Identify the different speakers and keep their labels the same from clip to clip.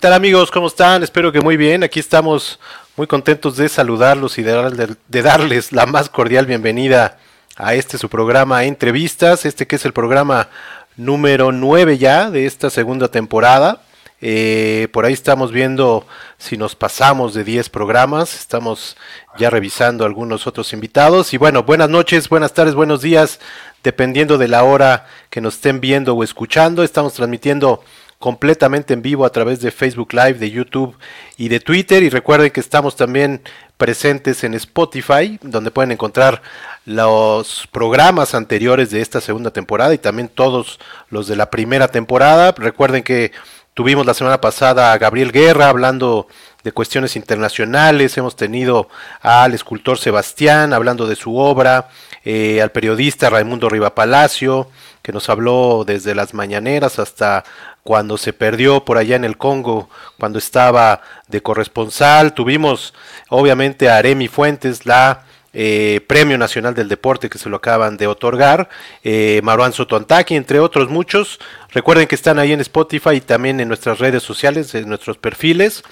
Speaker 1: tal amigos? ¿Cómo están? Espero que muy bien. Aquí estamos muy contentos de saludarlos y de, darles la más cordial bienvenida a este su programa Entrevistas, este que es el programa número 9 ya de esta segunda temporada. Eh, por ahí estamos viendo si nos pasamos de 10 programas, estamos ya revisando algunos otros invitados. Y bueno, buenas noches, buenas tardes, buenos días, dependiendo de la hora que nos estén viendo o escuchando. Estamos transmitiendo completamente en vivo a través de Facebook Live, de YouTube y de Twitter. Y recuerden que estamos también presentes en Spotify, donde pueden encontrar los programas anteriores de esta segunda temporada y también todos los de la primera temporada. Recuerden que tuvimos la semana pasada a Gabriel Guerra hablando de cuestiones internacionales, hemos tenido al escultor Sebastián hablando de su obra, eh, al periodista Raimundo Riva Palacio, que nos habló desde las mañaneras hasta cuando se perdió por allá en el Congo, cuando estaba de corresponsal. Tuvimos obviamente a Aremi Fuentes, la eh, Premio Nacional del Deporte que se lo acaban de otorgar, eh, Maruán Sotoantaki, entre otros muchos. Recuerden que están ahí en Spotify y también en nuestras redes sociales, en nuestros perfiles.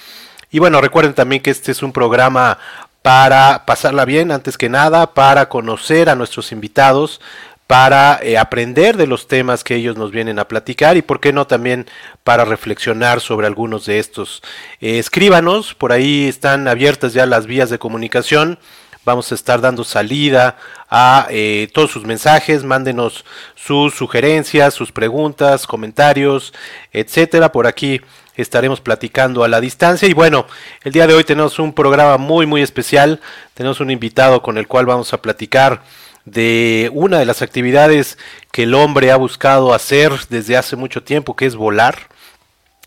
Speaker 1: Y bueno, recuerden también que este es un programa para pasarla bien, antes que nada, para conocer a nuestros invitados, para eh, aprender de los temas que ellos nos vienen a platicar y por qué no también para reflexionar sobre algunos de estos. Eh, escríbanos, por ahí están abiertas ya las vías de comunicación. Vamos a estar dando salida a eh, todos sus mensajes, mándenos sus sugerencias, sus preguntas, comentarios, etcétera. Por aquí estaremos platicando a la distancia. Y bueno, el día de hoy tenemos un programa muy, muy especial. Tenemos un invitado con el cual vamos a platicar de una de las actividades que el hombre ha buscado hacer desde hace mucho tiempo, que es volar.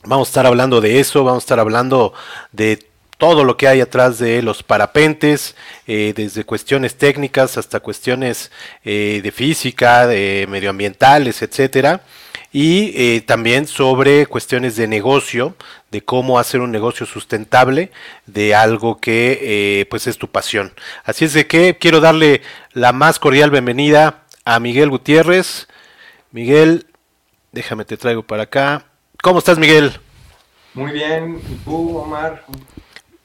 Speaker 1: Vamos a estar hablando de eso, vamos a estar hablando de todo lo que hay atrás de los parapentes, eh, desde cuestiones técnicas hasta cuestiones eh, de física, de medioambientales, etcétera y eh, también sobre cuestiones de negocio, de cómo hacer un negocio sustentable de algo que eh, pues es tu pasión. Así es de que quiero darle la más cordial bienvenida a Miguel Gutiérrez. Miguel, déjame te traigo para acá. ¿Cómo estás, Miguel?
Speaker 2: Muy bien, ¿y tú, Omar?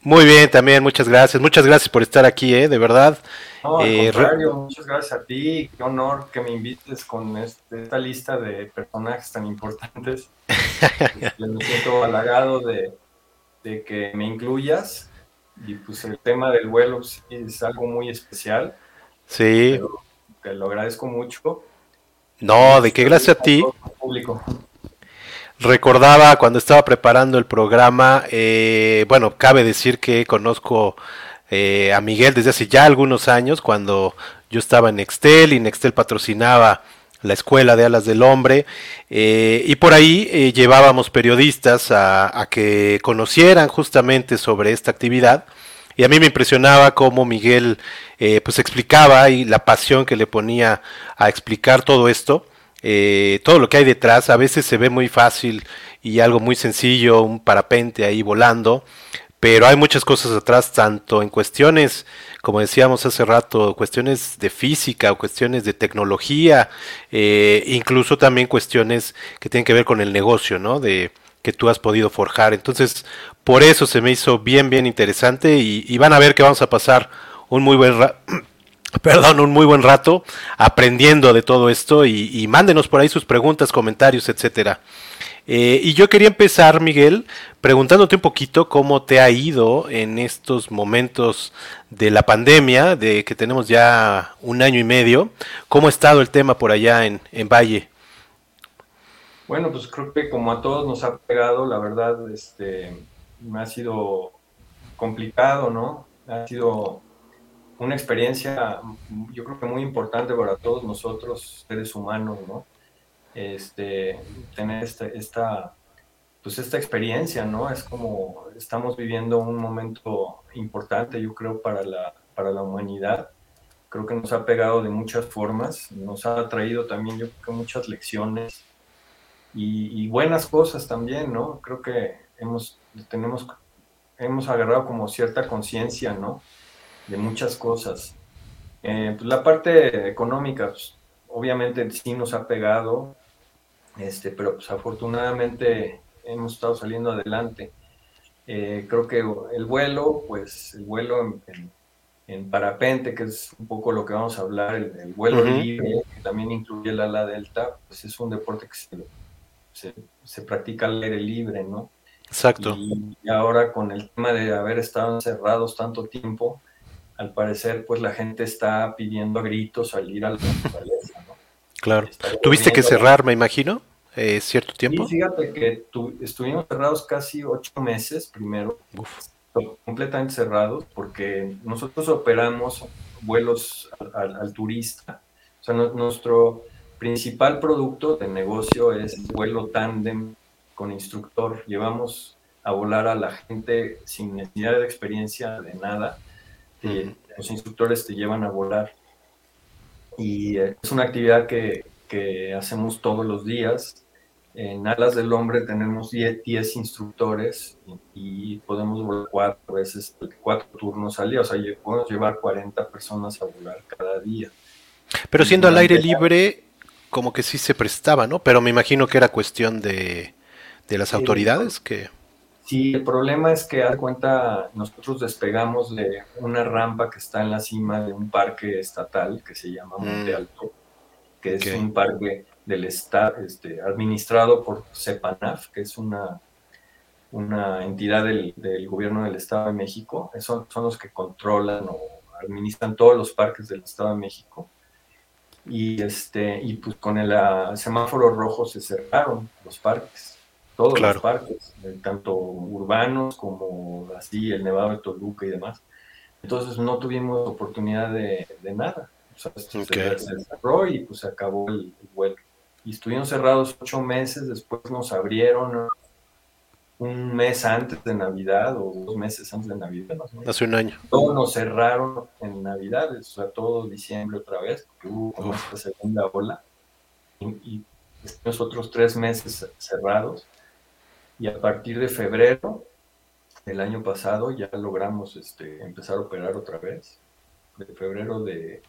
Speaker 1: Muy bien, también, muchas gracias. Muchas gracias por estar aquí, ¿eh? de verdad.
Speaker 2: No, al eh, contrario, muchas gracias a ti. Qué honor que me invites con este, esta lista de personajes tan importantes. me siento halagado de, que me incluyas. Y pues el tema del vuelo es algo muy especial.
Speaker 1: Sí.
Speaker 2: Te lo agradezco mucho.
Speaker 1: No, de qué gracias a ti.
Speaker 2: Público.
Speaker 1: Recordaba cuando estaba preparando el programa, eh, bueno, cabe decir que conozco eh, a Miguel desde hace ya algunos años, cuando yo estaba en Nextel y Nextel patrocinaba la Escuela de Alas del Hombre, eh, y por ahí eh, llevábamos periodistas a, que conocieran justamente sobre esta actividad. Y a mí me impresionaba cómo Miguel pues explicaba y la pasión que le ponía a explicar todo esto, todo lo que hay detrás. A veces se ve muy fácil y algo muy sencillo, un parapente ahí volando, pero hay muchas cosas atrás, tanto en cuestiones, como decíamos hace rato, cuestiones de física o cuestiones de tecnología, eh, incluso también cuestiones que tienen que ver con el negocio, ¿no? De que tú has podido forjar. Entonces, por eso se me hizo bien, bien interesante y, van a ver que vamos a pasar un muy buen perdón, un muy buen rato aprendiendo de todo esto y, mándenos por ahí sus preguntas, comentarios, etcétera. Eh, y yo quería empezar, Miguel, preguntándote un poquito cómo te ha ido en estos momentos de la pandemia, de que tenemos ya un año y medio. ¿Cómo ha estado el tema por allá en, en Valle?
Speaker 2: Bueno, pues creo que como a todos nos ha pegado, la verdad, este, me ha sido complicado, ¿no? Ha sido una experiencia, yo creo que muy importante para todos nosotros, seres humanos, ¿no? este, tener este, esta, pues esta experiencia, ¿no? Es como estamos viviendo un momento importante, yo creo, para la, para la humanidad. Creo que nos ha pegado de muchas formas, nos ha traído también, yo creo muchas lecciones y, buenas cosas también, ¿no? Creo que hemos, tenemos, hemos agarrado como cierta conciencia, ¿no? De muchas cosas. Eh, pues la parte económica, pues, obviamente sí nos ha pegado, este, pero pues afortunadamente hemos estado saliendo adelante. Eh, creo que el vuelo, pues el vuelo en, parapente, que es un poco lo que vamos a hablar, el, vuelo libre, que también incluye el ala delta, pues es un deporte que se, se, practica al aire libre, ¿no?
Speaker 1: Exacto.
Speaker 2: Y, ahora con el tema de haber estado encerrados tanto tiempo, al parecer, pues la gente está pidiendo a gritos salir a la naturaleza, ¿no?
Speaker 1: Claro. ¿Tuviste que cerrar, me imagino? Eh, cierto tiempo.
Speaker 2: Sí, fíjate que estuvimos cerrados casi ocho meses primero, completamente cerrados, porque nosotros operamos vuelos al, turista. O sea, nuestro principal producto de negocio es vuelo tándem con instructor. Llevamos a volar a la gente sin necesidad de experiencia de nada. Los instructores te llevan a volar. Y eh, es una actividad que, que hacemos todos los días en Alas del Hombre tenemos 10 instructores y, podemos volar cuatro veces, cuatro turnos al día. O sea, podemos llevar 40 personas a volar cada día.
Speaker 1: Pero siendo al aire libre, como que sí se prestaba, ¿no? Pero me imagino que era cuestión de, las autoridades que...
Speaker 2: Sí, el problema es que, a cuenta, nosotros despegamos de una rampa que está en la cima de un parque estatal que se llama Monte mm. Alto, que es un parque del Estado, este, administrado por CEPANAF, que es una, una entidad del, gobierno del Estado de México. Son, son los que controlan o administran todos los parques del Estado de México. Y, este, y pues con el ah, semáforo rojo se cerraron los parques, todos los parques, eh, tanto urbanos como así, el Nevado de Toluca y demás. Entonces no tuvimos oportunidad de, nada. O sea, se, cerró y pues se acabó el vuelo y estuvimos cerrados ocho meses, después nos abrieron un mes antes de Navidad o dos meses antes de Navidad.
Speaker 1: Hace un año.
Speaker 2: Todos nos cerraron en Navidad, o sea, todo diciembre otra vez, porque hubo esta segunda ola. Y, estuvimos otros tres meses cerrados. Y a partir de febrero del año pasado ya logramos este, empezar a operar otra vez. De febrero de,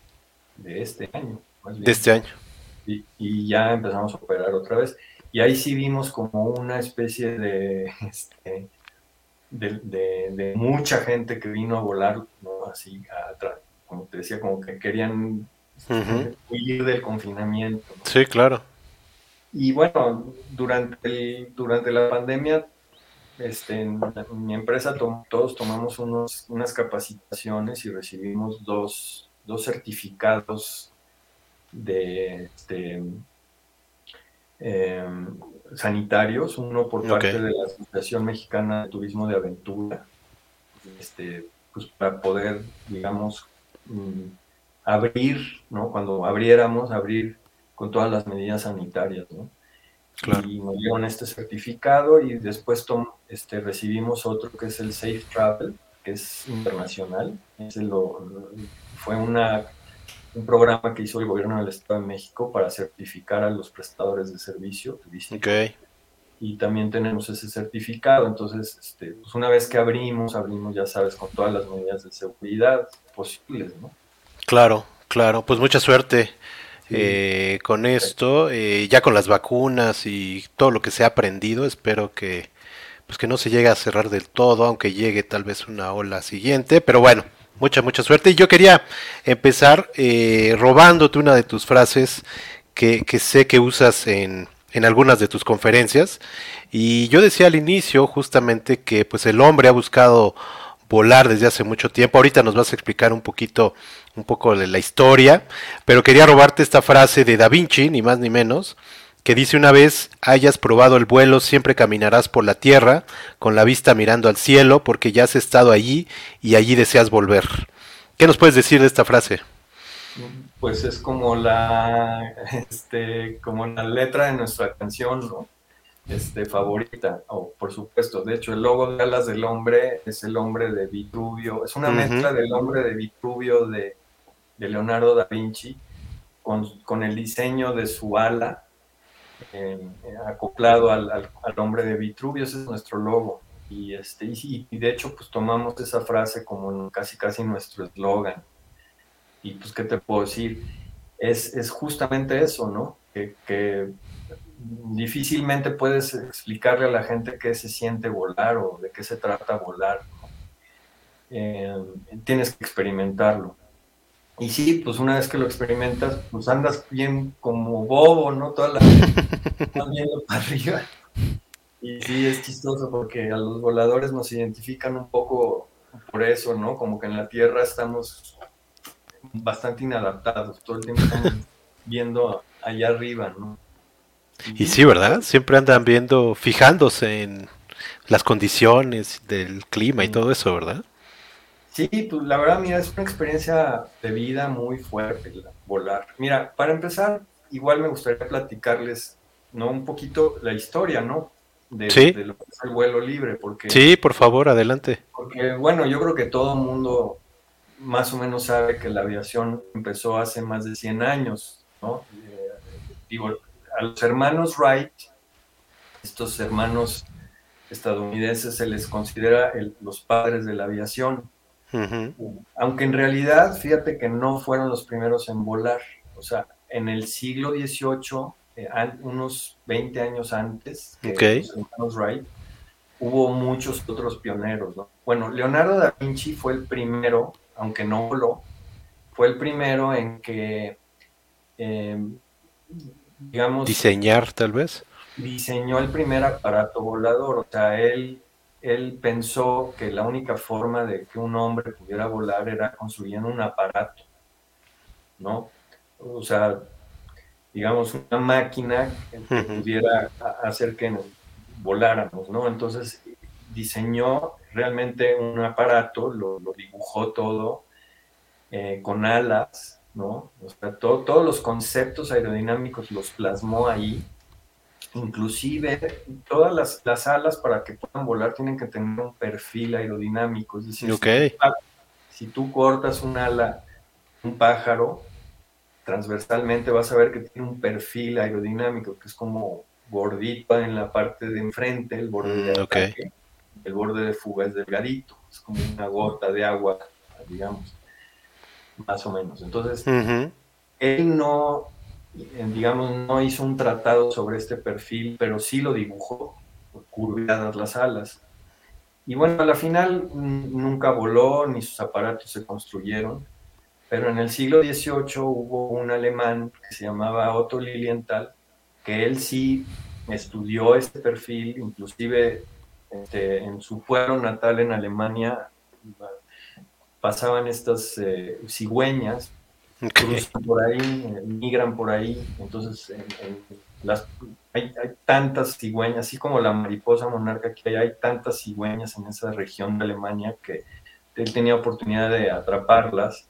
Speaker 2: de este año.
Speaker 1: De este año
Speaker 2: y, ya empezamos a operar otra vez. Y ahí sí vimos como una especie de, este, de, mucha gente que vino a volar, ¿no? Así, como te decía, como que querían huir del confinamiento.
Speaker 1: Sí, claro.
Speaker 2: Y bueno, durante, durante la pandemia, este, en, mi empresa todos tomamos unos, unas capacitaciones y recibimos dos, dos certificados de este, em, sanitarios, uno por parte de la Asociación Mexicana de Turismo de Aventura, este, pues para poder, digamos, mm, abrir, ¿no? Cuando abriéramos, abrir con todas las medidas sanitarias, ¿no? Y nos dieron este certificado y después este, recibimos otro que es el Safe Travel, que es internacional. Ese lo, fue una un programa que hizo el gobierno del Estado de México para certificar a los prestadores de servicio turístico. Y también tenemos ese certificado. Entonces, este, pues una vez que abrimos, abrimos, ya sabes, con todas las medidas de seguridad posibles, ¿no?
Speaker 1: Claro, claro. Pues mucha suerte eh, con esto. Eh, ya con las vacunas y todo lo que se ha aprendido, espero que pues que no se llegue a cerrar del todo, aunque llegue tal vez una ola siguiente. Pero bueno, Mucha, mucha suerte. Y yo quería empezar eh, robándote una de tus frases que, sé que usas en, en, algunas de tus conferencias. Y yo decía al inicio justamente que pues el hombre ha buscado volar desde hace mucho tiempo. Ahorita nos vas a explicar un poquito, un poco de la historia, pero quería robarte esta frase de Da Vinci, ni más ni menos, que dice una vez hayas probado el vuelo, siempre caminarás por la tierra, con la vista mirando al cielo, porque ya has estado allí y allí deseas volver. ¿Qué nos puedes decir de esta frase?
Speaker 2: Pues es como la, este, como la letra de nuestra canción, ¿no? Este, favorita, o por supuesto, de hecho el logo de Alas del Hombre es el hombre de Vitruvio, es una mezcla del hombre de Vitruvio de, Leonardo da Vinci con, con, el diseño de su ala eh, acoplado al, al, hombre de Vitruvio, ese es nuestro logo. Y, este, y, de hecho, pues tomamos esa frase como casi casi nuestro eslogan. Y pues, ¿qué te puedo decir? Es, es justamente eso, ¿no? Que, difícilmente puedes explicarle a la gente qué se siente volar o de qué se trata volar. Eh, tienes que experimentarlo. Y sí, pues una vez que lo experimentas, pues andas bien como bobo, ¿no? Toda la viendo para arriba. Y sí, es chistoso porque a los voladores nos identifican un poco por eso, ¿no? Como que en la Tierra estamos bastante inadaptados, todo el tiempo estamos viendo allá arriba, ¿no?
Speaker 1: Y sí, ¿verdad? Siempre andan viendo, fijándose en las condiciones del clima y todo eso, ¿verdad?
Speaker 2: Sí, pues la verdad, mira, es una experiencia de vida muy fuerte volar. Mira, para empezar, igual me gustaría platicarles, ¿no? Un poquito la historia, ¿no? De,
Speaker 1: sí.
Speaker 2: de lo que es el vuelo libre, porque...
Speaker 1: Sí, por favor, adelante.
Speaker 2: Porque, bueno, yo creo que todo el mundo más o menos sabe que la aviación empezó hace más de 100 años, ¿no? Eh, digo, a los hermanos Wright, estos hermanos estadounidenses se les considera los padres de la aviación. Aunque en realidad, fíjate que no fueron los primeros en volar. O sea, en el siglo XVIII, eh, unos 20 años antes que los hermanos Wright, hubo muchos otros pioneros. Bueno, Leonardo da Vinci fue el primero, aunque no voló, fue el primero en que eh, digamos...
Speaker 1: Diseñar, tal vez.
Speaker 2: Diseñó el primer aparato volador, o sea, él, él pensó que la única forma de que un hombre pudiera volar era construyendo un aparato, ¿no? O sea, digamos, una máquina que pudiera hacer que voláramos, ¿no? Entonces diseñó realmente un aparato, lo, dibujó todo eh, con alas, ¿no? O sea, todos los conceptos aerodinámicos los plasmó ahí. Inclusive, todas las, alas para que puedan volar tienen que tener un perfil aerodinámico. Es decir, si, tú, cortas un ala, un pájaro, transversalmente vas a ver que tiene un perfil aerodinámico, que es como gordito en la parte de enfrente, el borde de mm, el borde de fuga es delgadito, es como una gota de agua, digamos más o menos. Entonces, él no, digamos, no hizo un tratado sobre este perfil, pero sí lo dibujó, curvadas las alas. Y bueno, a la final nunca voló, ni sus aparatos se construyeron, pero en el siglo XVIII hubo un alemán que se llamaba Otto Lilienthal, que él sí estudió este perfil, inclusive este, en su pueblo natal en Alemania, pasaban estas eh, cigüeñas, cruzan por ahí, eh, migran por ahí, entonces las, hay, tantas cigüeñas, así como la mariposa monarca que hay, hay tantas cigüeñas en esa región de Alemania que él tenía oportunidad de atraparlas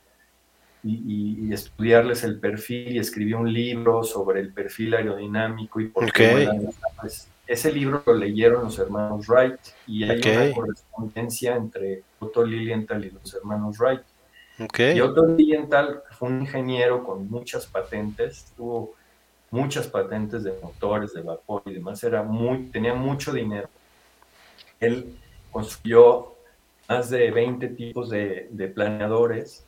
Speaker 2: y, estudiarles el perfil y escribió un libro sobre el perfil aerodinámico y por qué ese libro lo leyeron los hermanos Wright y hay una correspondencia entre Otto Lilienthal y los hermanos Wright. Y Otto Lilienthal fue un ingeniero con muchas patentes, tuvo muchas patentes de motores, de vapor y demás, era muy, tenía mucho dinero. Él construyó más de 20 tipos de, planeadores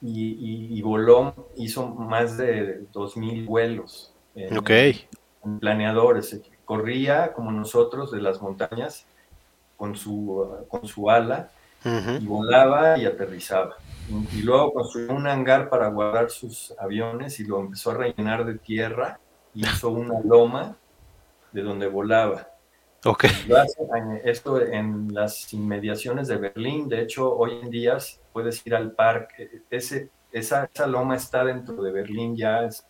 Speaker 2: y, voló, hizo más de 2.000 vuelos en, en planeadores, corría como nosotros de las montañas con su, con su ala y volaba y aterrizaba. Y, luego construyó un hangar para guardar sus aviones y lo empezó a rellenar de tierra y hizo una loma de donde volaba.
Speaker 1: Okay.
Speaker 2: esto en las inmediaciones de Berlín. De hecho, hoy en día puedes ir al parque. Ese, esa, esa loma está dentro de Berlín ya, es,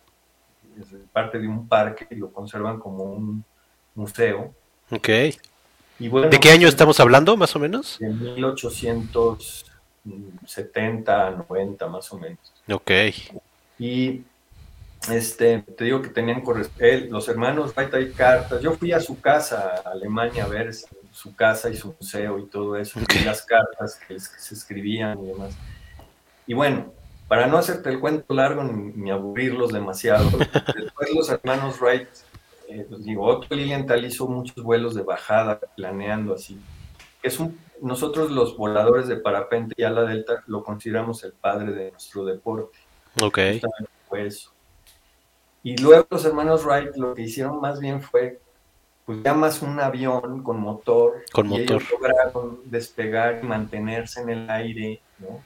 Speaker 2: es parte de un parque y lo conservan como un, museo.
Speaker 1: Ok. Y ¿De qué año estamos hablando, más o menos?
Speaker 2: De 1870, 90, más o menos.
Speaker 1: Ok.
Speaker 2: Y este, te digo que tenían él, los hermanos Wright hay cartas. Yo fui a su casa, a Alemania, a ver su casa y su museo y todo eso, y las cartas que, se escribían y demás. Y bueno, para no hacerte el cuento largo ni, aburrirlos demasiado, después los hermanos Wright eh, pues digo, Otto Lilienthal hizo muchos vuelos de bajada, planeando así. Es un, nosotros los voladores de parapente y ala delta lo consideramos el padre de nuestro deporte.
Speaker 1: Ok.
Speaker 2: Fue eso. Y luego los hermanos Wright lo que hicieron más bien fue, pues ya más un avión con motor.
Speaker 1: Con
Speaker 2: y
Speaker 1: motor.
Speaker 2: Ellos lograron despegar y mantenerse en el aire, ¿no?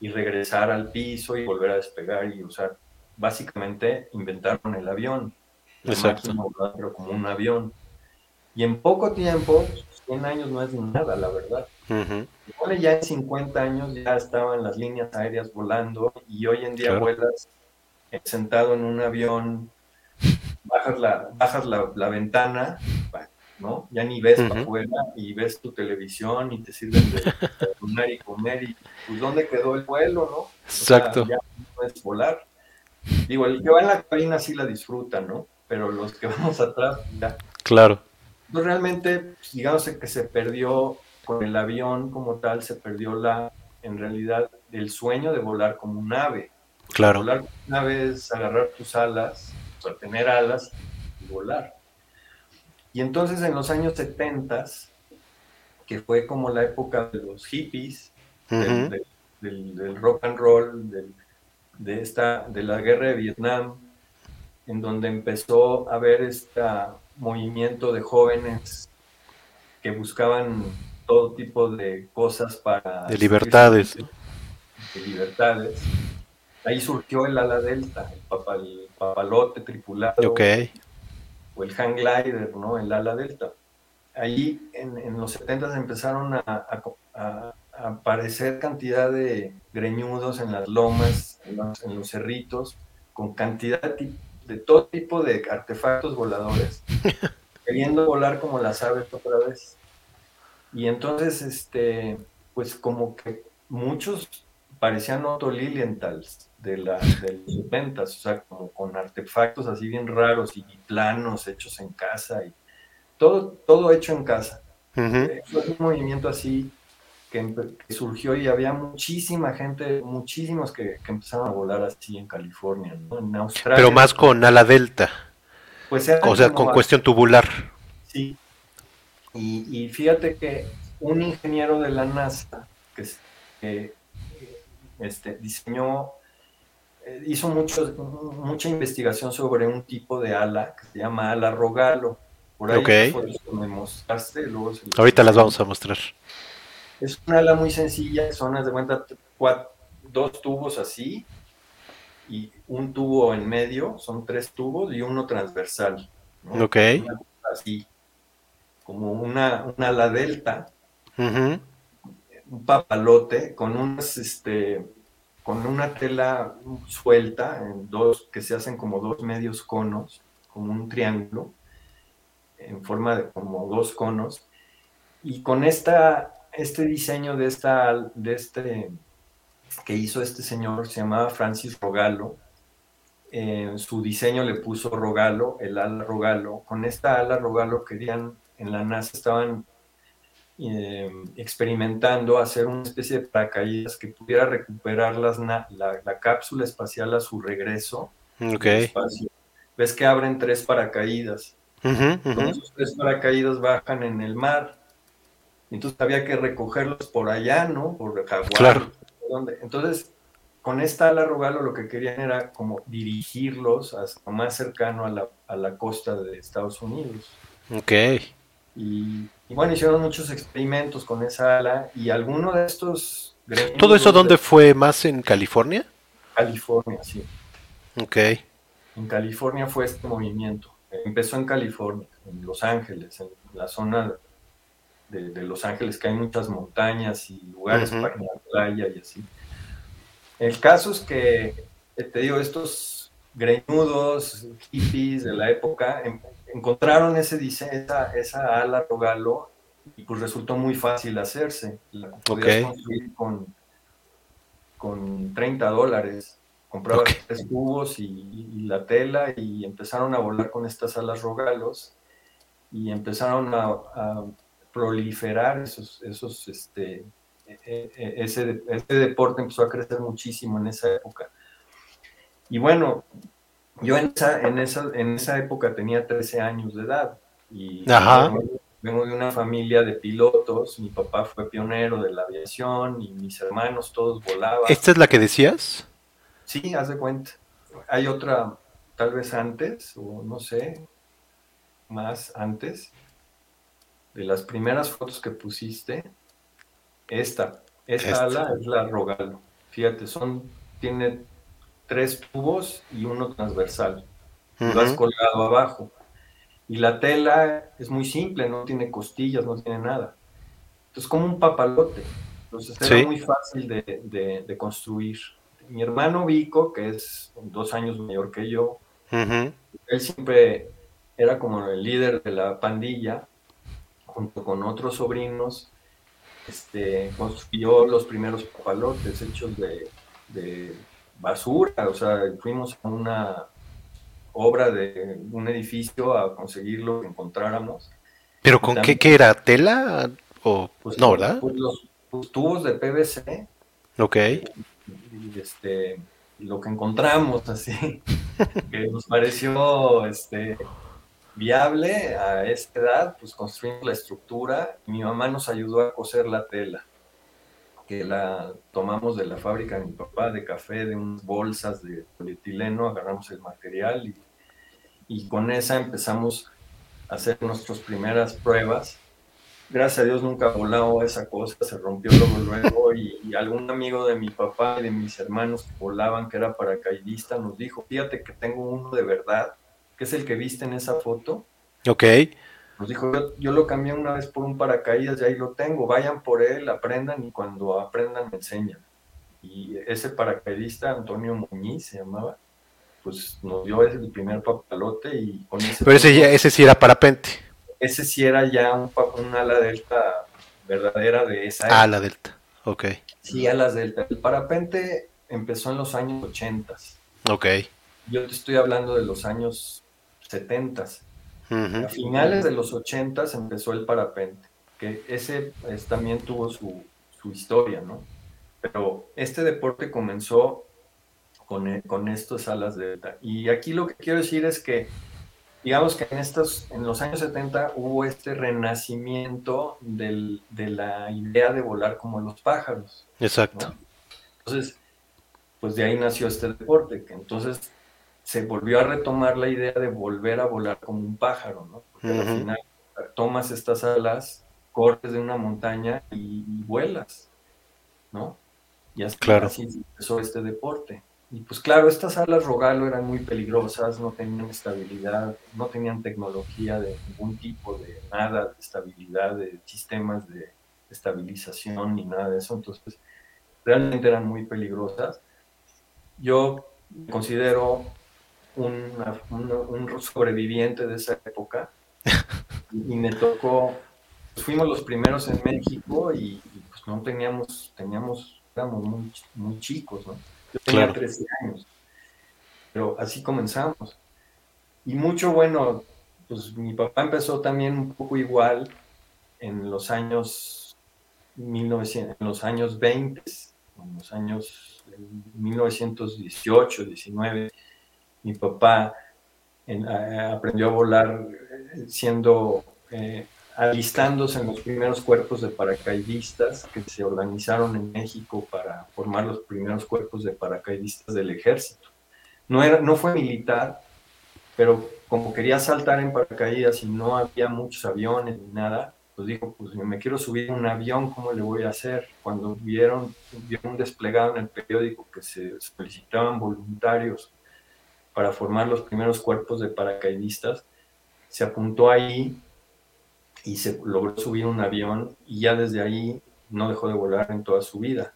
Speaker 2: Y regresar al piso y volver a despegar y usar. Básicamente inventaron el avión.
Speaker 1: Exacto.
Speaker 2: pero como un avión. Y en poco tiempo, 100 años no es nada, la verdad. Igual ya en 50 años ya estaban las líneas aéreas volando y hoy en día
Speaker 1: Claro.
Speaker 2: vuelas sentado en un avión, bajas la, bajas la, la ventana, ¿no? Ya ni ves
Speaker 1: Ujú.
Speaker 2: para afuera y ves tu televisión y te sirven de desayunar y comer y pues dónde quedó el vuelo, ¿no? O sea,
Speaker 1: Exacto.
Speaker 2: ya no puedes volar. Digo, el que va en la cabina sí la disfruta, ¿no? Pero los que vamos atrás, ya.
Speaker 1: Claro.
Speaker 2: Pues realmente, pues, digamos que se perdió con el avión como tal, se perdió la, en realidad, el sueño de volar como un ave.
Speaker 1: Claro.
Speaker 2: Volar como un ave es agarrar tus alas, o sea, tener alas y volar. Y entonces en los años 70, que fue como la época de los hippies, del- del rock and roll, del- de, esta, de la guerra de Vietnam, en donde empezó a haber este movimiento de jóvenes que buscaban todo tipo de cosas para...
Speaker 1: De libertades.
Speaker 2: De libertades. Ahí surgió el ala delta, el, papa- el papalote tripulado
Speaker 1: Ok.
Speaker 2: o el hang glider, ¿no? El ala delta. Ahí en, en los 70 empezaron a- a aparecer cantidad de greñudos en las lomas, en los, en los cerritos, con cantidad de, todo tipo de artefactos voladores, queriendo volar como las aves otra vez. Y entonces, este, pues como que muchos parecían Otto Lilienthal's de, la, de los 70, o sea, como con artefactos así bien raros y planos hechos en casa y todo, todo hecho en casa. Eh, Fue un movimiento así que, surgió y había muchísima gente, muchísimos que, que empezaron a volar así en California, ¿no? En Australia.
Speaker 1: Pero más con ala delta.
Speaker 2: pues
Speaker 1: O sea, con cuestión tubular.
Speaker 2: Sí. Y, y fíjate que un ingeniero de la NASA que, es- que, este, diseñó, eh, hizo mucho, mucha investigación sobre un tipo de ala que se llama ala rogalo. Por ahí
Speaker 1: Ok.
Speaker 2: las fotos que me mostraste, luego se
Speaker 1: Ahorita las vamos a mostrar.
Speaker 2: Es una ala muy sencilla, son, haz de cuenta, dos tubos así y un tubo en medio, son tres tubos y uno transversal. ¿no?
Speaker 1: Ok.
Speaker 2: Así, como una, una ala delta, un papalote con unas, este, con una tela suelta, en dos, que se hacen como dos medios conos, como un triángulo, en forma de como dos conos, y con esta, este diseño de esta, de este, que hizo este señor, se llamaba Francis Rogalo, en su diseño le puso Rogalo, el ala Rogalo, con esta ala Rogalo querían, en la NASA estaban eh, experimentando hacer una especie de paracaídas que pudiera recuperar las la, la cápsula espacial a su regreso
Speaker 1: Ok.
Speaker 2: del espacio. Ves que abren tres paracaídas. Tres paracaídas bajan en el mar. Entonces había que recogerlos por allá, ¿no? Por Hawái.
Speaker 1: Claro.
Speaker 2: Entonces, con esta ala Rogalo lo que querían era como dirigirlos hasta más cercano a la, a la costa de Estados Unidos.
Speaker 1: Ok.
Speaker 2: Y, y bueno, hicieron muchos experimentos con esa ala y alguno de estos...
Speaker 1: ¿Todo eso
Speaker 2: de
Speaker 1: dónde fue? ¿Más en California?
Speaker 2: California, sí.
Speaker 1: Ok.
Speaker 2: En California fue este movimiento. Empezó en California, en Los Ángeles, en la zona de, de Los Ángeles, que hay muchas montañas y lugares
Speaker 1: Ujú.
Speaker 2: para ir a la playa y así. El caso es que, eh, te digo, estos greñudos, hippies de la época, en- encontraron ese diseño, esa, esa ala rogalo y pues resultó muy fácil hacerse. La podías con, con 30 dólares. Comprabas
Speaker 1: Ok.
Speaker 2: tres tubos y, y la tela y empezaron a volar con estas alas rogalos y empezaron a, a proliferar esos, esos este, e- e- ese, ese deporte empezó a crecer muchísimo en esa época. Y bueno, yo en esa, en esa, en esa época tenía 13 años de edad y
Speaker 1: Ajá.
Speaker 2: vengo, vengo de una familia de pilotos, mi papá fue pionero de la aviación y mis hermanos todos volaban.
Speaker 1: ¿Esta es la que decías?
Speaker 2: Sí, haz de cuenta. Hay otra, tal vez antes, o no sé, más antes, de las primeras fotos que pusiste, esta, esta ala es la Rogalo. Fíjate, son, tiene tres tubos y uno transversal. Lo has colgado abajo. Y la tela es muy simple, no tiene costillas, no tiene nada. Es como un papalote. Entonces es muy fácil de, construir. Mi hermano Vico, que es dos años mayor que yo, él siempre era como el líder de la pandilla, junto con otros sobrinos, este, construyó los primeros papalotes hechos de, de basura, o sea, fuimos a una obra de un edificio a conseguir lo que encontráramos.
Speaker 1: ¿Pero con qué, qué, era? ¿Tela? O, pues, no, ¿verdad?
Speaker 2: Pues, los, tubos de PVC.
Speaker 1: Ok.
Speaker 2: Y, este, lo que encontramos, así, que nos pareció este, viable a esta edad, pues construimos la estructura. mi mamá nos ayudó a coser la tela que la tomamos de la fábrica de mi papá de café, de unas bolsas de polietileno, agarramos el material y, y con esa empezamos a hacer nuestras primeras pruebas. Gracias a Dios nunca volado esa cosa, se rompió luego, luego y, y, algún amigo de mi papá y de mis hermanos que volaban, que era paracaidista, nos dijo, fíjate que tengo uno de verdad, que es el que viste en esa foto.
Speaker 1: Ok.
Speaker 2: Nos dijo, yo, lo cambié una vez por un paracaídas y ahí lo tengo, vayan por él, aprendan y cuando aprendan me enseñan. Y ese paracaidista, Antonio Muñiz se llamaba, pues nos dio ese el primer papalote y con ese...
Speaker 1: Pero ese, ya, ese sí era parapente.
Speaker 2: Ese sí era ya un, un ala delta verdadera de esa...
Speaker 1: Ah, ala delta, ok.
Speaker 2: Sí, alas delta. El parapente empezó en los años 80.
Speaker 1: Ok.
Speaker 2: Yo te estoy hablando de los años 70. A finales de los 80 empezó el parapente, que ese también tuvo su, historia, ¿no? Pero este deporte comenzó con, e, con estas alas delta. Y aquí lo que quiero decir es que, digamos que en, estos, en los años 70 hubo este renacimiento de la idea de volar como los pájaros.
Speaker 1: Exacto.
Speaker 2: Entonces, pues de ahí nació este deporte, que entonces se volvió a retomar la idea de volver a volar como un pájaro, ¿no? Porque al final tomas estas alas, corres de una montaña y, vuelas, ¿no? Y así,
Speaker 1: claro.
Speaker 2: así empezó este deporte. Y pues claro, estas alas Rogalo eran muy peligrosas, no tenían estabilidad, no tenían tecnología de ningún tipo, de nada, de estabilidad, de sistemas de estabilización ni nada de eso. Entonces, realmente eran muy peligrosas. Yo considero un sobreviviente de esa época y me tocó, pues, fuimos los primeros en México y, pues no teníamos, teníamos, éramos muy, muy chicos, ¿no? Yo tenía 13 años, pero así comenzamos. Y mucho bueno, pues mi papá empezó también un poco igual en los años 1900, en los años 20, en los años 1918, 19 mi papá aprendió a volar siendo, eh, alistándose en los primeros cuerpos de paracaidistas que se organizaron en México para formar los primeros cuerpos de paracaidistas del ejército. No, era, no fue militar, pero como quería saltar en paracaídas y no había muchos aviones ni nada, pues dijo, pues me quiero subir a un avión, ¿cómo le voy a hacer? Cuando vieron, vieron desplegado en el periódico que se solicitaban voluntarios para formar los primeros cuerpos de paracaidistas. Se apuntó ahí y se logró subir un avión y ya desde ahí no dejó de volar en toda su vida.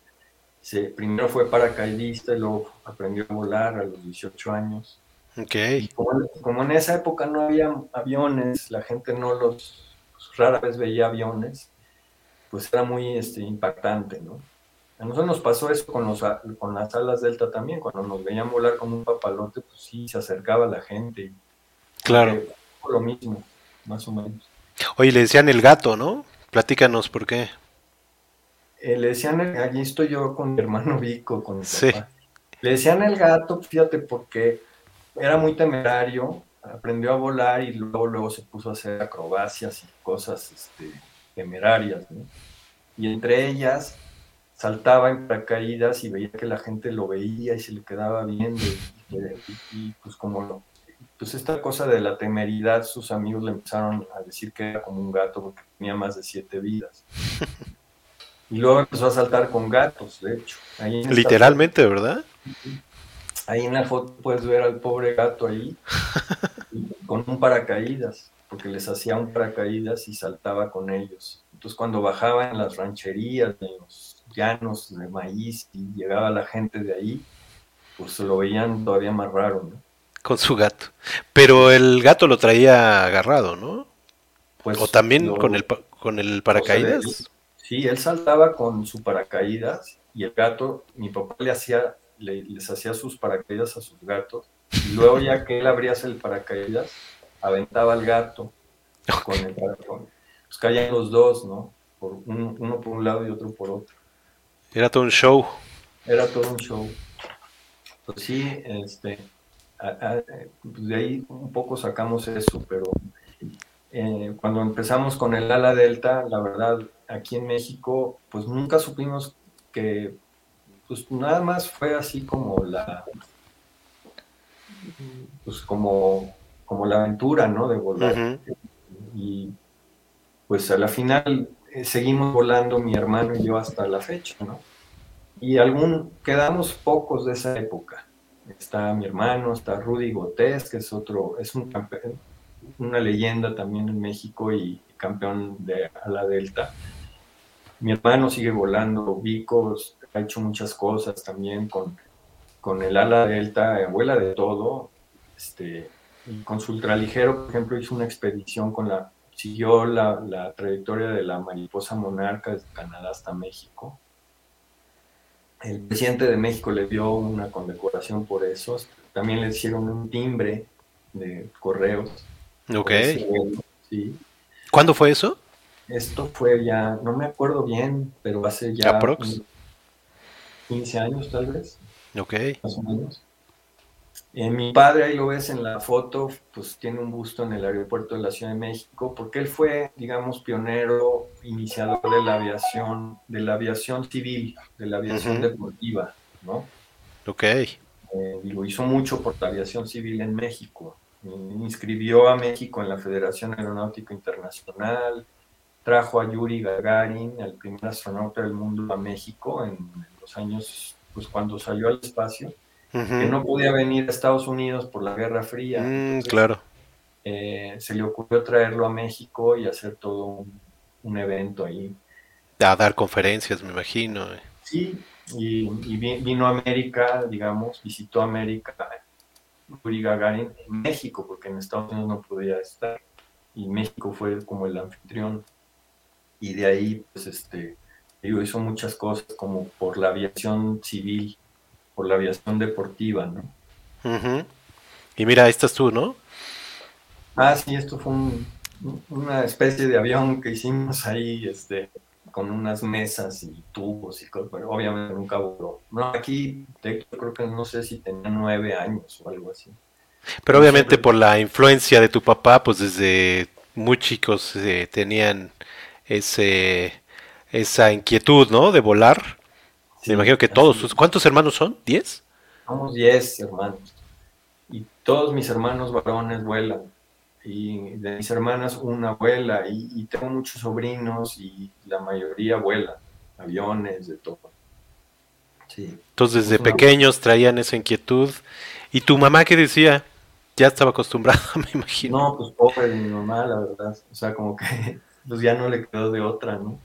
Speaker 2: Se, primero fue paracaidista y luego aprendió a volar a los 18 años.
Speaker 1: Okay.
Speaker 2: como, en esa época no había aviones, la gente no los, pues, rara vez veía aviones, pues era muy este, impactante, ¿no? A nosotros nos pasó eso con, los, con las alas delta también, cuando nos veían volar como un papalote, pues sí, se acercaba la gente.
Speaker 1: Claro.
Speaker 2: lo mismo, más o menos.
Speaker 1: Oye, le decían el gato, ¿no? Platícanos por qué.
Speaker 2: Eh, le decían, allí estoy yo con mi hermano Vico, con mi sí. Le decían el gato, fíjate, porque era muy temerario, aprendió a volar y luego, luego se puso a hacer acrobacias y cosas este, temerarias, ¿no? Y entre ellas saltaba en paracaídas y veía que la gente lo veía y se le quedaba viendo y, pues como lo, pues esta cosa de la temeridad, sus amigos le empezaron a decir que era como un gato porque tenía más de siete vidas. Y luego empezó a saltar con gatos, de hecho.
Speaker 1: Literalmente, ¿verdad?
Speaker 2: Ahí en la foto puedes ver al pobre gato ahí con un paracaídas, porque les hacía un paracaídas y saltaba con ellos. Entonces cuando bajaba en las rancherías, en los llanos de maíz y llegaba la gente de ahí, pues se lo veían todavía más raro, ¿no?
Speaker 1: Con su gato. Pero el gato lo traía agarrado, ¿no? Pues o también con el con el paracaídas.
Speaker 2: sí, él saltaba con su paracaídas y el gato, mi papá le hacía, les hacía sus paracaídas a sus gatos y luego ya que él abría el paracaídas, aventaba al gato con el gato. Pues caían los dos, ¿no? Por uno por un lado y otro por otro.
Speaker 1: Era todo un show.
Speaker 2: Era todo un show. Pues sí, este, pues de ahí un poco sacamos eso, pero eh, cuando empezamos con el ala delta, la verdad, aquí en México, pues nunca supimos que, pues nada más fue así como la, pues como, como la aventura, ¿no? De volar. Y pues a la final seguimos volando mi hermano y yo hasta la fecha, ¿no? Y algún, quedamos pocos de esa época. Está mi hermano, está Rudy Gotés, que es otro, es un campeón, una leyenda también en México y campeón de ala delta. Mi hermano sigue volando, Vico ha hecho muchas cosas también con, con el ala delta, vuela de todo. Este, con su ultraligero, por ejemplo, hizo una expedición con la, siguió la, la trayectoria de la mariposa monarca desde Canadá hasta México el presidente de México le dio una condecoración por eso. También le hicieron un timbre de correos.
Speaker 1: Ok. Sí. ¿Cuándo fue eso?
Speaker 2: Esto fue ya, no me acuerdo bien, pero hace ya 15 años tal vez.
Speaker 1: Ok.
Speaker 2: Más o menos. Eh, mi padre, ahí lo ves en la foto, pues tiene un busto en el aeropuerto de la Ciudad de México, porque él fue, digamos, pionero, iniciador de la aviación, de la aviación civil, de la aviación deportiva, ¿no?
Speaker 1: Ok.
Speaker 2: Eh, y lo hizo mucho por la aviación civil en México. inscribió a México en la Federación Aeronáutica Internacional, trajo a Yuri Gagarin, el primer astronauta del mundo, a México en los años, pues cuando salió al espacio que no podía venir a Estados Unidos por la Guerra Fría.
Speaker 1: Mm, claro.
Speaker 2: Eh, se le ocurrió traerlo a México y hacer todo un, evento ahí.
Speaker 1: A dar conferencias, me imagino. Eh.
Speaker 2: Sí, y, vino a América, digamos, visitó América, Yuri Gagarin, en México, porque en Estados Unidos no podía estar. Y México fue como el anfitrión. Y de ahí, pues, este, hizo muchas cosas como por la aviación civil por la aviación deportiva, ¿no?
Speaker 1: Y mira, estás tú, ¿no?
Speaker 2: Ah, sí, esto fue una especie de avión que hicimos ahí, este, con unas mesas y tubos y cosas, pero obviamente nunca voló. No, aquí creo que no sé si tenía nueve años o algo así.
Speaker 1: Pero obviamente por la influencia de tu papá, pues desde muy chicos eh, tenían ese esa inquietud, ¿no? De volar. Me imagino que todos. ¿Cuántos hermanos son? ¿Diez?
Speaker 2: Somos diez hermanos. Y todos mis hermanos varones vuelan. Y de mis hermanas una abuela. Y, tengo muchos sobrinos y la mayoría vuelan. Aviones, de todo.
Speaker 1: Sí. Entonces desde pequeños traían esa inquietud. ¿Y tu mamá qué decía? Ya estaba acostumbrada, me imagino.
Speaker 2: No, pues pobre mi mamá, la verdad. O sea, como que pues ya no le quedó de otra, ¿no?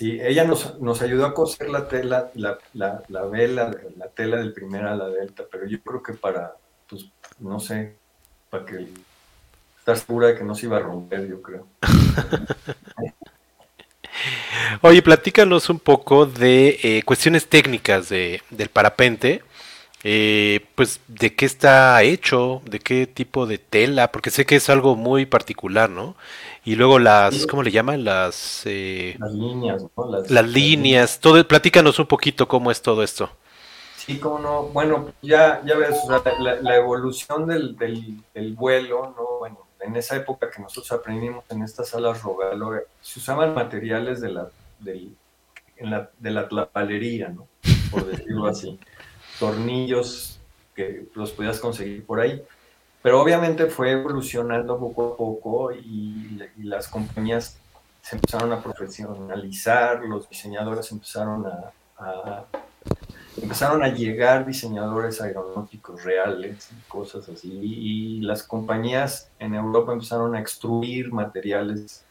Speaker 2: Sí, ella nos, nos, ayudó a coser la tela, la, la, la, vela, la tela del primer ala delta, pero yo creo que para, pues, no sé, para que estar segura de que no se iba a romper, yo creo.
Speaker 1: Oye, platícanos un poco de eh, cuestiones técnicas de, del parapente. Eh, pues de qué está hecho, de qué tipo de tela, porque sé que es algo muy particular, ¿no? Y luego las, ¿cómo le llaman? Las,
Speaker 2: eh, las líneas, ¿no?
Speaker 1: Las, líneas, todo, platícanos un poquito cómo es todo esto.
Speaker 2: Sí, cómo no, bueno, ya, ya ves, la, evolución del, del, vuelo, ¿no? Bueno, en esa época que nosotros aprendimos en estas salas Rogalo, se usaban materiales de la, del, la, de la tlapalería, ¿no? Por decirlo así. Tornillos que los podías conseguir por ahí. Pero obviamente fue evolucionando poco a poco y, las compañías se empezaron a profesionalizar, los diseñadores empezaron a, empezaron a llegar diseñadores aeronáuticos reales y cosas así, y, las compañías en Europa empezaron a extruir materiales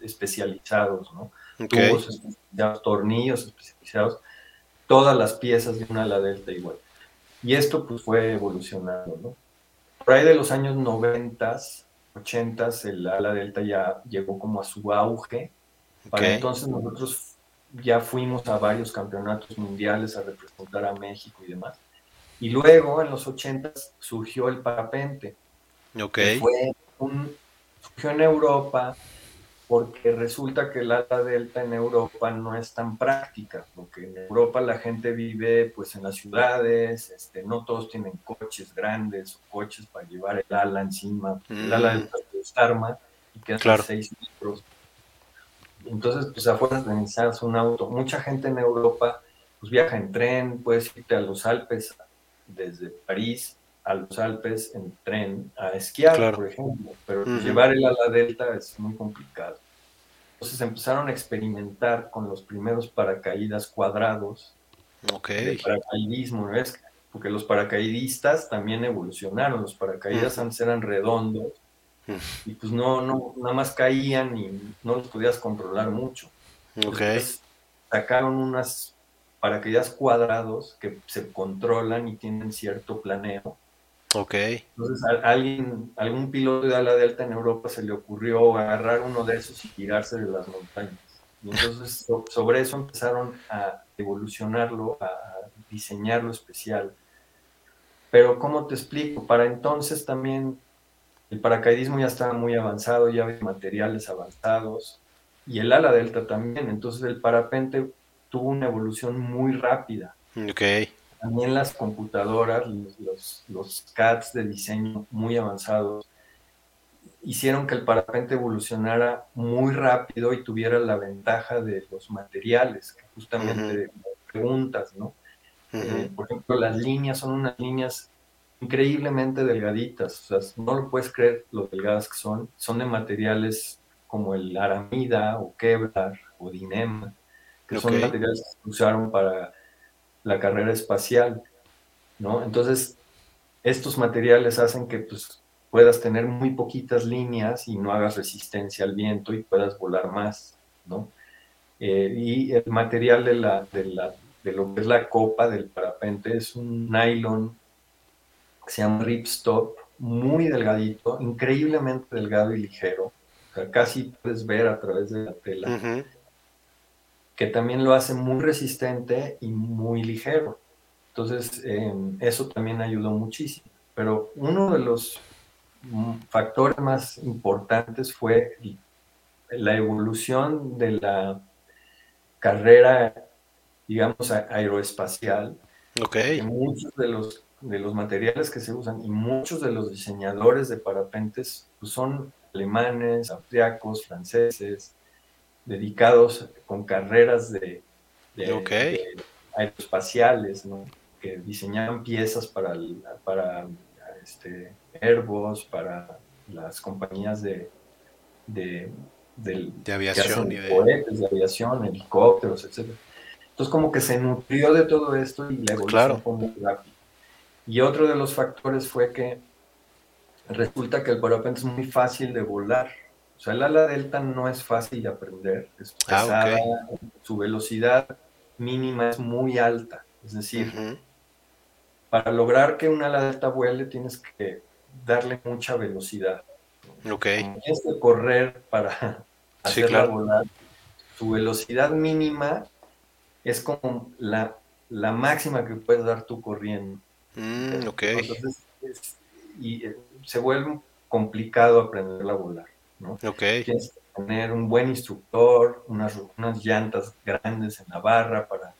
Speaker 2: especializados, ¿no? Tubos especializados, tornillos especializados, todas las piezas de una ala delta igual. Y esto pues fue evolucionando, ¿no? Por ahí de los años 90, 80, el ala delta ya llegó como a su auge. Para entonces nosotros ya fuimos a varios campeonatos mundiales a representar a México y demás. Y luego en los 80 surgió el parapente.
Speaker 1: Ok.
Speaker 2: fue un, surgió en Europa, porque resulta que el ala delta en Europa no es tan práctica, porque en Europa la gente vive pues en las ciudades, este, no todos tienen coches grandes o coches para llevar el ala encima, el ala mm. delta es arma y queda claro. 6 metros. Entonces, pues afuera necesitas un auto. Mucha gente en Europa pues viaja en tren, puedes irte a los Alpes desde París a los Alpes en tren a esquiar, por ejemplo, pero llevar el ala delta es muy complicado. Entonces empezaron a experimentar con los primeros paracaídas cuadrados
Speaker 1: okay.
Speaker 2: paracaidismo, ¿ves? Porque los paracaidistas también evolucionaron, los paracaídas antes eran redondos y pues no, no, nada más caían y no los podías controlar mucho.
Speaker 1: Entonces,
Speaker 2: sacaron unas paracaídas cuadrados que se controlan y tienen cierto planeo
Speaker 1: Ok.
Speaker 2: Entonces, a, alguien, algún piloto de ala delta en Europa se le ocurrió agarrar uno de esos y tirarse de las montañas. Y entonces, sobre eso empezaron a evolucionarlo, a diseñarlo especial. Pero, ¿cómo te explico? Para entonces también el paracaidismo ya estaba muy avanzado, ya había materiales avanzados, y el ala delta también. Entonces, el parapente tuvo una evolución muy rápida.
Speaker 1: Ok
Speaker 2: también las computadoras, los, los, CADs de diseño muy avanzados, hicieron que el parapente evolucionara muy rápido y tuviera la ventaja de los materiales, que justamente preguntas, ¿no? Eh, por ejemplo, las líneas son unas líneas increíblemente delgaditas, o sea, no lo puedes creer lo delgadas que son, son de materiales como el aramida o Kevlar o Dinema, que son materiales que se usaron para la carrera espacial, ¿no? Entonces, estos materiales hacen que pues, puedas tener muy poquitas líneas y no hagas resistencia al viento y puedas volar más, ¿no? Eh, y el material de, la, de, la, de lo que es la copa del parapente es un nylon que se llama ripstop, muy delgadito, increíblemente delgado y ligero. O sea, casi puedes ver a través de la tela que también lo hace muy resistente y muy ligero. Entonces, em, eso también ayudó muchísimo. Pero uno de los mm, factores más importantes fue la evolución de la carrera, digamos, aeroespacial.
Speaker 1: Okay.
Speaker 2: muchos de los, de los materiales que se usan y muchos de los diseñadores de parapentes pues, son alemanes, austriacos, franceses, dedicados con carreras de, aeroespaciales, ¿no? que diseñaban piezas para, para este, Airbus, para las compañías de, de,
Speaker 1: aviación,
Speaker 2: de aviación, helicópteros, etc. Entonces como que se nutrió de todo esto y la evolución fue muy rápida. Y otro de los factores fue que resulta que el parapente es muy fácil de volar. O sea, el ala delta no es fácil de aprender, es ah, pesada, su velocidad mínima es muy alta. Es decir, para lograr que un ala delta vuele tienes que darle mucha velocidad.
Speaker 1: Ok.
Speaker 2: Tienes que correr para hacerla volar. Su velocidad mínima es como la, máxima que puedes dar tú corriendo.
Speaker 1: Mm, ok.
Speaker 2: Entonces, y eh, se vuelve complicado aprenderla a volar. ¿No?
Speaker 1: Okay.
Speaker 2: Tienes que tener un buen instructor, unas, unas llantas grandes en la barra para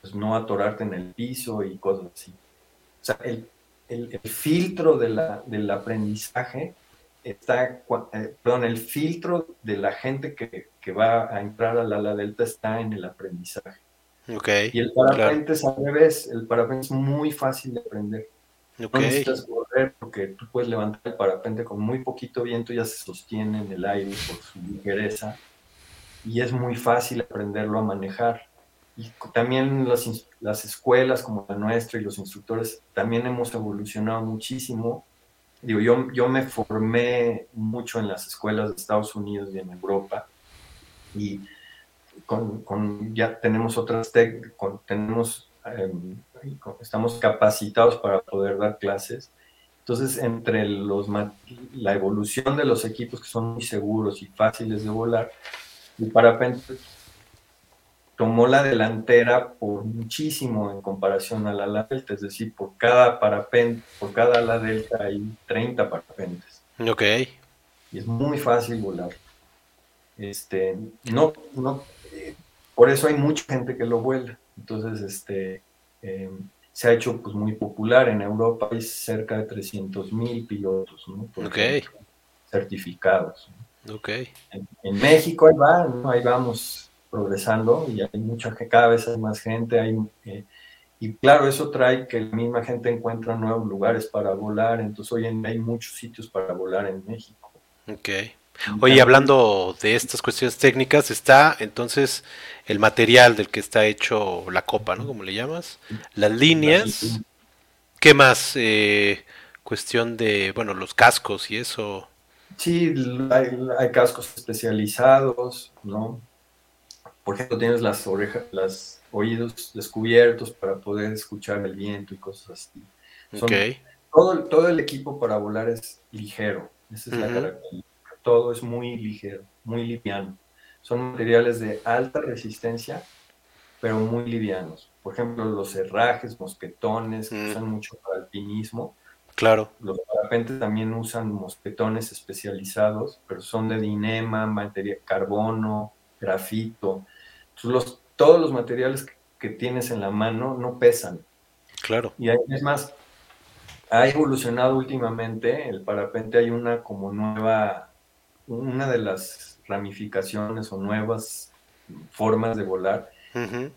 Speaker 2: pues, no atorarte en el piso y cosas así. O sea, el, el, filtro de la, del aprendizaje está, eh, perdón, el filtro de la gente que, va a entrar al ala delta está en el aprendizaje.
Speaker 1: Okay,
Speaker 2: y el parapente es al revés, el parapente es muy fácil de aprender. No necesitas correr porque tú puedes levantar el parapente con muy poquito viento, ya se sostiene en el aire por su ligereza y es muy fácil aprenderlo a manejar. Y también las, las escuelas como la nuestra y los instructores también hemos evolucionado muchísimo digo, yo, yo me formé mucho en las escuelas de Estados Unidos y en Europa y con, ya tenemos otras técnicas, tenemos, em, estamos capacitados para poder dar clases. Entonces, entre los, la evolución de los equipos que son muy seguros y fáciles de volar, el parapente tomó la delantera por muchísimo en comparación al ala delta, es decir, por cada parapente, por cada ala delta hay 30 parapentes.
Speaker 1: Ok.
Speaker 2: Y es muy fácil volar. Este, no, no, eh, por eso hay mucha gente que lo vuela. Entonces, este, em, se ha hecho pues, muy popular. En Europa hay cerca de 300 mil pilotos, ¿no? certificados.
Speaker 1: Ok.
Speaker 2: En, México ahí va, ahí vamos progresando y hay mucha cada vez hay más gente, hay, eh, y claro, eso trae que la misma gente encuentra nuevos lugares para volar, entonces hoy en día hay muchos sitios para volar en México.
Speaker 1: Ok. Oye, hablando de estas cuestiones técnicas, está entonces el material del que está hecho la copa, ¿no? Como le llamas, las líneas, ¿qué más? Eh, cuestión de, bueno, los cascos y eso.
Speaker 2: Sí, hay, hay cascos especializados, ¿no? por ejemplo, tienes las orejas, los oídos descubiertos para poder escuchar el viento y cosas así. todo, todo el equipo para volar es ligero. Esa es la característica. Todo es muy ligero, muy liviano. Son materiales de alta resistencia, pero muy livianos. Por ejemplo, los herrajes, mosquetones, que usan mucho para alpinismo.
Speaker 1: Claro.
Speaker 2: Los parapentes también usan mosquetones especializados, pero son de dinema, materia, carbono, grafito los, todos los materiales que, tienes en la mano no pesan.
Speaker 1: Claro.
Speaker 2: Y es más, ha evolucionado últimamente el parapente, hay una como nueva, una de las ramificaciones o nuevas formas de volar,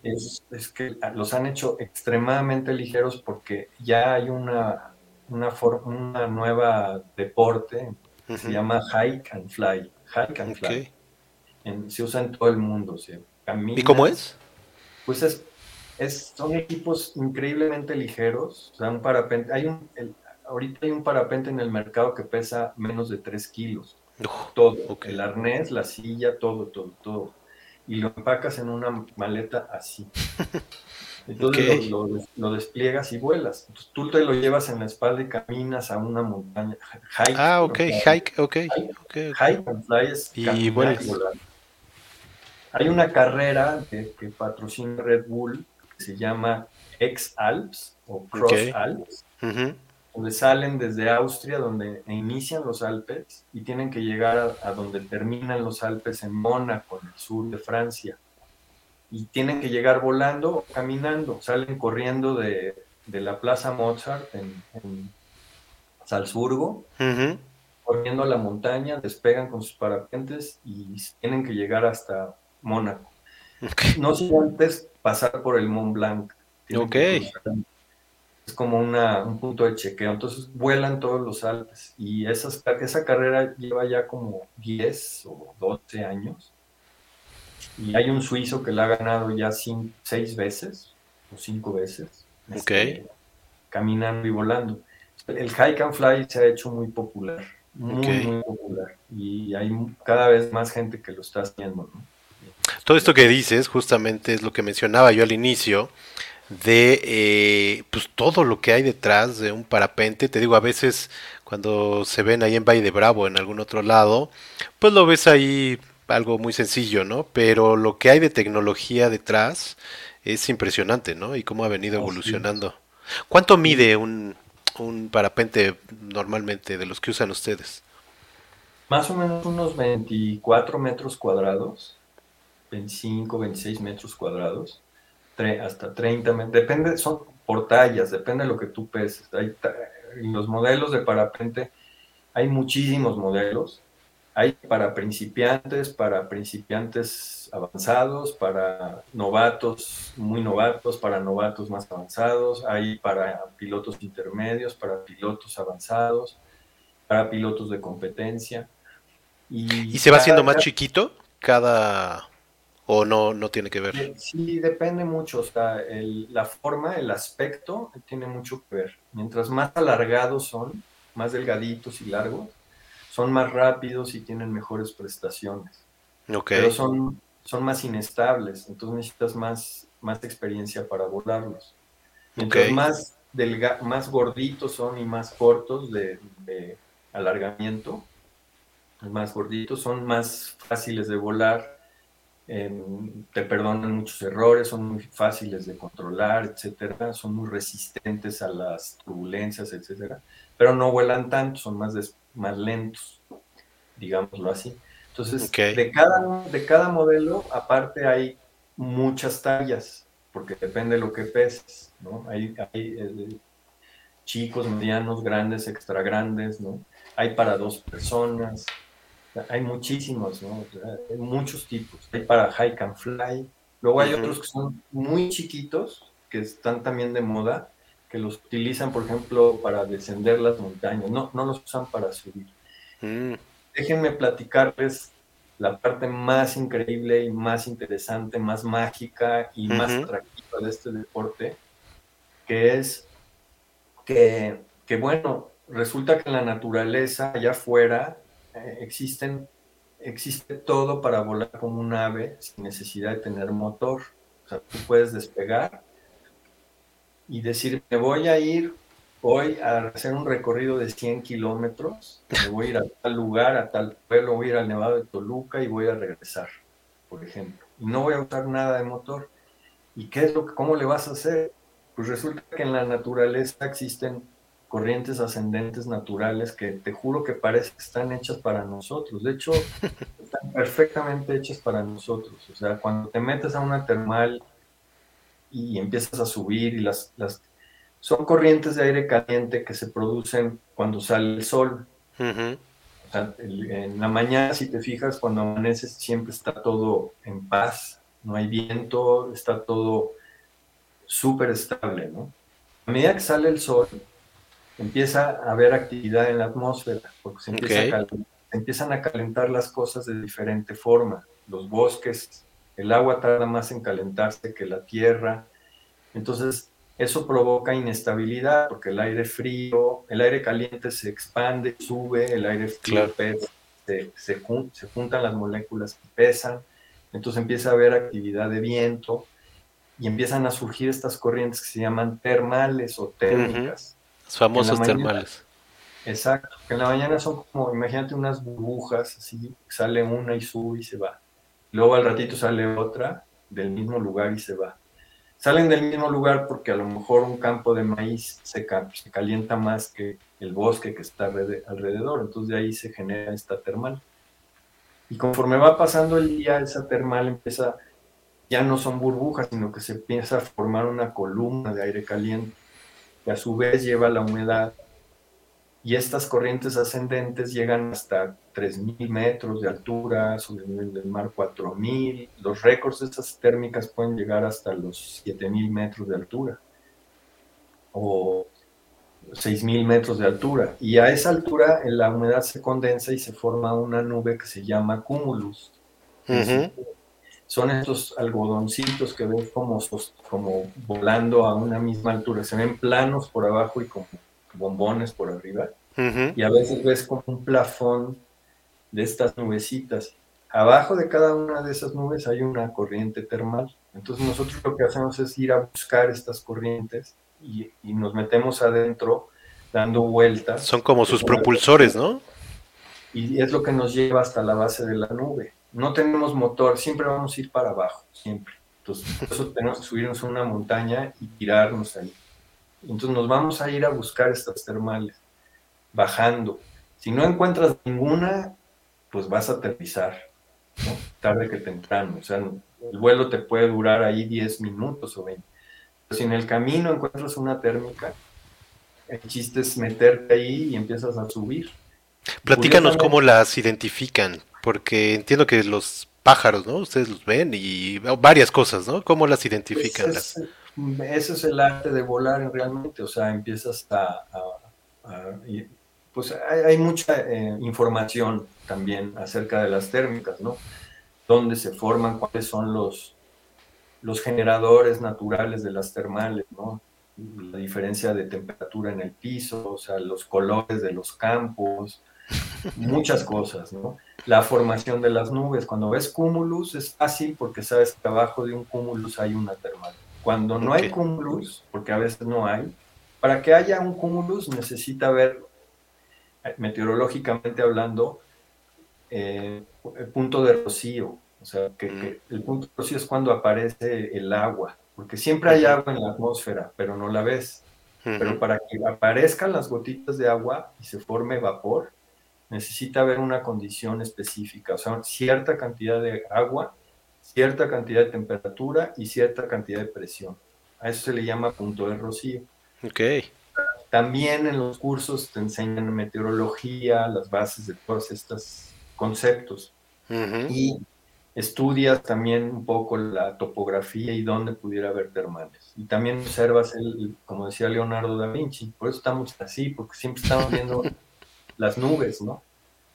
Speaker 2: es, que los han hecho extremadamente ligeros porque ya hay una, una, una nueva deporte que se llama hike and fly. Hike and fly. se usa en todo el mundo. ¿sí?
Speaker 1: ¿Y cómo es?
Speaker 2: Pues es, es, son equipos increíblemente ligeros. O sea, un parapente, hay un, ahorita hay un parapente en el mercado que pesa menos de 3 kilos. Todo. El arnés, la silla, todo, todo, todo. Y lo empacas en una maleta así. Entonces lo, despliegas y vuelas. Entonces, tú te lo llevas en la espalda y caminas a una montaña.
Speaker 1: Hike, ah, ok, hike, ok.
Speaker 2: Hike, hike and fly es y, volar. Hay una carrera que, patrocina Red Bull que se llama X Alps o Cross Alps, donde salen desde Austria, donde inician los Alpes y tienen que llegar a, donde terminan los Alpes en Mónaco, en el sur de Francia. Y tienen que llegar volando o caminando. Salen corriendo de, la Plaza Mozart en, Salzburgo, corriendo a la montaña, despegan con sus parapentes y tienen que llegar hasta Mónaco. No sin antes pasar por el Mont Blanc.
Speaker 1: Ok.
Speaker 2: Es como una, un punto de chequeo. Entonces vuelan todos los Alpes. Y esas, esa carrera lleva ya como 10 o 12 años. Y hay un suizo que la ha ganado ya 6 veces o 5 veces.
Speaker 1: Este,
Speaker 2: caminando y volando. El hike and fly se ha hecho muy popular. Muy, muy popular. Y hay cada vez más gente que lo está haciendo. ¿no?
Speaker 1: Todo esto que dices justamente es lo que mencionaba yo al inicio de eh, pues todo lo que hay detrás de un parapente. Te digo, a veces cuando se ven ahí en Valle de Bravo, en algún otro lado, pues lo ves ahí algo muy sencillo, ¿no? Pero lo que hay de tecnología detrás es impresionante, ¿no? Y cómo ha venido evolucionando. ¿Cuánto mide un, un parapente normalmente de los que usan ustedes?
Speaker 2: Más o menos unos 24 metros cuadrados. 25, 26 metros cuadrados, hasta 30 metros, depende, son por tallas, depende de lo que tú peses. Hay, los modelos de parapente hay muchísimos modelos. Hay para principiantes, para principiantes avanzados, para novatos, muy novatos, para novatos más avanzados, hay para pilotos intermedios, para pilotos avanzados, para pilotos de competencia.
Speaker 1: ¿Y, se va haciendo más chiquito cada... o no, no tiene que ver?
Speaker 2: Sí, depende mucho. O sea, la forma, el aspecto tiene mucho que ver. Mientras más alargados son, más delgaditos y largos, son más rápidos y tienen mejores prestaciones. Pero son, son más inestables, entonces necesitas más, más experiencia para volarlos. Mientras más, más gorditos son y más cortos de, alargamiento, más gorditos, son más fáciles de volar, em, te perdonan muchos errores, son muy fáciles de controlar, etcétera, son muy resistentes a las turbulencias, etcétera, pero no vuelan tanto, son más, más lentos, digámoslo así. Entonces, de, cada, de cada modelo, aparte hay muchas tallas, porque depende de lo que peses, ¿no? Hay, hay eh, chicos, medianos, grandes, extra grandes, ¿no? Hay para dos personas, hay muchísimos, ¿no? hay muchos tipos. Hay para hike and fly. Luego hay otros que son muy chiquitos, que están también de moda, que los utilizan, por ejemplo, para descender las montañas. No, no los usan para subir. Mm. Déjenme platicarles la parte más increíble y más interesante, más mágica y más atractiva de este deporte, que es que, que, bueno, resulta que en la naturaleza, allá afuera, existen, existe todo para volar como un ave sin necesidad de tener motor. O sea, tú puedes despegar y decir, me voy a ir hoy a hacer un recorrido de 100 kilómetros, me voy a ir a tal lugar, a tal pueblo, voy a ir al Nevado de Toluca y voy a regresar, por ejemplo. No voy a usar nada de motor. ¿Y qué es lo que, cómo le vas a hacer? Pues resulta que en la naturaleza existen corrientes ascendentes naturales que te juro que parece que están hechas para nosotros. De hecho, están perfectamente hechas para nosotros. O sea, cuando te metes a una termal y empiezas a subir y las, las son corrientes de aire caliente que se producen cuando sale el sol. o sea, en la mañana, si te fijas, cuando amaneces siempre está todo en paz, no hay viento, está todo súper estable, ¿no? A medida que sale el sol, empieza a haber actividad en la atmósfera, porque se, empiezan a calentar las cosas de diferente forma. Los bosques, el agua tarda más en calentarse que la tierra. Entonces, eso provoca inestabilidad, porque el aire frío, el aire caliente se expande, sube, el aire frío pesa, se, se, juntan las moléculas que pesan, entonces empieza a haber actividad de viento y empiezan a surgir estas corrientes que se llaman termales o térmicas.
Speaker 1: Famosos termales.
Speaker 2: Exacto, que en la mañana son como, imagínate unas burbujas, así, sale una y sube y se va. Luego al ratito sale otra del mismo lugar y se va. Salen del mismo lugar porque a lo mejor un campo de maíz se, se calienta más que el bosque que está alrededor, entonces de ahí se genera esta termal. Y conforme va pasando el día, esa termal empieza, ya no son burbujas, sino que se empieza a formar una columna de aire caliente que a su vez lleva la humedad y estas corrientes ascendentes llegan hasta 3.000 metros de altura, sobre el nivel del mar 4.000. Los récords de estas térmicas pueden llegar hasta los 7.000 metros de altura o 6.000 metros de altura. Y a esa altura la humedad se condensa y se forma una nube que se llama cumulus son estos algodoncitos que ves como, como volando a una misma altura. Se ven planos por abajo y como bombones por arriba. Y a veces ves como un plafón de estas nubecitas. Abajo de cada una de esas nubes hay una corriente termal. Entonces nosotros lo que hacemos es ir a buscar estas corrientes y, y nos metemos adentro dando vueltas.
Speaker 1: Son como sus propulsores, ¿no?
Speaker 2: Y es lo que nos lleva hasta la base de la nube no tenemos motor, siempre vamos a ir para abajo, siempre. Entonces, por eso tenemos que subirnos a una montaña y tirarnos ahí. Entonces nos vamos a ir a buscar estas termales, bajando. Si no encuentras ninguna, pues vas a aterrizar, ¿no? tarde que temprano. O sea, el vuelo te puede durar ahí 10 minutos o 20. Pero si en el camino encuentras una térmica, el chiste es meterte ahí y empiezas a subir
Speaker 1: Platícanos cómo las identifican, porque entiendo que los pájaros, ¿no? Ustedes los ven y varias cosas, ¿no? ¿Cómo las identifican?
Speaker 2: Pues ese es el arte de volar realmente, o sea, empiezas a... pues hay, mucha eh, información también acerca de las térmicas, ¿no? Dónde se forman, cuáles son los, los generadores naturales de las termales, ¿no? La diferencia de temperatura en el piso, o sea, los colores de los campos, muchas cosas, ¿no? La formación de las nubes. Cuando ves cúmulus es fácil porque sabes que abajo de un cúmulus hay una termal. Cuando no hay cúmulus, porque a veces no hay, para que haya un cúmulus necesita ver, eh, meteorológicamente hablando, eh, el punto de rocío. O sea, que, mm. el punto de rocío es cuando aparece el agua, porque siempre hay agua en la atmósfera, pero no la ves. Pero para que aparezcan las gotitas de agua y se forme vapor, necesita haber una condición específica, o sea, cierta cantidad de agua, cierta cantidad de temperatura y cierta cantidad de presión. A eso se le llama punto de rocío.
Speaker 1: Ok.
Speaker 2: También en los cursos te enseñan meteorología, las bases de todos estos conceptos. Y estudias también un poco la topografía y dónde pudiera haber termales. Y también observas, el, como decía Leonardo da Vinci, por eso estamos así, porque siempre estamos viendo las nubes, ¿no?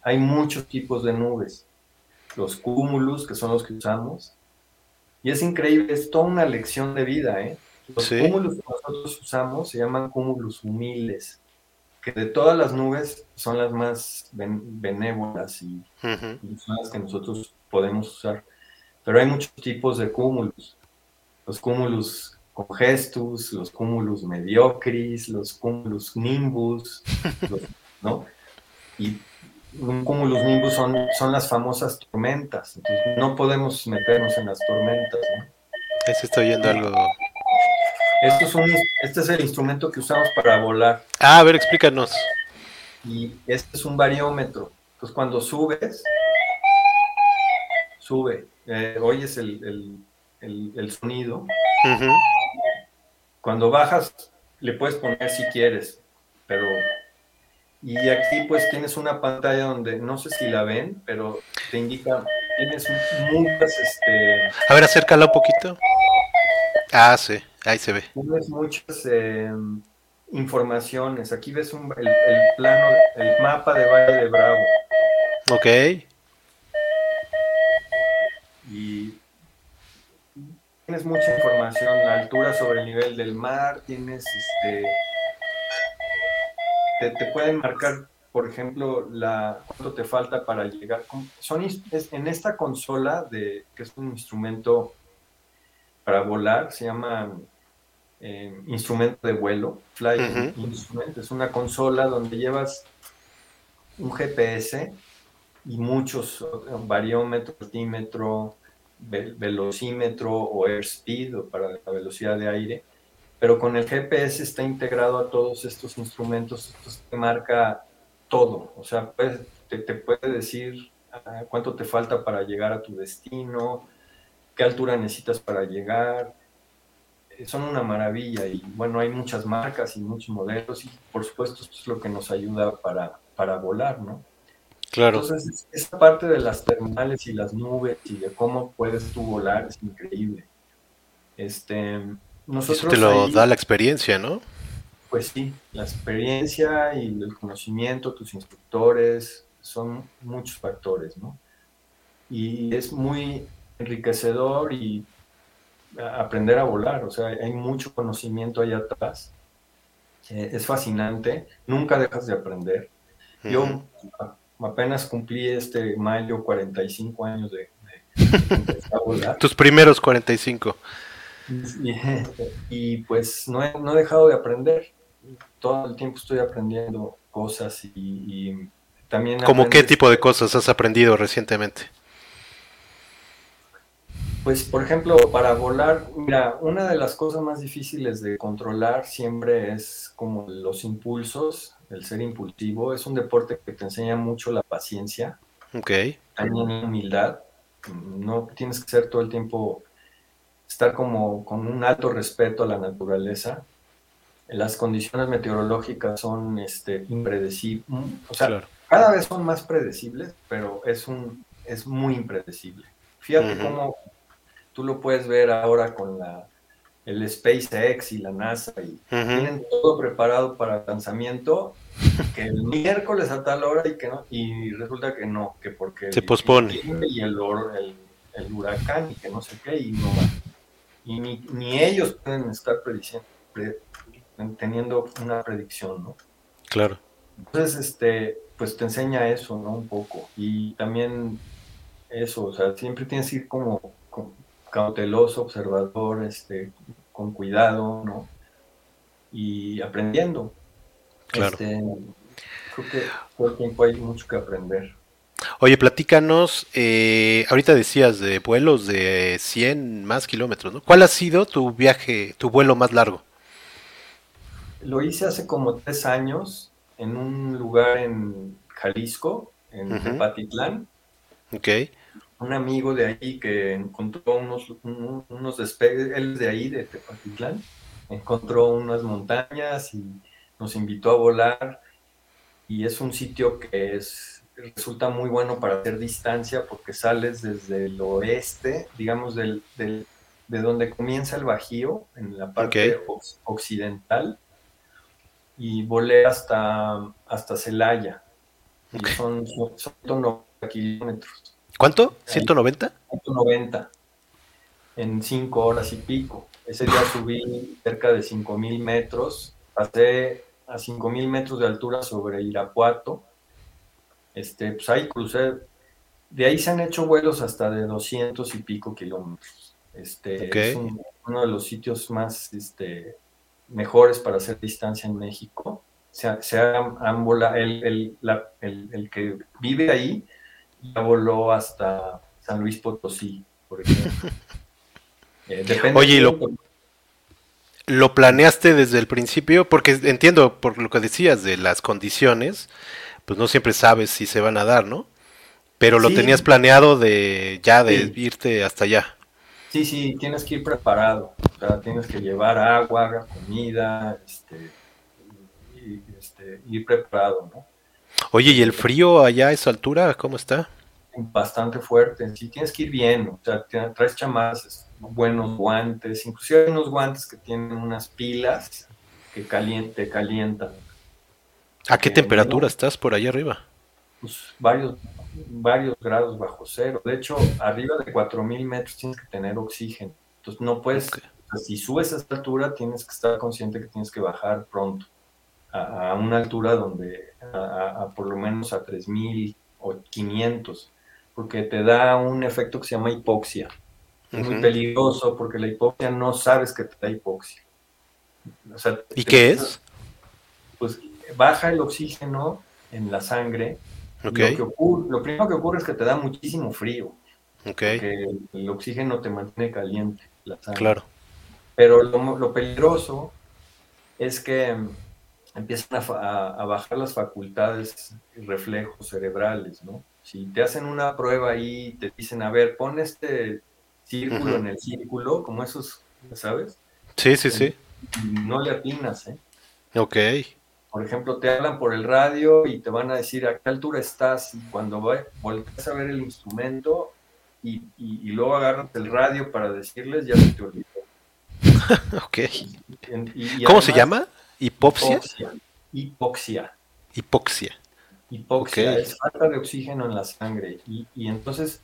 Speaker 2: Hay muchos tipos de nubes. Los cúmulos, que son los que usamos. Y es increíble, es toda una lección de vida, ¿eh? Los cúmulos que nosotros usamos se llaman cúmulos humildes, que de todas las nubes son las más benévolas y, son las que nosotros podemos usar. Pero hay muchos tipos de cúmulos. Los cúmulos congestus, los cúmulos mediocris, los cúmulos nimbus, ¿no? Y un cúmulo nimbus son, son las famosas tormentas. Entonces no podemos meternos en las tormentas. ¿no?
Speaker 1: Se está oyendo algo.
Speaker 2: Esto es un, este es el instrumento que usamos para volar.
Speaker 1: Ah, a ver, explícanos.
Speaker 2: Y este es un bariómetro. Entonces cuando subes, sube, eh, oyes el, el, el, sonido. Cuando bajas, le puedes poner si quieres, pero y aquí pues tienes una pantalla donde no sé si la ven, pero te indica, tienes muchas, este...
Speaker 1: A ver, acércala un poquito. Ah, sí, ahí se ve.
Speaker 2: Tienes muchas em, informaciones. Aquí ves el, plano, el mapa de Valle de Bravo.
Speaker 1: Ok.
Speaker 2: Y tienes mucha información, la altura sobre el nivel del mar, tienes este te, pueden marcar, por ejemplo, la, cuánto te falta para llegar. Son, en esta consola, de, que es un instrumento para volar, se llama eh, instrumento de vuelo, Fly Instrument. Es una consola donde llevas un GPS y muchos variómetros, altímetro, velocímetro o airspeed o para la velocidad de aire pero con el GPS está integrado a todos estos instrumentos, entonces te marca todo, o sea, te, puede decir ah, cuánto te falta para llegar a tu destino, qué altura necesitas para llegar, eh, son una maravilla y bueno, hay muchas marcas y muchos modelos y por supuesto esto es lo que nos ayuda para, para volar, ¿no?
Speaker 1: Claro.
Speaker 2: Entonces, esta parte de las terminales y las nubes y de cómo puedes tú volar es increíble. Este,
Speaker 1: eso te lo da la experiencia, ¿no?
Speaker 2: Pues sí, la experiencia y el conocimiento, tus instructores, son muchos factores, ¿no? Y es muy enriquecedor y aprender a volar, o sea, hay mucho conocimiento allá atrás. Eh, es fascinante, nunca dejas de aprender. Yo apenas cumplí este mayo 45 años de,
Speaker 1: de, volar. Tus primeros 45.
Speaker 2: Y, pues no he, no he, dejado de aprender. Todo el tiempo estoy aprendiendo cosas y, también...
Speaker 1: ¿Cómo qué tipo de cosas has aprendido recientemente?
Speaker 2: Pues, por ejemplo, para volar, mira, una de las cosas más difíciles de controlar siempre es como los impulsos, el ser impulsivo. Es un deporte que te enseña mucho la paciencia.
Speaker 1: Ok.
Speaker 2: También la humildad. No tienes que ser todo el tiempo estar como con un alto respeto a la naturaleza. Las condiciones meteorológicas son este, impredecibles. O sea, cada vez son más predecibles, pero es, un, es muy impredecible. Fíjate cómo tú lo puedes ver ahora con la, el SpaceX y la NASA y tienen todo preparado para el lanzamiento que el miércoles a tal hora y que no y resulta que no que porque
Speaker 1: se pospone
Speaker 2: y el, el, huracán y que no sé qué y no va y ni, ni ellos pueden estar prediciendo teniendo una predicción no
Speaker 1: claro
Speaker 2: entonces este pues te enseña eso no un poco y también eso o sea siempre tienes que ir como cauteloso observador este con cuidado, ¿no? Y aprendiendo.
Speaker 1: Claro.
Speaker 2: Este, creo que todo el tiempo hay mucho que aprender.
Speaker 1: Oye, platícanos, eh, ahorita decías de vuelos de 100 más kilómetros, ¿no? ¿Cuál ha sido tu viaje, tu vuelo más largo?
Speaker 2: Lo hice hace como tres años en un lugar en Jalisco, en Tepatitlán.
Speaker 1: Ok
Speaker 2: un amigo de ahí que encontró unos, unos despegues, él de ahí, de Tepatitlán, encontró unas montañas y nos invitó a volar y es un sitio que es, resulta muy bueno para hacer distancia porque sales desde el oeste, digamos, del, de donde comienza el Bajío, en la parte occidental, y volé hasta, hasta Celaya. Y son, son 90 kilómetros.
Speaker 1: ¿Cuánto? ¿190?
Speaker 2: 190 en 5 horas y pico. Ese día subí cerca de 5.000 metros, pasé a 5.000 metros de altura sobre Irapuato. Este, pues ahí crucé. De ahí se han hecho vuelos hasta de 200 y pico kilómetros. Este, Es uno de los sitios más este, mejores para hacer distancia en México. Se, se han, volado, el, el, el que vive ahí ya voló hasta San Luis Potosí, por ejemplo.
Speaker 1: Eh, Oye, lo, lo planeaste desde el principio? Porque entiendo por lo que decías de las condiciones, pues no siempre sabes si se van a dar, ¿no? Pero lo tenías planeado de ya de irte hasta allá.
Speaker 2: Sí, sí, tienes que ir preparado. O sea, tienes que llevar agua, comida, este, y, este, ir preparado, ¿no?
Speaker 1: Oye, ¿y el frío allá a esa altura cómo está?
Speaker 2: bastante fuerte. Sí, tienes que ir bien, o sea, traes chamas, buenos guantes, inclusive hay unos guantes que tienen unas pilas que caliente, calientan.
Speaker 1: ¿A qué eh, temperatura estás por ahí arriba?
Speaker 2: Pues varios, varios grados bajo cero. De hecho, arriba de 4000 metros tienes que tener oxígeno. Entonces no puedes, si subes a esta altura, tienes que estar consciente que tienes que bajar pronto a, una altura donde, a, por lo menos a 3000 o 500 porque te da un efecto que se llama hipoxia. Es muy peligroso porque la hipoxia no sabes que te da hipoxia.
Speaker 1: ¿Y qué es?
Speaker 2: Pues baja el oxígeno en la sangre. Lo, primero que ocurre es que te da muchísimo frío. Porque el, oxígeno te mantiene caliente la sangre.
Speaker 1: Claro.
Speaker 2: Pero lo, peligroso es que empiezan a, a, bajar las facultades y reflejos cerebrales, ¿no? Si te hacen una prueba ahí, te dicen, a ver, pon este círculo en el círculo, como esos, ¿sabes?
Speaker 1: Sí, sí, sí.
Speaker 2: No le atinas, ¿eh?
Speaker 1: Ok.
Speaker 2: Por ejemplo, te hablan por el radio y te van a decir a qué altura estás y cuando volteas a ver el instrumento y, luego agarras el radio para decirles, ya se te olvidó.
Speaker 1: ok. ¿Cómo se llama? ¿Hipopsia?
Speaker 2: Hipoxia.
Speaker 1: Hipoxia
Speaker 2: hipoxia, es falta de oxígeno en la sangre. Y, entonces,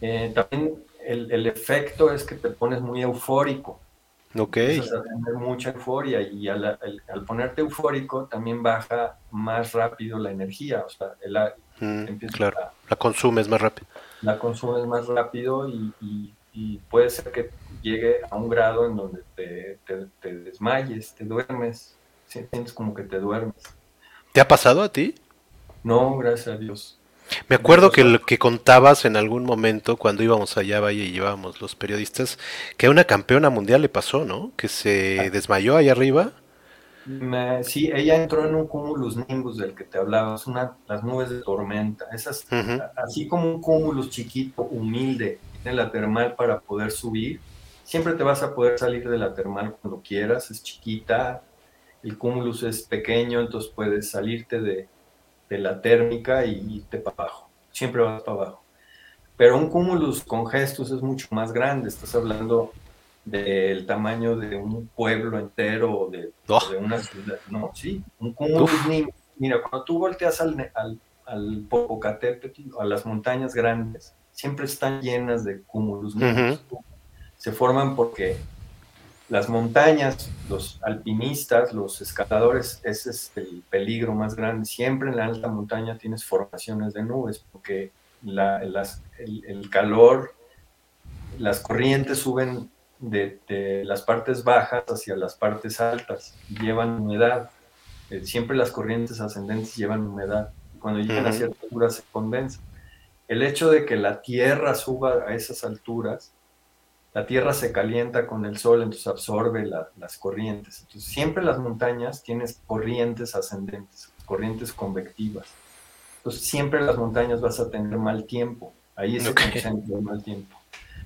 Speaker 2: eh, también el, efecto es que te pones muy eufórico.
Speaker 1: Ok.
Speaker 2: Tener mucha euforia y al, ponerte eufórico también baja más rápido la energía. O sea, el,
Speaker 1: mm, claro, la consumes más rápido.
Speaker 2: La consumes más rápido y, puede ser que llegue a un grado en donde te, te desmayes, te duermes, sientes como que te duermes.
Speaker 1: ¿Te ha pasado a ti?
Speaker 2: No, gracias a Dios.
Speaker 1: Me acuerdo que lo que contabas en algún momento cuando íbamos allá Valle y llevábamos los periodistas, que a una campeona mundial le pasó, ¿no? Que se ah. desmayó allá arriba.
Speaker 2: sí, ella entró en un cúmulus nimbus del que te hablaba, es una, las nubes de tormenta, esas, así como un cúmulus chiquito, humilde, en la termal para poder subir, siempre te vas a poder salir de la termal cuando quieras, es chiquita, el cúmulus es pequeño, entonces puedes salirte de, de la térmica y te para abajo, siempre vas para abajo. Pero un cúmulus con gestos es mucho más grande, estás hablando del tamaño de un pueblo entero o de,
Speaker 1: Oh.
Speaker 2: de una ciudad. No, sí, un cúmulus nimbus. Mira, cuando tú volteas al, al, al Popocatépetl, a las montañas grandes, siempre están llenas de cúmulus nimbus. Se forman porque las montañas, los alpinistas, los escaladores, ese es el peligro más grande. Siempre en la alta montaña tienes formaciones de nubes porque la, las, el, el, calor, las corrientes suben de, de, las partes bajas hacia las partes altas, llevan humedad. Eh, siempre las corrientes ascendentes llevan humedad. Cuando llegan uh -huh. a cierta altura se condensa. El hecho de que la tierra suba a esas alturas, la tierra se calienta con el sol, entonces absorbe la, las corrientes. Entonces siempre las montañas tienes corrientes ascendentes, corrientes convectivas. Entonces siempre en las montañas vas a tener mal tiempo. Ahí se okay. el mal tiempo.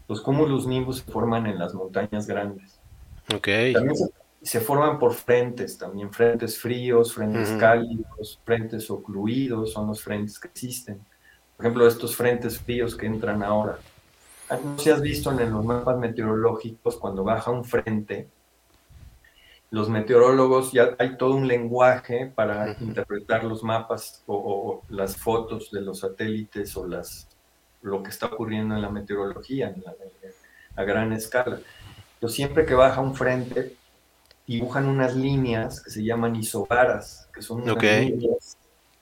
Speaker 2: Los cúmulos nimbus se forman en las montañas grandes.
Speaker 1: Okay.
Speaker 2: También se, se, forman por frentes, también frentes fríos, frentes uh -huh. cálidos, frentes ocluidos, son los frentes que existen. Por ejemplo, estos frentes fríos que entran ahora. No sé si has visto en los mapas meteorológicos cuando baja un frente, los meteorólogos ya hay todo un lenguaje para uh -huh. interpretar los mapas o, o, las fotos de los satélites o las lo que está ocurriendo en la meteorología en la, en, a gran escala. Pero siempre que baja un frente, dibujan unas líneas que se llaman isobaras, que son unas
Speaker 1: okay.
Speaker 2: líneas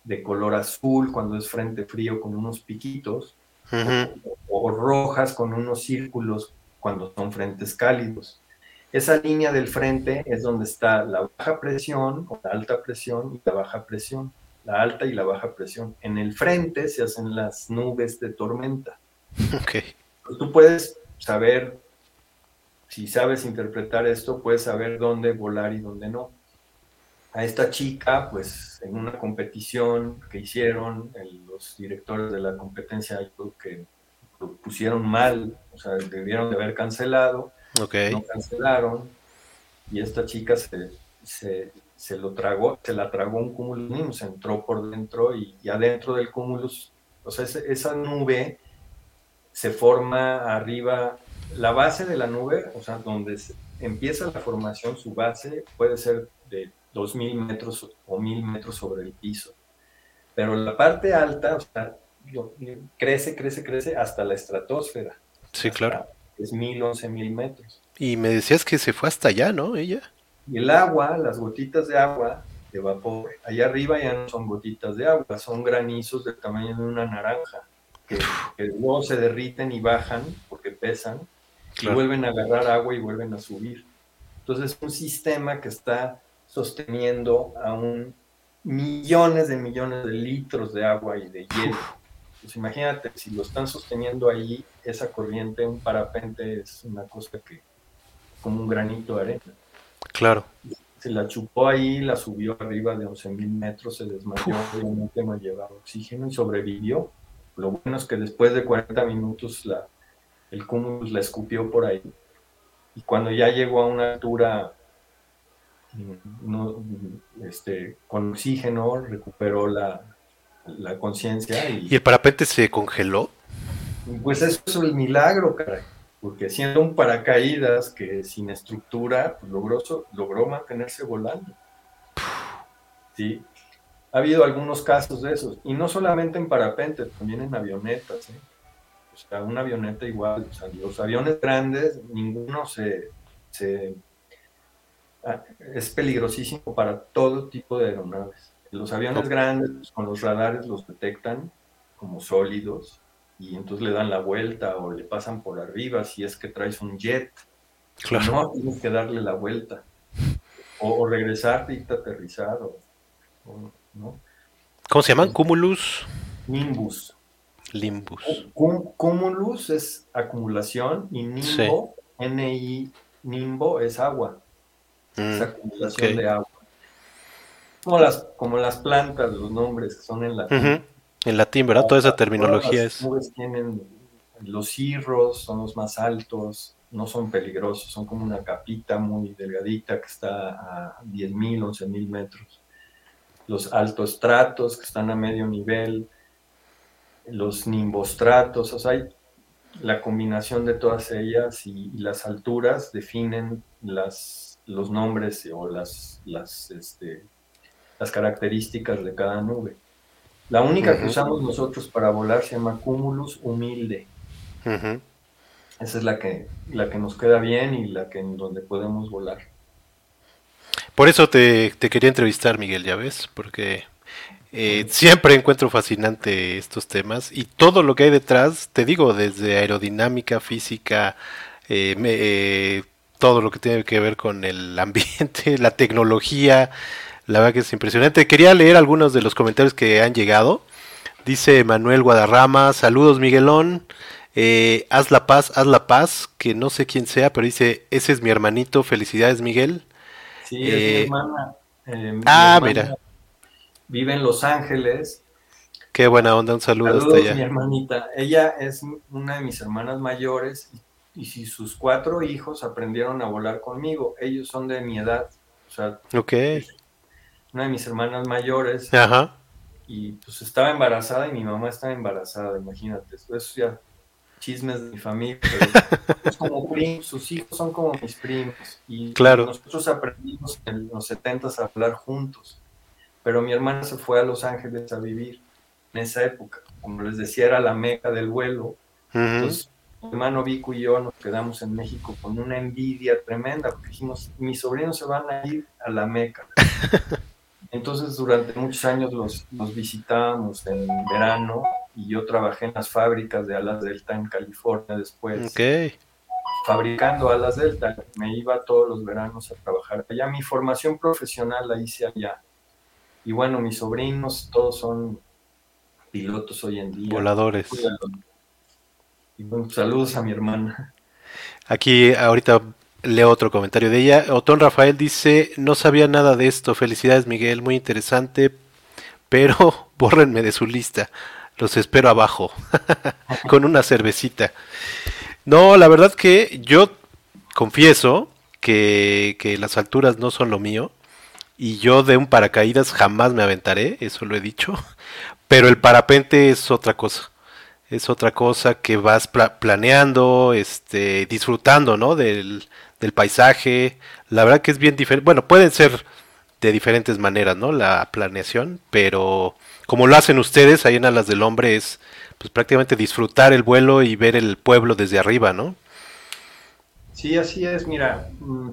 Speaker 2: de color azul cuando es frente frío con unos piquitos,
Speaker 1: uh -huh.
Speaker 2: o, o, rojas con unos círculos cuando son frentes cálidos. Esa línea del frente es donde está la baja presión o la alta presión y la baja presión la alta y la baja presión. En el frente se hacen las nubes de tormenta.
Speaker 1: Okay.
Speaker 2: Tú puedes saber, si sabes interpretar esto, puedes saber dónde volar y dónde no. A esta chica, pues en una competición que hicieron, los directores de la competencia que lo pusieron mal, o sea, debieron de haber cancelado,
Speaker 1: okay.
Speaker 2: no cancelaron, y esta chica se, se se lo tragó, se la tragó un cúmulo nimbus, entró por dentro y, y adentro del cúmulus, o sea, esa, esa nube se forma arriba, la base de la nube, o sea, donde se, empieza la formación, su base puede ser de 2.000 metros o 1.000 metros sobre el piso, pero la parte alta, o sea, crece, crece, crece hasta la estratosfera.
Speaker 1: Sí, claro.
Speaker 2: Es 1.000, 11.000 metros.
Speaker 1: Y me decías que se fue hasta allá, ¿no? Ella.
Speaker 2: Y el agua, las gotitas de agua de vapor, allá arriba ya no son gotitas de agua, son granizos del tamaño de una naranja, que, que luego se derriten y bajan porque pesan, claro. y vuelven a agarrar agua y vuelven a subir. Entonces es un sistema que está sosteniendo a un millones de millones de litros de agua y de hielo. Pues imagínate, si lo están sosteniendo ahí, esa corriente, un parapente es una cosa que, como un granito de arena.
Speaker 1: Claro.
Speaker 2: Se la chupó ahí, la subió arriba de 11.000 metros, se desmayó, obviamente no llevaba oxígeno y sobrevivió. Lo bueno es que después de 40 minutos la, el cúmulo la escupió por ahí. Y cuando ya llegó a una altura no, este, con oxígeno, recuperó la, la conciencia. Y,
Speaker 1: ¿Y el parapente se congeló?
Speaker 2: Pues eso es el milagro, caray porque siendo un paracaídas que sin estructura pues logró, logró mantenerse volando. Sí, ha habido algunos casos de esos, y no solamente en parapente, también en avionetas. ¿eh? O sea, una avioneta igual, o sea, los aviones grandes, ninguno se, se es peligrosísimo para todo tipo de aeronaves. Los aviones grandes, pues, con los radares los detectan como sólidos, y entonces le dan la vuelta o le pasan por arriba si es que traes un jet.
Speaker 1: Claro.
Speaker 2: No, tienes que darle la vuelta. O, o regresarte y aterrizar. O, o, ¿no?
Speaker 1: ¿Cómo se llaman? Cumulus.
Speaker 2: Nimbus.
Speaker 1: Limbus.
Speaker 2: Cum, cumulus es acumulación y nimbo, sí. N-I, nimbo es agua. Mm, es acumulación okay. de agua. Como las, como las plantas, los nombres que son en latín.
Speaker 1: Uh -huh. En latín, ¿verdad? Toda esa terminología
Speaker 2: las
Speaker 1: es.
Speaker 2: Nubes tienen los cirros, son los más altos, no son peligrosos, son como una capita muy delgadita que está a 10.000, 11.000 metros. los altostratos que están a medio nivel, los nimbostratos, o sea, hay la combinación de todas ellas y, las alturas definen las, los nombres o las, las, este, las características de cada nube. La única que usamos nosotros para volar se llama cumulus humilde. Esa es la que, la que nos queda bien y la que en donde podemos volar.
Speaker 1: Por eso te, te quería entrevistar, Miguel, ya ves, porque eh, siempre encuentro fascinante estos temas y todo lo que hay detrás, te digo, desde aerodinámica, física, eh, eh, todo lo que tiene que ver con el ambiente, la tecnología, la verdad que es impresionante. Quería leer algunos de los comentarios que han llegado. Dice Manuel Guadarrama, saludos Miguelón, haz la paz, haz la paz, que no sé quién sea, pero dice, ese es mi hermanito, felicidades Miguel.
Speaker 2: Sí, es mi hermana.
Speaker 1: ah, mira
Speaker 2: vive en Los Ángeles.
Speaker 1: Qué buena onda, un saludo
Speaker 2: hasta allá. mi hermanita. Ella es una de mis hermanas mayores y, si sus cuatro hijos aprendieron a volar conmigo, ellos son de mi edad. O sea, una de mis hermanas mayores.
Speaker 1: Ajá.
Speaker 2: Y pues estaba embarazada y mi mamá estaba embarazada, imagínate. Eso ya chismes de mi familia. es como primos, sus hijos son como mis primos. Y
Speaker 1: claro.
Speaker 2: nosotros aprendimos en los 70 a hablar juntos pero mi hermana se fue a Los Ángeles a vivir en esa época. Como les decía, era la meca del vuelo. Entonces, mi hermano Vico y yo nos quedamos en México con una envidia tremenda, porque dijimos, mis sobrinos se van a ir a la meca. Entonces, durante muchos años los, los visitábamos en verano y yo trabajé en las fábricas de alas Delta en California después. Fabricando alas Delta. Me iba todos los veranos a trabajar allá. Mi formación profesional la hice allá. Y bueno, mis sobrinos todos son pilotos hoy en día.
Speaker 1: Voladores.
Speaker 2: Y bueno, saludos a mi hermana.
Speaker 1: Aquí ahorita leo otro comentario de ella. Otón Rafael dice, no sabía nada de esto. Felicidades Miguel, muy interesante, pero bórrenme de su lista. Los espero abajo, con una cervecita. No, la verdad que yo confieso que, que las alturas no son lo mío. Y yo de un paracaídas jamás me aventaré, eso lo he dicho. Pero el parapente es otra cosa. Es otra cosa que vas planeando, este, disfrutando, ¿no? Del, del paisaje. La verdad que es bien diferente. Bueno, pueden ser de diferentes maneras, ¿no? La planeación, pero como lo hacen ustedes ahí en Alas del Hombre es pues prácticamente disfrutar el vuelo y ver el pueblo desde arriba, ¿no?
Speaker 2: Sí, así es, mira, mm,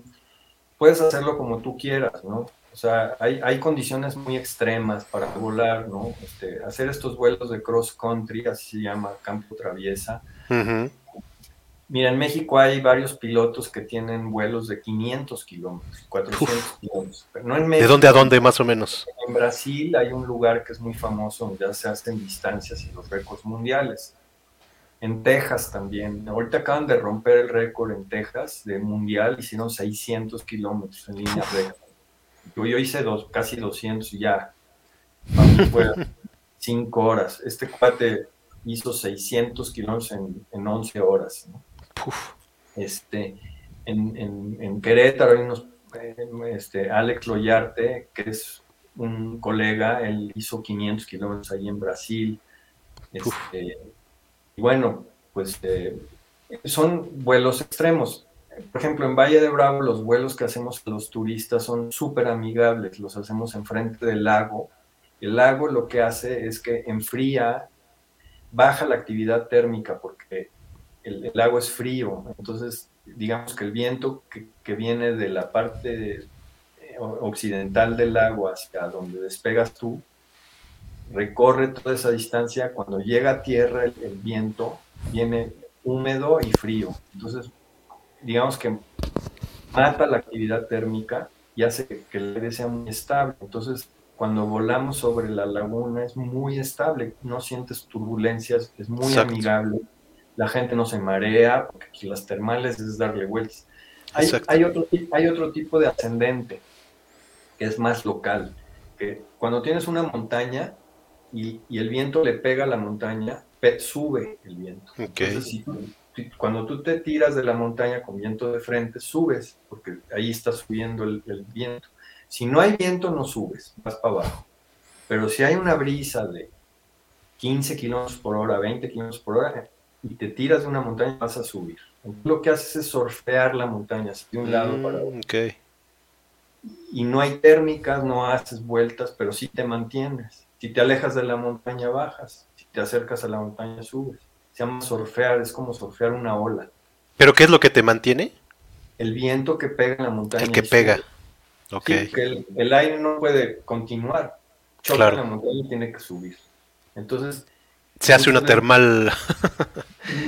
Speaker 2: puedes hacerlo como tú quieras, ¿no? O sea, hay, hay, condiciones muy extremas para volar, ¿no? Este, hacer estos vuelos de cross country, así se llama, campo traviesa. Mira, en México hay varios pilotos que tienen vuelos de 500 kilómetros, 400 kilómetros. no en
Speaker 1: ¿De dónde a dónde más o menos?
Speaker 2: En Brasil hay un lugar que es muy famoso donde ya se hacen distancias y los récords mundiales. En Texas también. Ahorita acaban de romper el récord en Texas de mundial, hicieron 600 kilómetros en línea recta. Yo, hice dos, casi 200 y ya. Vamos, 5 horas. Este cuate hizo 600 kilómetros en, en 11 horas. Este, en, en, Querétaro hay unos, este, Alex Loyarte, que es un colega, él hizo 500 kilómetros ahí en Brasil. Este, y bueno, pues eh, son vuelos extremos por ejemplo, en Valle de Bravo los vuelos que hacemos los turistas son súper amigables, los hacemos enfrente del lago. El lago lo que hace es que enfría, baja la actividad térmica porque el, lago es frío. Entonces, digamos que el viento que, viene de la parte eh, occidental del lago hacia donde despegas tú, recorre toda esa distancia. Cuando llega a tierra, el, el viento viene húmedo y frío. Entonces, digamos que mata la actividad térmica y hace que el aire sea muy estable. Entonces, cuando volamos sobre la laguna es muy estable, no sientes turbulencias, es muy amigable, la gente no se marea, porque aquí las termales es darle vueltas. Hay, hay, otro, hay otro tipo de ascendente que es más local, que cuando tienes una montaña y, el viento le pega a la montaña, sube el viento. Entonces, si, cuando tú te tiras de la montaña con viento de frente, subes, porque ahí está subiendo el, viento. Si no hay viento, no subes, vas para abajo. Pero si hay una brisa de 15 kilómetros por hora, 20 kilómetros por hora, y te tiras de una montaña, vas a subir. Entonces, lo que haces es surfear la montaña, de un lado para
Speaker 1: Mm,
Speaker 2: otro.
Speaker 1: ok.
Speaker 2: Y no hay térmicas, no haces vueltas, pero sí te mantienes. Si te alejas de la montaña, bajas. Si te acercas a la montaña, subes. Se llama surfear, es como surfear una ola.
Speaker 1: ¿Pero qué es lo que te mantiene?
Speaker 2: El viento que pega en la montaña.
Speaker 1: El que pega. Ok.
Speaker 2: Sí, porque el, el aire no puede continuar. Choca
Speaker 1: Claro.
Speaker 2: en la montaña y tiene que subir. Entonces,
Speaker 1: Se hace una termal.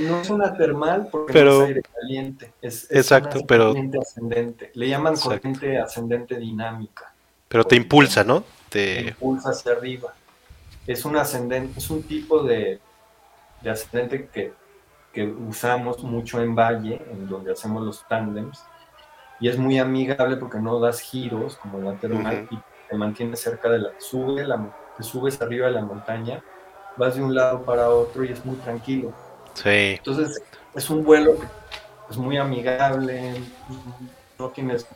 Speaker 2: no es una termal porque
Speaker 1: Pero-
Speaker 2: no es aire caliente. Es, es
Speaker 1: Exacto,
Speaker 2: una
Speaker 1: pero-
Speaker 2: ascendente. Le llaman
Speaker 1: Exacto.
Speaker 2: corriente ascendente dinámica.
Speaker 1: Pero te impulsa, ¿no?
Speaker 2: Te
Speaker 1: Te...
Speaker 2: impulsa hacia arriba. Es un ascendente, es un tipo de, de ascendente que, que usamos mucho en valle, en donde hacemos los tándems, y es muy amigable porque no das giros como la termal
Speaker 1: Ujú.
Speaker 2: y te mantiene cerca de la, sube la, te subes arriba de la montaña, vas de un lado para otro y es muy tranquilo.
Speaker 1: Sí.
Speaker 2: Entonces es un vuelo que es muy amigable, no tienes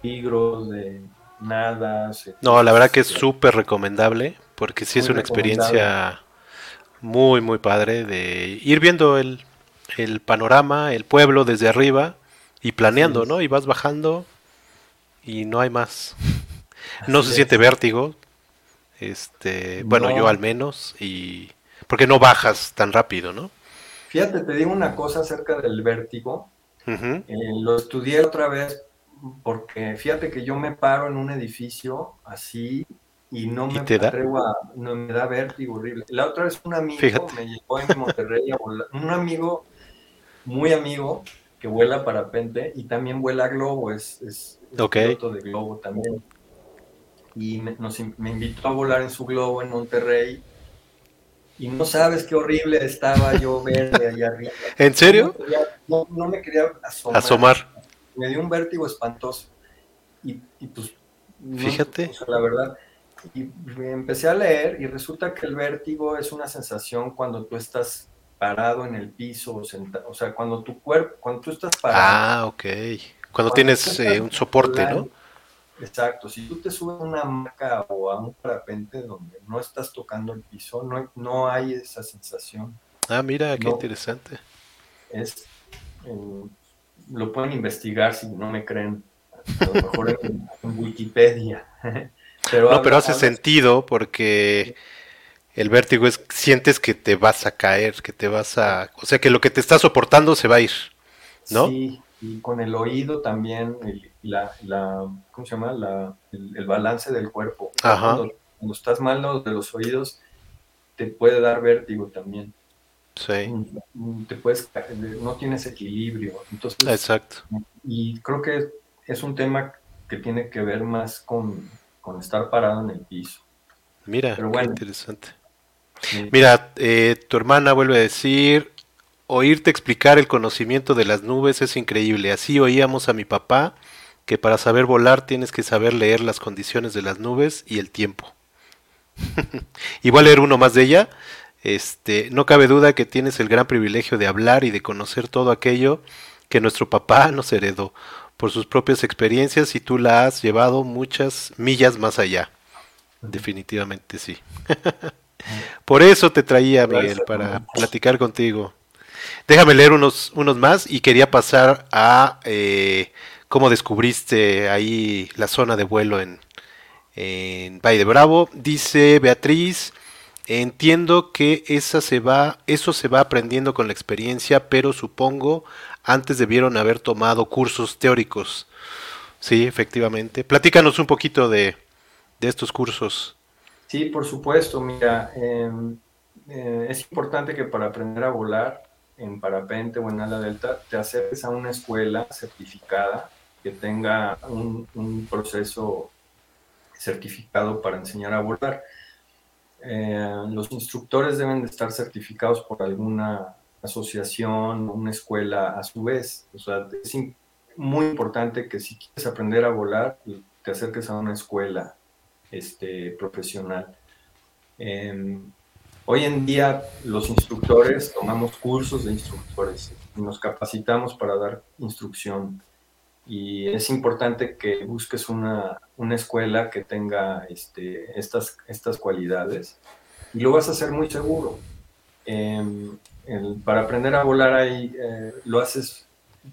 Speaker 2: peligros de nada. se-
Speaker 1: No, la verdad que es súper recomendable porque sí es
Speaker 2: Muy
Speaker 1: una experiencia muy, muy padre de ir viendo el, el panorama, el pueblo desde arriba y planeando. ¿no? Y vas bajando y no hay más. No se
Speaker 2: es.
Speaker 1: siente vértigo. Este, bueno,
Speaker 2: No.
Speaker 1: yo al menos y porque no bajas tan rápido, ¿no?
Speaker 2: Fíjate, te digo una cosa acerca del vértigo. Eh, lo estudié otra vez porque fíjate que yo me paro en un edificio así y no
Speaker 1: ¿Y
Speaker 2: me
Speaker 1: te da?
Speaker 2: atrevo a, no me da vértigo horrible. La otra vez un amigo
Speaker 1: Fíjate.
Speaker 2: me llevó en Monterrey a volar, un amigo muy amigo que vuela parapente y también vuela globo, es, es, piloto de globo también. Y me, nos me invitó a volar en su globo en Monterrey y no sabes qué horrible estaba yo verde allá arriba.
Speaker 1: ¿En serio?
Speaker 2: No, me quería- no, no me quería asomar.
Speaker 1: Asomar.
Speaker 2: Me dio un vértigo espantoso. Y, y pues, no-
Speaker 1: Fíjate.
Speaker 2: o sea, la verdad. Y empecé a leer y resulta que el vértigo es una sensación cuando tú estás parado en el piso, o, senta- o sea, cuando tu cuerpo, cuando tú estás parado.
Speaker 1: Ah, ok. Cuando
Speaker 2: Cuando
Speaker 1: tienes eh, un soporte, ¿no?
Speaker 2: Exacto, si tú te subes a una hamaca o a un parapente donde no estás tocando el piso, no, no hay esa sensación.
Speaker 1: Ah, mira, qué
Speaker 2: No.
Speaker 1: interesante.
Speaker 2: es eh, lo pueden investigar si no me creen a lo mejor en, en Wikipedia pero
Speaker 1: No, pero hace sentido porque el vértigo es sientes que te vas a caer, que te vas a, o sea, que lo que te está soportando se va a ir. ¿no?
Speaker 2: sí y con el oído también el- la, la cómo se llama la, el, el balance del cuerpo
Speaker 1: Ajá.
Speaker 2: Cuando, cuando estás mal de los oídos te puede dar vértigo también
Speaker 1: Sí,
Speaker 2: Mm, te puedes no tienes equilibrio entonces
Speaker 1: exacto.
Speaker 2: Y creo que es un tema que tiene que ver más con, con estar parado en el piso.
Speaker 1: Mira,
Speaker 2: Pero
Speaker 1: qué interesante. Mira, eh, tu hermana vuelve a decir, oírte explicar el conocimiento de las nubes es increíble. Así oíamos a mi papá que para saber volar tienes que saber leer las condiciones de las nubes y el tiempo. y voy a leer uno más de ella. Este, no cabe duda que tienes el gran privilegio de hablar y de conocer todo aquello que nuestro papá nos heredó por sus propias experiencias y tú la has llevado muchas millas más allá. Definitivamente sí. Por eso te traía, Miguel, para platicar contigo. Déjame leer unos, unos más y quería pasar a eh, cómo descubriste ahí la zona de vuelo en, en Valle de Bravo. Dice Beatriz, entiendo que esa se va, eso se va aprendiendo con la experiencia, pero supongo antes debieron haber tomado cursos teóricos. Sí, efectivamente. Platícanos un poquito de, de estos cursos.
Speaker 2: Sí, por supuesto. Mira, eh, eh, es importante que para aprender a volar en parapente o en ala delta te acerques a una escuela certificada que tenga un, un proceso certificado para enseñar a volar. Eh, los instructores deben de estar certificados por alguna asociación, una escuela a su vez. O sea, es muy importante que si quieres aprender a volar, te acerques a una escuela este, profesional. Eh, hoy en día los instructores tomamos cursos de instructores y nos capacitamos para dar instrucción. y es importante que busques una, una escuela que tenga este, estas, estas cualidades y lo vas a hacer muy seguro. Em, para aprender a volar ahí eh, lo haces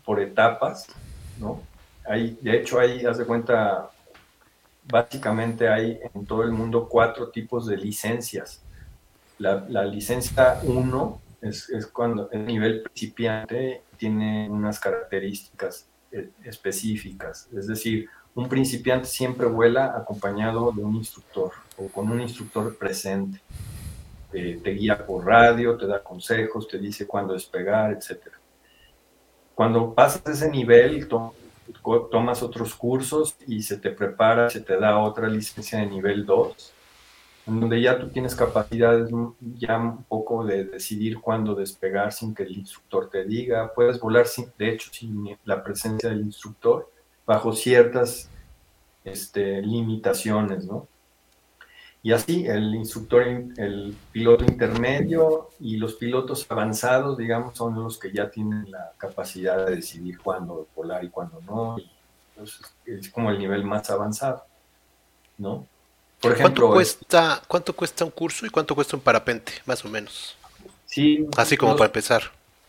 Speaker 2: por etapas, ¿no? Hay, de hecho, hay, haz de cuenta, básicamente hay en todo el mundo cuatro tipos de licencias. La, la licencia 1 es, es, cuando el nivel principiante tiene unas características eh, específicas, es decir, un principiante siempre vuela acompañado de un instructor o con un instructor presente. Te guía por radio, te da consejos, te dice cuándo despegar, etc. Cuando pasas ese nivel, tomas otros cursos y se te prepara, se te da otra licencia de nivel 2, en donde ya tú tienes capacidades ya un poco de decidir cuándo despegar sin que el instructor te diga, puedes volar sin, de hecho sin la presencia del instructor, bajo ciertas este, limitaciones, ¿no? Y así el instructor, el piloto intermedio y los pilotos avanzados, digamos, son los que ya tienen la capacidad de decidir cuándo volar y cuándo no. es como el nivel más avanzado, ¿no?
Speaker 1: Por ejemplo, ¿Cuánto cuesta, ¿cuánto cuesta un curso y cuánto cuesta un parapente, más o menos?
Speaker 2: Sí.
Speaker 1: Así como para empezar.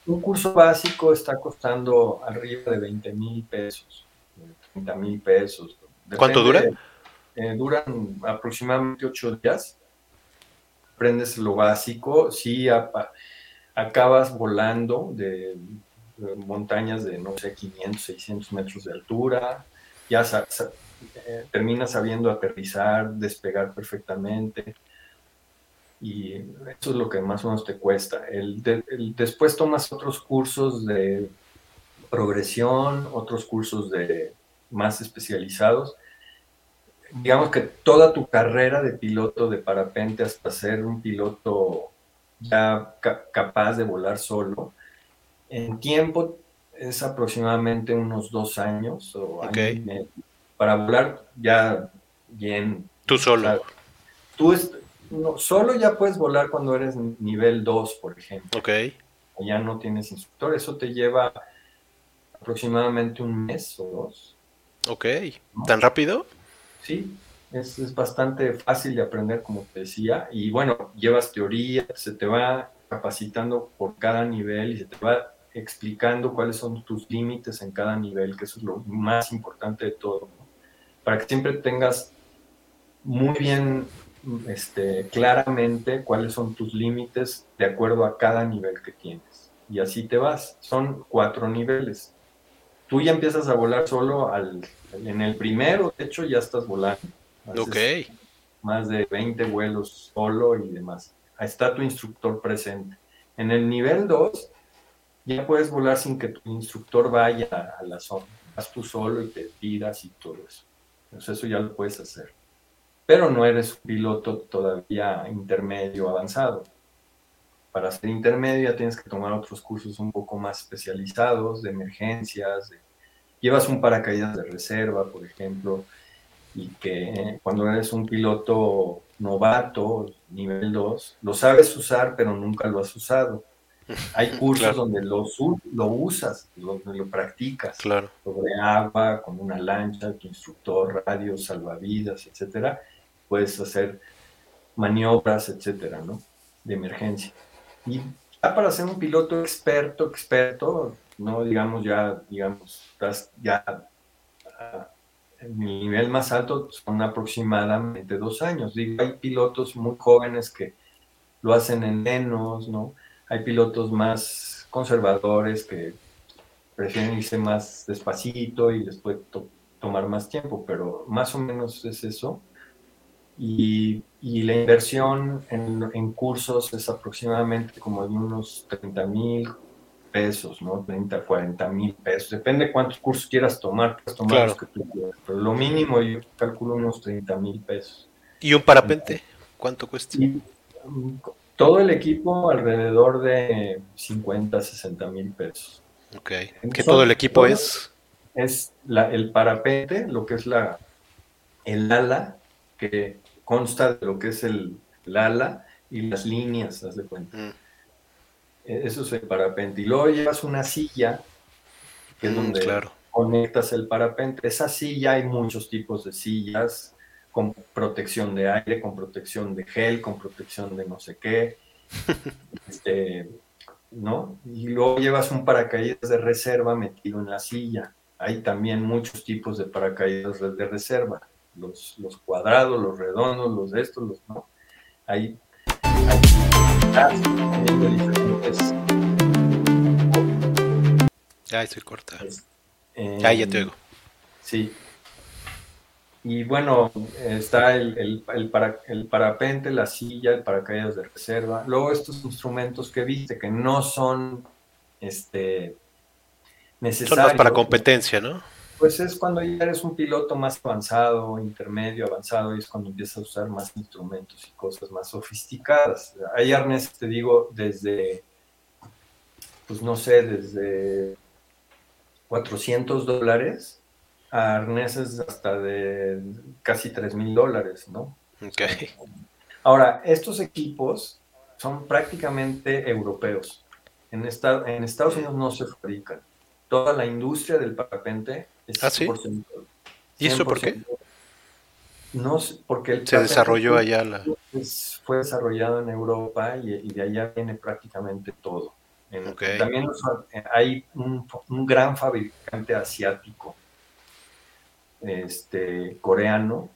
Speaker 2: Un curso básico está costando arriba de 20 mil pesos, 30 mil pesos.
Speaker 1: ¿Cuánto dura?
Speaker 2: Eh, duran aproximadamente ocho días. Aprendes lo básico, sí acabas volando de, montañas de, no sé, 500, 600 metros de altura, ya eh, terminas sabiendo aterrizar, despegar perfectamente. Y eso es lo que más o menos te cuesta. El, después tomas otros cursos de progresión, otros cursos de más especializados digamos que toda tu carrera de piloto de parapente hasta ser un piloto ya capaz de volar solo, en tiempo es aproximadamente unos dos años o para volar ya bien.
Speaker 1: Tú solo.
Speaker 2: tú solo ya puedes volar cuando eres nivel 2, por ejemplo.
Speaker 1: Ok.
Speaker 2: Ya no tienes instructor, eso te lleva aproximadamente un mes o dos.
Speaker 1: Ok. ¿Tan rápido?
Speaker 2: Sí, es, bastante fácil de aprender, como te decía, y bueno, llevas teoría, se te va capacitando por cada nivel y se te va explicando cuáles son tus límites en cada nivel, que eso es lo más importante de todo, para que siempre tengas muy bien este, claramente cuáles son tus límites de acuerdo a cada nivel que tienes. Y así te vas. Son cuatro niveles. Tú ya empiezas a volar solo al en el primero, de hecho, ya estás volando.
Speaker 1: ok.
Speaker 2: Más de 20 vuelos solo y demás. Ahí está tu instructor presente. En el nivel 2, ya puedes volar sin que tu instructor vaya a la zona. Vas tú solo y te tiras y todo eso. Entonces eso ya lo puedes hacer. Pero no eres un piloto todavía intermedio avanzado. Para ser intermedio ya tienes que tomar otros cursos un poco más especializados de emergencias, de llevas un paracaídas de reserva, por ejemplo, y que cuando eres un piloto novato, nivel 2, lo sabes usar, pero nunca lo has usado. Hay cursos donde lo, lo usas, donde lo practicas.
Speaker 1: Claro.
Speaker 2: Sobre agua, con una lancha, tu instructor, radio, salvavidas, etcétera. Puedes hacer maniobras, etcétera, ¿no? De emergencia. Y ya para ser un piloto experto, experto, no digamos ya, digamos, estás ya ah, en el nivel más alto son aproximadamente dos años. Digo, hay pilotos muy jóvenes que lo hacen en menos, ¿no? Hay pilotos más conservadores que prefieren irse más despacito y después tomar más tiempo, pero más o menos es eso. Y, la inversión en, en, cursos es aproximadamente como de unos 30 mil, pesos, ¿no? 30, 40 mil pesos. Depende cuántos cursos quieras tomar, puedes tomar los que tú quieras. Pero lo mínimo yo calculo unos 30 mil pesos.
Speaker 1: ¿Y un parapente? ¿Cuánto cuesta?
Speaker 2: Todo el equipo alrededor de 50, 60 mil pesos.
Speaker 1: Ok. ¿Qué todo el equipo es?
Speaker 2: Es la, el parapente, lo que es la el ala, que consta de lo que es el, ala y las líneas, haz de cuenta. Mm. E-, eso es el parapente. Y luego llevas una silla, que es mm, donde conectas el parapente. Esa silla, hay muchos tipos de sillas, con protección de aire, con protección de gel, con protección de no sé qué. este, ¿no? Y luego llevas un paracaídas de reserva metido en la silla. Hay también muchos tipos de paracaídas de reserva. Los, los cuadrados, los redondos, los de estos, los no. Hay, hay diferentes.
Speaker 1: Ay, se corta. Eh, ya te oigo.
Speaker 2: Sí. Y bueno, está el, el, para, el, parapente, la silla, el paracaídas de reserva. Luego estos instrumentos que viste, que no son este,
Speaker 1: necesarios. Son más para competencia, ¿no?
Speaker 2: Pues es cuando ya eres un piloto más avanzado, intermedio, avanzado, y es cuando empiezas a usar más instrumentos y cosas más sofisticadas. Hay arneses, te digo, desde, pues no sé, desde 400 dólares a arneses hasta de casi 3 mil dólares, ¿no?
Speaker 1: Ok.
Speaker 2: Ahora, estos equipos son prácticamente europeos. En, en Estados Unidos no se fabrican. Toda la industria del parapente es
Speaker 1: ¿Ah, sí? ¿Y eso por qué?
Speaker 2: No, porque el
Speaker 1: se desarrolló allá la...
Speaker 2: fue desarrollado en Europa y, de allá viene prácticamente todo. También hay un, un, gran fabricante asiático este, coreano,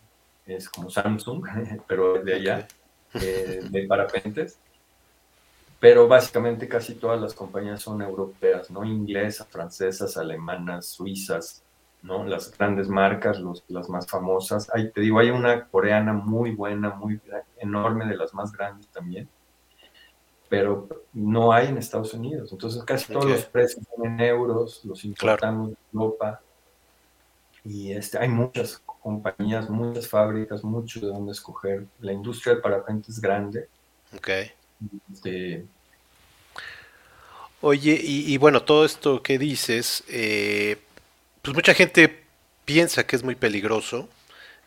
Speaker 2: es como Samsung, pero de allá, eh, de parapentes. Pero básicamente casi todas las compañías son europeas, ¿no? Inglesas, francesas, alemanas, suizas, ¿no? Las grandes marcas, los, las más famosas. Hay, te digo, hay una coreana muy buena, muy enorme, de las más grandes también, pero no hay en Estados Unidos. Entonces casi todos los precios son en euros, los importamos de Europa y este, hay muchas compañías, muchas fábricas, mucho de dónde escoger. La industria del parapente es grande.
Speaker 1: Ok. Este, Oye, y, bueno, todo esto que dices, eh, pues mucha gente piensa que es muy peligroso.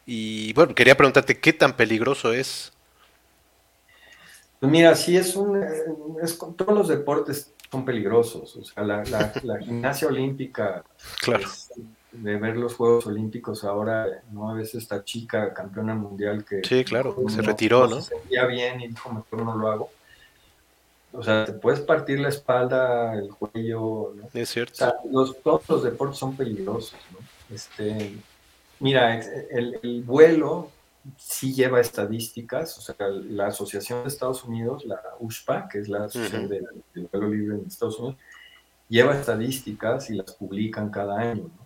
Speaker 1: Y bueno, quería preguntarte, ¿qué tan peligroso es?
Speaker 2: Pues mira, sí es un... Es, todos los deportes son peligrosos. O sea, la, la, gimnasia olímpica
Speaker 1: claro
Speaker 2: de ver los Juegos Olímpicos ahora, ¿no? A veces esta chica campeona mundial que...
Speaker 1: Sí, claro, se retiró, ¿no?
Speaker 2: Se sentía bien y dijo, mejor no lo hago. O sea, te puedes partir la espalda, el cuello, ¿no?
Speaker 1: Es cierto.
Speaker 2: O sea, los, todos los deportes son peligrosos, ¿no? Este, mira, el, el vuelo sí lleva estadísticas, o sea, la Asociación de Estados Unidos, la USPA, que es la Asociación del, del Vuelo Libre en Estados Unidos, lleva estadísticas y las publican cada año, ¿no?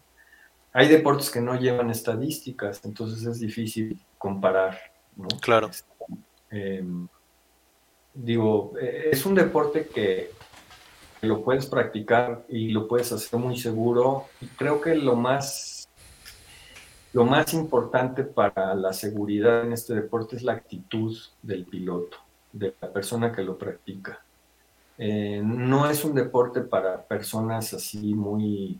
Speaker 2: hay deportes que no llevan estadísticas, entonces es difícil comparar, ¿no?
Speaker 1: Claro.
Speaker 2: Este, em, digo, eh, es un deporte que lo puedes practicar y lo puedes hacer muy seguro. Y creo que lo más, lo más importante para la seguridad en este deporte es la actitud del piloto, de la persona que lo practica. Eh, no es un deporte para personas así muy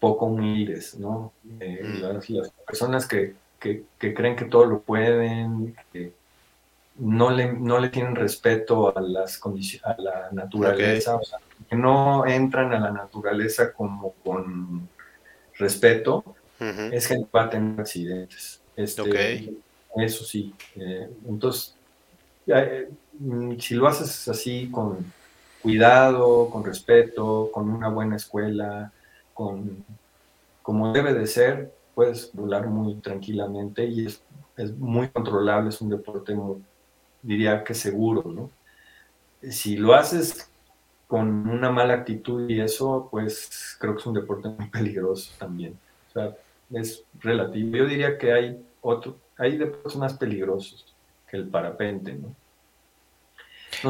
Speaker 2: poco humildes, ¿no? Eh, mm. las, personas que, creen que todo lo pueden, que no le, no le tienen respeto a, las a la naturaleza, que no entran a la naturaleza como con respeto, es que va a tener accidentes. Este, Eso sí. Eh, entonces, eh, si lo haces así con cuidado, con respeto, con una buena escuela, con, como debe de ser, puedes volar muy tranquilamente y es, muy controlable, es un deporte, diría que seguro, ¿no? Si lo haces con una mala actitud y eso, pues creo que es un deporte muy peligroso también. O sea, es relativo. Yo diría que hay otro, hay deportes más peligrosos que el parapente, ¿no?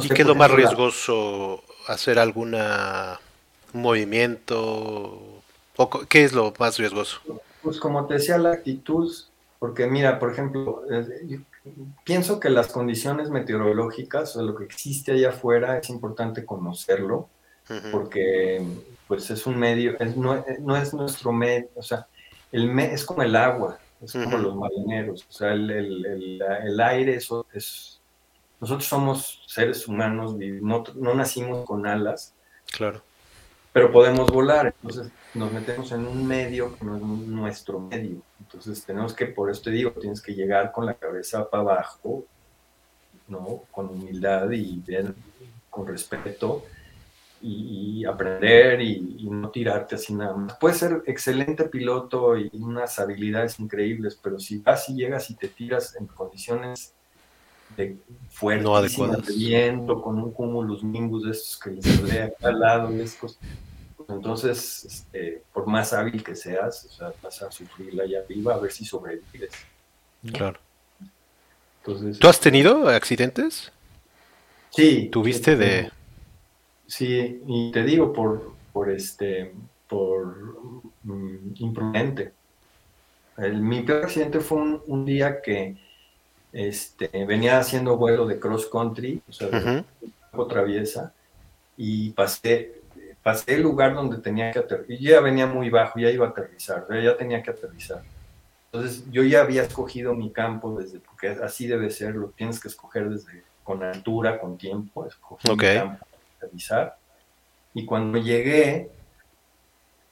Speaker 1: y qué es lo más riesgoso? ¿Hacer alguna movimiento ¿Qué es lo más riesgoso?
Speaker 2: Pues como te decía, la actitud, porque mira, por ejemplo, eh, pienso que las condiciones meteorológicas, o lo que existe allá afuera, es importante conocerlo, porque pues es un medio, no, es nuestro medio, o sea, el es como el agua, es como los marineros, o sea, el, aire eso es, nosotros somos seres humanos, no, no nacimos con alas.
Speaker 1: Claro
Speaker 2: pero podemos volar, entonces nos metemos en un medio que no es nuestro medio. Entonces tenemos que, por esto te digo, tienes que llegar con la cabeza para abajo, ¿no? Con humildad y ver con respeto y, aprender y, no tirarte así nada más. Puedes ser excelente piloto y unas habilidades increíbles, pero si vas y llegas y te tiras en condiciones de fuerte, no de viento, con un cúmulo mingus de estos que les rodea al lado, estos, pues entonces, este, por más hábil que seas, o sea, vas a sufrirla allá arriba a ver si sobrevives.
Speaker 1: Claro. Entonces, ¿Tú has tenido accidentes?
Speaker 2: Sí.
Speaker 1: ¿Tuviste de...?
Speaker 2: Sí, y te digo, por, por este, por mm, imprudente. El, mi peor accidente fue un, día que este, venía haciendo vuelo de cross country, o sea, traviesa, y pasé, pasé el lugar donde tenía que aterrizar. Y ya venía muy bajo, ya iba a aterrizar, ya tenía que aterrizar. Entonces yo ya había escogido mi campo desde, porque así debe ser, lo tienes que escoger desde con altura, con tiempo, escogí mi campo y cuando llegué,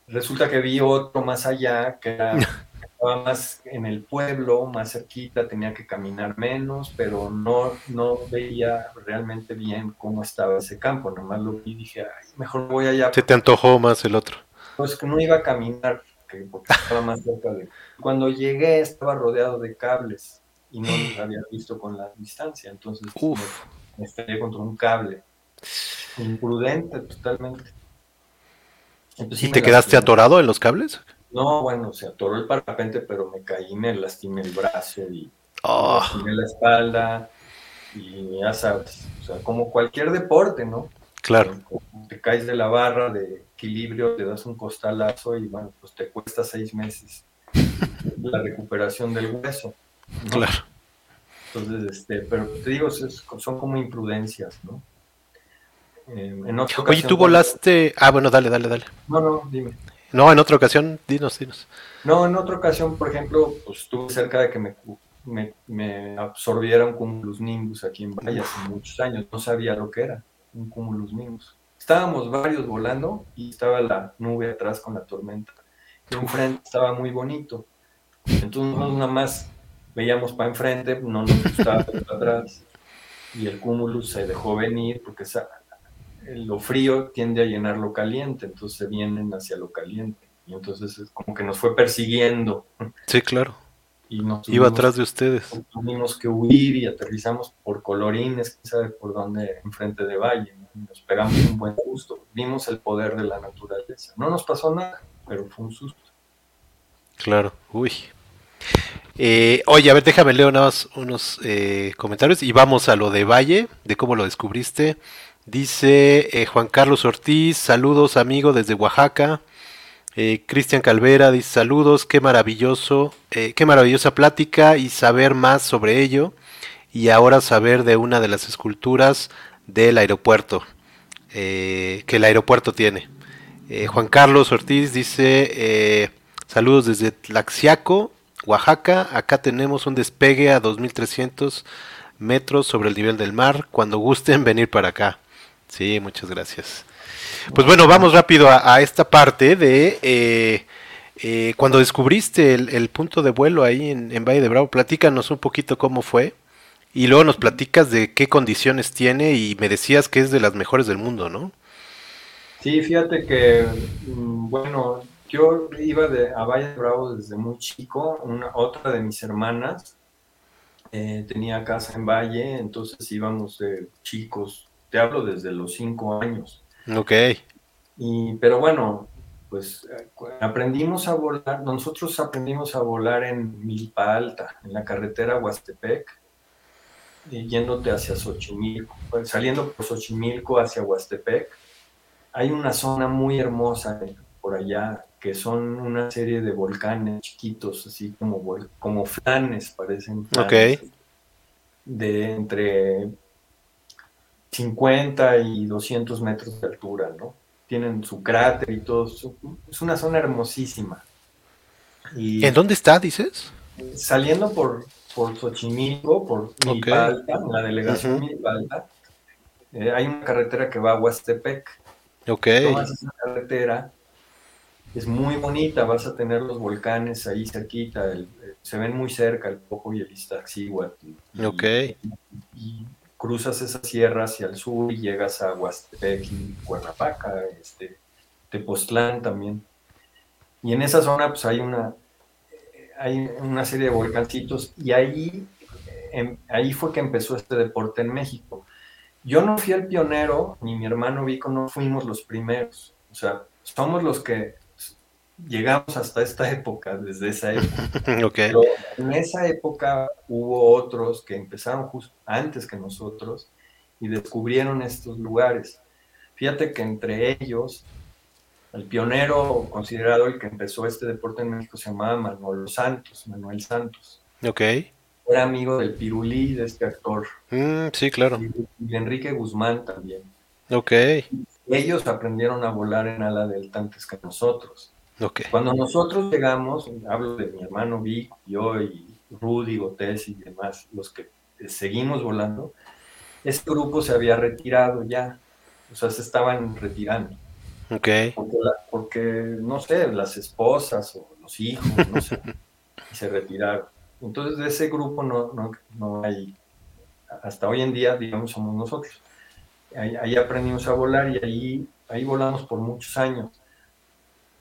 Speaker 2: resulta que vi otro más allá, que era, estaba más en el pueblo, más cerquita, tenía que caminar menos, pero no, no veía realmente bien cómo estaba ese campo. Nomás lo vi y dije, mejor voy allá.
Speaker 1: ¿Se te antojó más el otro?
Speaker 2: Pues que no iba a caminar, porque estaba más cerca de... Cuando llegué estaba rodeado de cables y no los había visto con la distancia, entonces me, me estrellé contra un cable Imprudente, totalmente.
Speaker 1: ¿Y te quedaste atorado en los cables?
Speaker 2: No, bueno, se atoró el parapente, pero me caí, me lastimé el brazo y oh. me lastimé la espalda. Y ya sabes, o sea, como cualquier deporte, ¿no?
Speaker 1: Claro.
Speaker 2: Te caes de la barra de equilibrio, te das un costalazo y bueno, pues te cuesta seis meses la recuperación del hueso.
Speaker 1: Claro.
Speaker 2: Entonces, este, pero te digo, son como imprudencias, ¿no?
Speaker 1: en otra Oye, tú volaste. Ah, bueno, dale, dale, dale.
Speaker 2: No, no, dime.
Speaker 1: No, en otra ocasión, dinos, dinos.
Speaker 2: No, en otra ocasión, por ejemplo, pues estuve cerca de que me, me, me absorbiera un cumulus nimbus aquí en Valle hace muchos años. No sabía lo que era un cumulus nimbus. Estábamos varios volando y estaba la nube atrás con la tormenta. Y enfrente estaba muy bonito. Entonces, nada más veíamos para enfrente, no nos gustaba para atrás. Y el cúmulo se dejó venir porque lo frío tiende a llenar lo caliente, entonces vienen hacia lo caliente. Y entonces es como que nos fue persiguiendo.
Speaker 1: Sí, claro. Y Iba atrás de ustedes.
Speaker 2: Tuvimos que huir y aterrizamos por colorines, quién sabe por dónde, enfrente de Valle. Nos pegamos un buen susto. Vimos el poder de la naturaleza. No nos pasó nada, pero fue un susto.
Speaker 1: Claro, uy. Eh, oye, a ver, déjame leer nada más unos eh, comentarios y vamos a lo de Valle, de cómo lo descubriste. Dice eh, Juan Carlos Ortiz, saludos amigo desde Oaxaca. Eh, Cristian Calvera dice saludos, qué maravilloso, eh, qué maravillosa plática y saber más sobre ello. Y ahora saber de una de las esculturas del aeropuerto, que el aeropuerto tiene. Juan Carlos Ortiz dice saludos desde Tlaxiaco, Oaxaca. Acá tenemos un despegue a 2300 metros sobre el nivel del mar. Cuando gusten venir para acá. Sí, muchas gracias. Pues bueno, vamos rápido a, esta parte de eh, eh, cuando descubriste el, punto de vuelo ahí en, Valle de Bravo. Platícanos un poquito cómo fue y luego nos platicas de qué condiciones tiene y me decías que es de las mejores del mundo, ¿no?
Speaker 2: Sí, fíjate que, mm, bueno, yo iba de, a Valle de Bravo desde muy chico. Una, otra de mis hermanas eh, tenía casa en Valle, entonces íbamos de chicos te hablo desde los cinco años.
Speaker 1: Ok.
Speaker 2: Y, pero bueno, pues aprendimos a volar, nosotros aprendimos a volar en Milpa Alta, en la carretera Huastepec, yéndote hacia Xochimilco, pues, saliendo por Xochimilco hacia Huastepec. Hay una zona muy hermosa por allá, que son una serie de volcanes chiquitos, así como, como flanes, parecen
Speaker 1: flanes.
Speaker 2: De entre 50 y 200 metros de altura, ¿no? Tienen su cráter y todo. es una zona hermosísima.
Speaker 1: Y ¿En dónde está, dices?
Speaker 2: Saliendo por, por Xochimilco, por Milpalta, la delegación Milpalta, eh, hay una carretera que va a Huastepec.
Speaker 1: Ok.
Speaker 2: Tomas esa carretera, es muy bonita, vas a tener los volcanes ahí cerquita, se ven muy cerca el Poco y el Iztaccíhuatl.
Speaker 1: Ok.
Speaker 2: Y, cruzas esa sierra hacia el sur y llegas a Huastepec y Cuernavaca, este, Tepoztlán también. Y en esa zona pues hay una, hay una serie de volcancitos y ahí, em, ahí fue que empezó este deporte en México. Yo no fui el pionero, ni mi hermano Vico no fuimos los primeros. O sea, somos los que llegamos hasta esta época, desde esa época.
Speaker 1: Okay.
Speaker 2: en esa época hubo otros que empezaron justo antes que nosotros y descubrieron estos lugares. Fíjate que entre ellos, el pionero considerado el que empezó este deporte en México se llamaba Manuel Santos, Manuel Santos.
Speaker 1: Ok.
Speaker 2: Era amigo del Pirulí, de este actor.
Speaker 1: Mm, sí, claro.
Speaker 2: Y de Enrique Guzmán también.
Speaker 1: Ok.
Speaker 2: Ellos aprendieron a volar en ala delta antes que nosotros. Cuando nosotros llegamos, hablo de mi hermano Vic, yo y Rudy, Gotés y demás, los que seguimos volando, este grupo se había retirado ya, o sea, se estaban retirando.
Speaker 1: Ok.
Speaker 2: Porque, no sé, las esposas o los hijos, no sé, se retiraron. Entonces, de ese grupo no, no, no hay, hasta hoy en día, digamos, somos nosotros. Ahí, ahí aprendimos a volar y ahí, ahí volamos por muchos años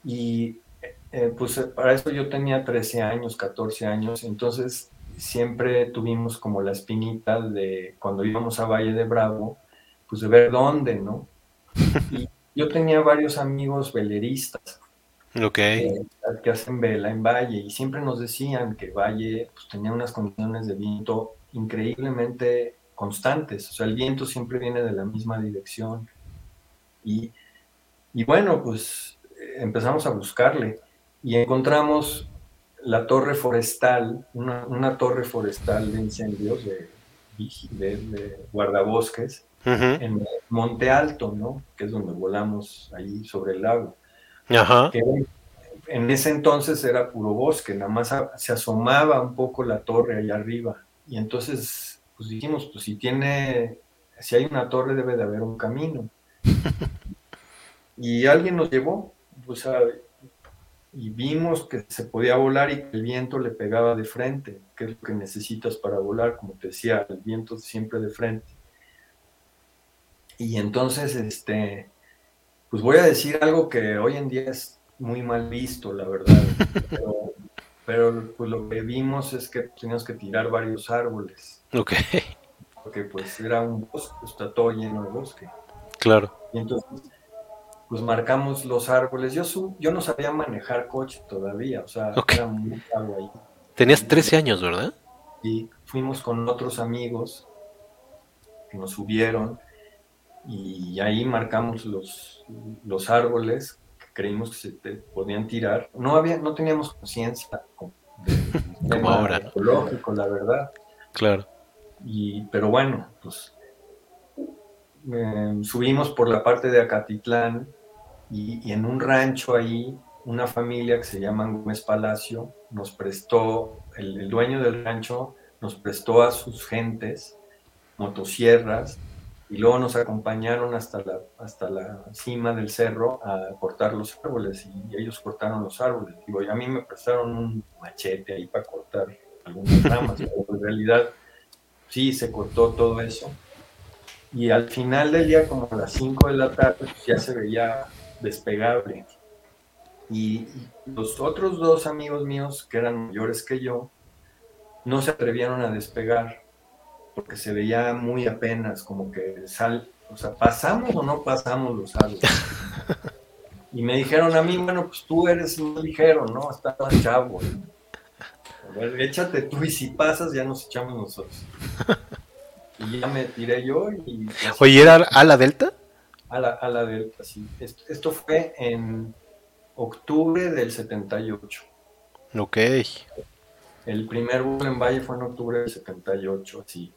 Speaker 2: y eh, pues eh, para eso yo tenía 13 años, 14 años, entonces siempre tuvimos como la espinita de cuando íbamos a Valle de Bravo, pues de ver dónde, ¿no? Y yo tenía varios amigos veleristas.
Speaker 1: Okay.
Speaker 2: Eh, que hacen vela en Valle y siempre nos decían que Valle pues, tenía unas condiciones de viento increíblemente constantes, o sea, el viento siempre viene de la misma dirección. Y, y bueno, pues empezamos a buscarle y encontramos la torre forestal, una, torre forestal de incendios, de, de, guardabosques, en Monte Alto, ¿no? Que es donde volamos ahí sobre el lago. en ese entonces era puro bosque, nada más se asomaba un poco la torre allá arriba. Y entonces, pues dijimos, pues si tiene, si hay una torre debe de haber un camino. y alguien nos llevó, pues, y vimos que se podía volar y que el viento le pegaba de frente, que es lo que necesitas para volar, como te decía, el viento siempre de frente. Y entonces, este, pues voy a decir algo que hoy en día es muy mal visto, la verdad, pero, pues lo que vimos es que teníamos que tirar varios árboles.
Speaker 1: Ok.
Speaker 2: Porque pues era un bosque, está todo lleno de bosque.
Speaker 1: Claro.
Speaker 2: Y entonces pues marcamos los árboles. Yo, yo no sabía manejar coche todavía, o sea, era muy agua ahí.
Speaker 1: Tenías 13 años, ¿verdad?
Speaker 2: Y fuimos con otros amigos que nos subieron y ahí marcamos los, los árboles que creímos que se podían tirar. No, había, no teníamos conciencia
Speaker 1: como ahora.
Speaker 2: ecológico, la verdad.
Speaker 1: Claro.
Speaker 2: Y, pero bueno, pues eh, subimos por la parte de Acatitlán y, en un rancho ahí, una familia que se llama Gómez Palacio nos prestó, el, dueño del rancho nos prestó a sus gentes motosierras y luego nos acompañaron hasta la, hasta la cima del cerro a cortar los árboles y ellos cortaron los árboles. Digo, y a mí me prestaron un machete ahí para cortar algunas ramas, pero en realidad sí se cortó todo eso. Y al final del día, como a las 5 de la tarde, pues ya se veía despegable. Y, los otros dos amigos míos, que eran mayores que yo, no se atrevieron a despegar, porque se veía muy apenas, como que sal, o sea, ¿pasamos o no pasamos los árboles? Y me dijeron a mí, bueno, pues tú eres muy ligero, ¿no? Estás chavo. A ver, échate tú y si pasas ya nos echamos nosotros. Y ya me tiré yo y...
Speaker 1: Oye, ¿era a la delta?
Speaker 2: A la, a la Delta, sí. Esto, fue en octubre del 78.
Speaker 1: Ok.
Speaker 2: El primer vuelo en Valle fue en octubre del 78, sí.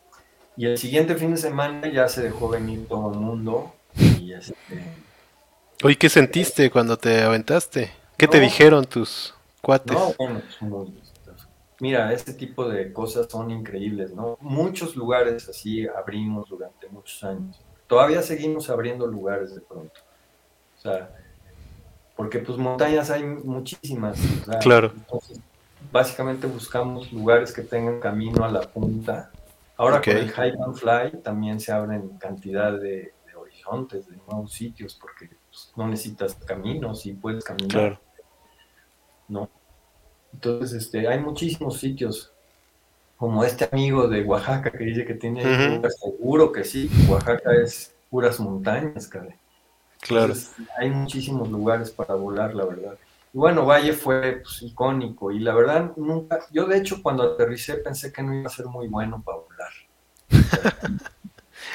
Speaker 2: Y el siguiente fin de semana ya se dejó venir todo el mundo. Y este...
Speaker 1: Oye, ¿qué sentiste cuando te aventaste? ¿Qué te dijeron tus cuates?
Speaker 2: No, bueno, pues, mira, este tipo de cosas son increíbles, ¿no? Muchos lugares así abrimos durante muchos años todavía seguimos abriendo lugares de pronto. sea, porque pues montañas hay muchísimas.
Speaker 1: claro.
Speaker 2: básicamente buscamos lugares que tengan camino a la punta. Ahora con el High and Fly también se abren cantidad de, horizontes, de nuevos sitios, porque pues, no necesitas caminos y puedes caminar. Claro. ¿No? Entonces, este, hay muchísimos sitios, como este amigo de Oaxaca que dice que tiene seguro que sí, Oaxaca es puras montañas, cabrón. Claro. hay muchísimos lugares para volar, la verdad. Y bueno, Valle fue pues, icónico y la verdad nunca, yo de hecho cuando aterricé pensé que no iba a ser muy bueno para volar.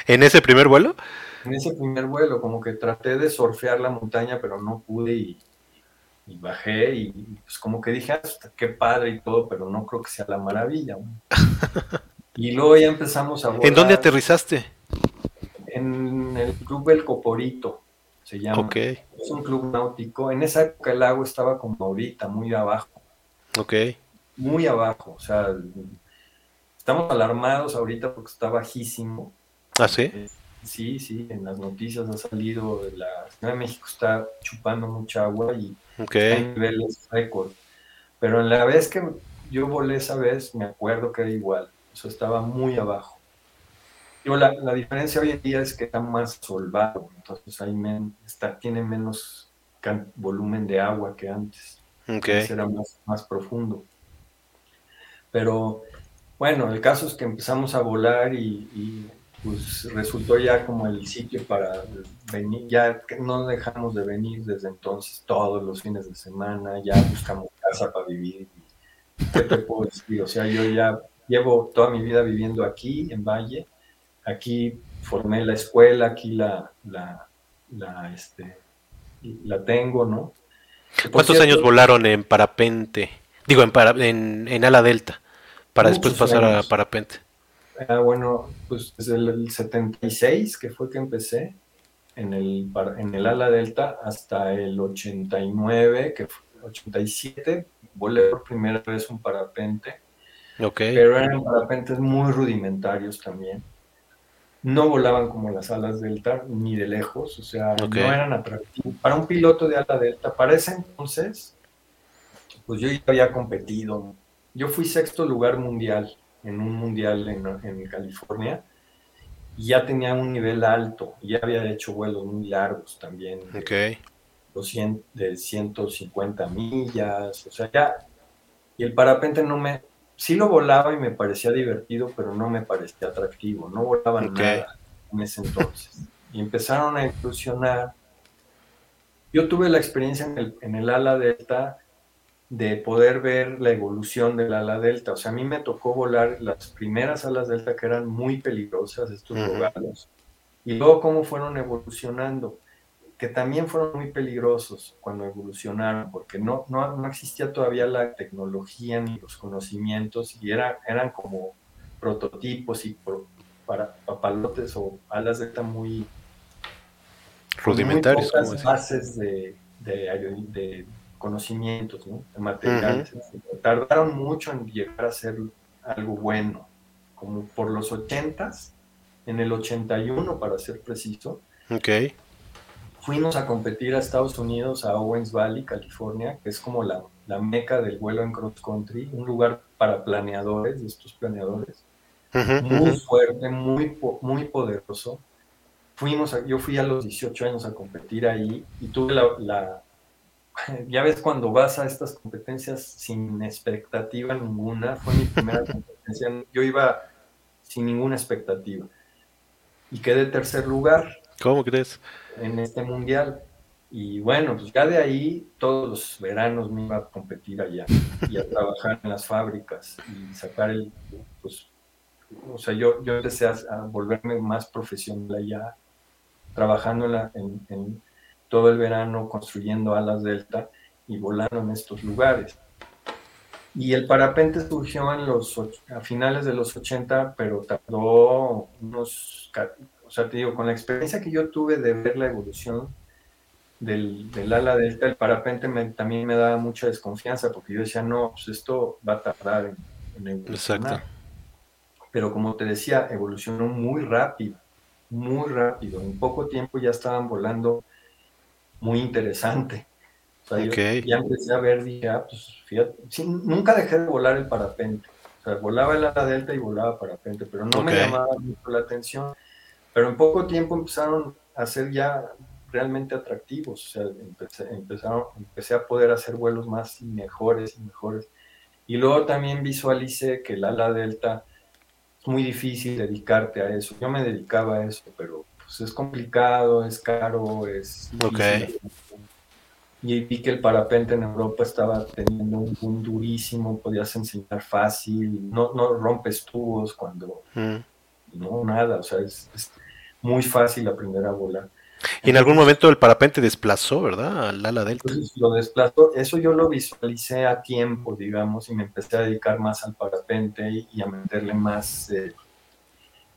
Speaker 1: ¿En ese primer vuelo?
Speaker 2: En ese primer vuelo, como que traté de surfear la montaña, pero no pude y, bajé y pues como que dije, hasta ah, qué padre y todo, pero no creo que sea la maravilla. y luego ya empezamos a
Speaker 1: volar. ¿En dónde aterrizaste?
Speaker 2: En el Club El Coporito se llama. Es un club náutico. En esa época el agua estaba como ahorita, muy abajo.
Speaker 1: Ok.
Speaker 2: Muy abajo. O sea, estamos alarmados ahorita porque está bajísimo.
Speaker 1: ¿Ah, sí?
Speaker 2: Eh, sí, sí, en las noticias ha salido, la Ciudad de México está chupando mucha agua y
Speaker 1: okay.
Speaker 2: niveles récord. Pero en la vez que yo volé esa vez, me acuerdo que era igual. Eso estaba muy abajo la, diferencia hoy en día es que está más solvado, entonces ahí está, tiene menos volumen de agua que antes.
Speaker 1: Okay.
Speaker 2: Era más, más profundo. Pero bueno, el caso es que empezamos a volar y, pues resultó ya como el sitio para venir, ya no dejamos de venir desde entonces todos los fines de semana, ya buscamos casa para vivir. ¿Qué te puedo decir? O sea, yo ya llevo toda mi vida viviendo aquí en Valle aquí formé la escuela, aquí la, la, la, este, la tengo, ¿no?
Speaker 1: ¿Cuántos años volaron en parapente? Digo, en, para, en, en ala delta, para después pasar a parapente.
Speaker 2: Ah, bueno, pues desde el 76, que fue que empecé, en el, en el ala delta, hasta el 89, que fue 87, volé por primera vez un parapente.
Speaker 1: Okay.
Speaker 2: Pero eran parapentes muy rudimentarios también no volaban como las alas delta ni de lejos, o sea, no eran atractivos. Para un piloto de ala delta, para ese entonces, pues yo ya había competido. Yo fui sexto lugar mundial en un mundial en, California y ya tenía un nivel alto, ya había hecho vuelos muy largos también.
Speaker 1: De,
Speaker 2: de 150 millas, o sea, ya. Y el parapente no me, sí lo volaba y me parecía divertido, pero no me parecía atractivo, no volaba nada en ese entonces. Y empezaron a evolucionar. Yo tuve la experiencia en el, en el ala delta de poder ver la evolución del ala delta. O sea, a mí me tocó volar las primeras alas delta que eran muy peligrosas, estos uh y luego cómo fueron evolucionando que también fueron muy peligrosos cuando evolucionaron, porque no, no, no existía todavía la tecnología ni los conocimientos, y era, eran como prototipos y para papalotes o alas delta muy
Speaker 1: rudimentarios.
Speaker 2: Muy bases de, de, conocimientos, ¿no? de materiales. Tardaron mucho en llegar a ser algo bueno, como por los 80s, en el 81 para ser preciso.
Speaker 1: Okay
Speaker 2: fuimos a competir a Estados Unidos, a Owens Valley, California, que es como la, la meca del vuelo en cross country, un lugar para planeadores, de estos planeadores, muy fuerte, muy, muy poderoso. Fuimos yo fui a los 18 años a competir ahí y tuve la, la, ya ves cuando vas a estas competencias sin expectativa ninguna, fue mi primera competencia, yo iba sin ninguna expectativa y quedé tercer lugar.
Speaker 1: ¿Cómo crees?
Speaker 2: en este mundial. Y bueno, pues ya de ahí todos los veranos me iba a competir allá y a trabajar en las fábricas y sacar el, pues, o sea, yo, yo empecé a, volverme más profesional allá, trabajando en, en, todo el verano, construyendo alas delta y volando en estos lugares. Y el parapente surgió en los, a finales de los 80, pero tardó unos o sea, te digo, con la experiencia que yo tuve de ver la evolución del, ala delta, el parapente también me daba mucha desconfianza porque yo decía, no, pues esto va a tardar en, evolucionar. Exacto. Pero como te decía, evolucionó muy rápido, muy rápido. En poco tiempo ya estaban volando muy interesante. O sea, yo ya empecé a ver, dije, ah, pues fíjate, nunca dejé de volar el parapente. O sea, volaba el ala delta y volaba parapente, pero no me llamaba mucho la atención. Pero en poco tiempo empezaron a ser ya realmente atractivos. O sea, empecé, empezaron, empecé a poder hacer vuelos más y mejores y mejores. Y luego también visualicé que el ala delta es muy difícil dedicarte a eso. Yo me dedicaba a eso, pero pues es complicado, es caro, es...
Speaker 1: Okay.
Speaker 2: Y vi que el parapente en Europa estaba teniendo un boom durísimo, podías enseñar fácil, no, no rompes tubos cuando... Mm. No, nada, o sea, es muy fácil aprender a volar.
Speaker 1: Y en algún momento el parapente desplazó, ¿verdad? Al ala delta.
Speaker 2: lo desplazó. Eso yo lo visualicé a tiempo, digamos, y me empecé a dedicar más al parapente y, a meterle más. Eh,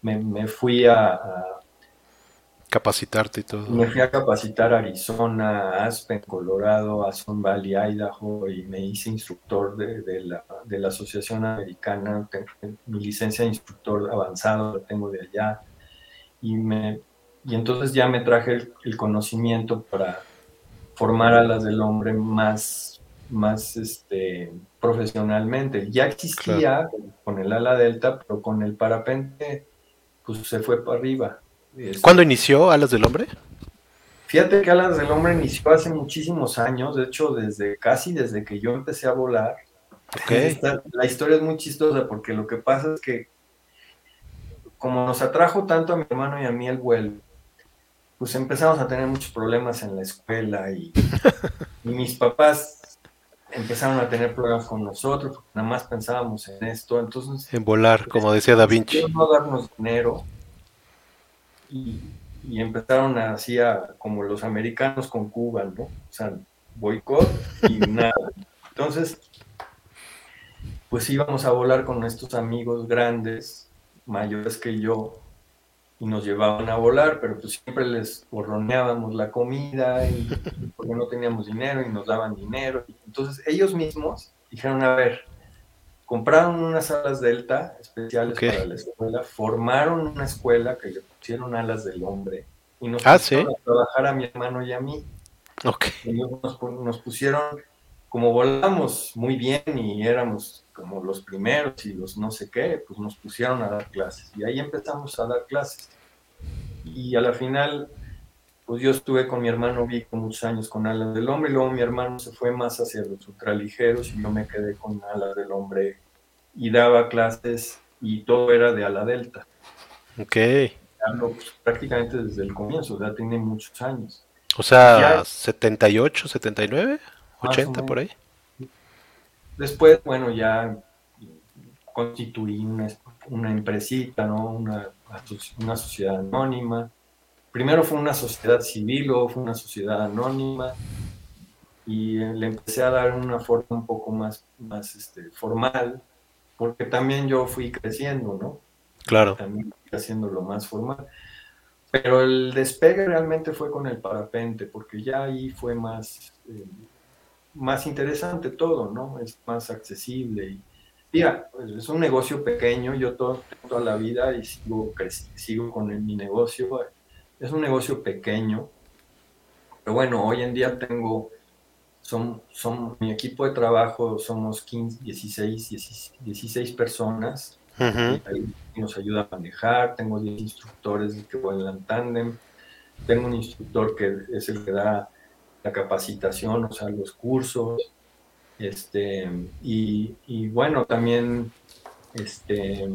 Speaker 2: me, fui a,
Speaker 1: Capacitarte y todo.
Speaker 2: Me fui a capacitar a Arizona, Aspen, Colorado, a Sun Valley, Idaho, y me hice instructor de, la, de la Asociación Americana. Mi licencia de instructor avanzado la tengo de allá. Y me y entonces ya me traje el, conocimiento para formar alas del hombre más, más este, profesionalmente. Ya existía con el ala delta, pero con el parapente, pues se fue para arriba.
Speaker 1: Este, ¿Cuándo inició Alas del Hombre?
Speaker 2: Fíjate que Alas del Hombre inició hace muchísimos años, de hecho, desde casi desde que yo empecé a volar. la historia es muy chistosa porque lo que pasa es que como nos atrajo tanto a mi hermano y a mí el vuelo, pues empezamos a tener muchos problemas en la escuela y, mis papás empezaron a tener problemas con nosotros, porque nada más pensábamos en esto, entonces...
Speaker 1: En volar, como decía Da Vinci.
Speaker 2: No darnos dinero y, empezaron así a, como los americanos con Cuba, ¿no? O sea, boicot y nada. Entonces, pues íbamos a volar con estos amigos grandes, mayores que yo, y nos llevaban a volar, pero pues siempre les borroneábamos la comida y, porque no teníamos dinero y nos daban dinero. Entonces ellos mismos dijeron, a ver, compraron unas alas Delta especiales para la escuela, formaron una escuela que le pusieron alas del hombre y nos
Speaker 1: ah,
Speaker 2: pusieron a trabajar a mi hermano y a mí.
Speaker 1: Okay.
Speaker 2: nos, nos pusieron, como volamos muy bien y éramos como los primeros y los no sé qué, pues nos pusieron a dar clases. Y ahí empezamos a dar clases. Y a la final, pues yo estuve con mi hermano Vico muchos años con Alas del Hombre, y luego mi hermano se fue más hacia los ultraligeros y yo me quedé con Alas del Hombre y daba clases y todo era de ala delta.
Speaker 1: Ok.
Speaker 2: Pues, prácticamente desde el comienzo, ya tiene muchos años.
Speaker 1: O sea, 78, 79, 80 por ahí.
Speaker 2: Después, bueno, ya constituí una, una empresita, ¿no? Una, una sociedad anónima. Primero fue una sociedad civil, luego fue una sociedad anónima y le empecé a dar una forma un poco más, más este, formal, porque también yo fui creciendo, ¿no?
Speaker 1: Claro.
Speaker 2: También haciéndolo más formal. Pero el despegue realmente fue con el parapente, porque ya ahí fue más, eh, más interesante todo, ¿no? Es más accesible. Y, mira, pues, es un negocio pequeño, yo todo, toda la vida y sigo, sigo con mi negocio. Es un negocio pequeño, pero bueno, hoy en día tengo, son, son mi equipo de trabajo somos 15, 16, 16, personas. Nos ayuda a manejar, tengo 10 instructores que vuelan tandem, tengo un instructor que es el que da la capacitación, o sea, los cursos. Este, y, bueno, también, este,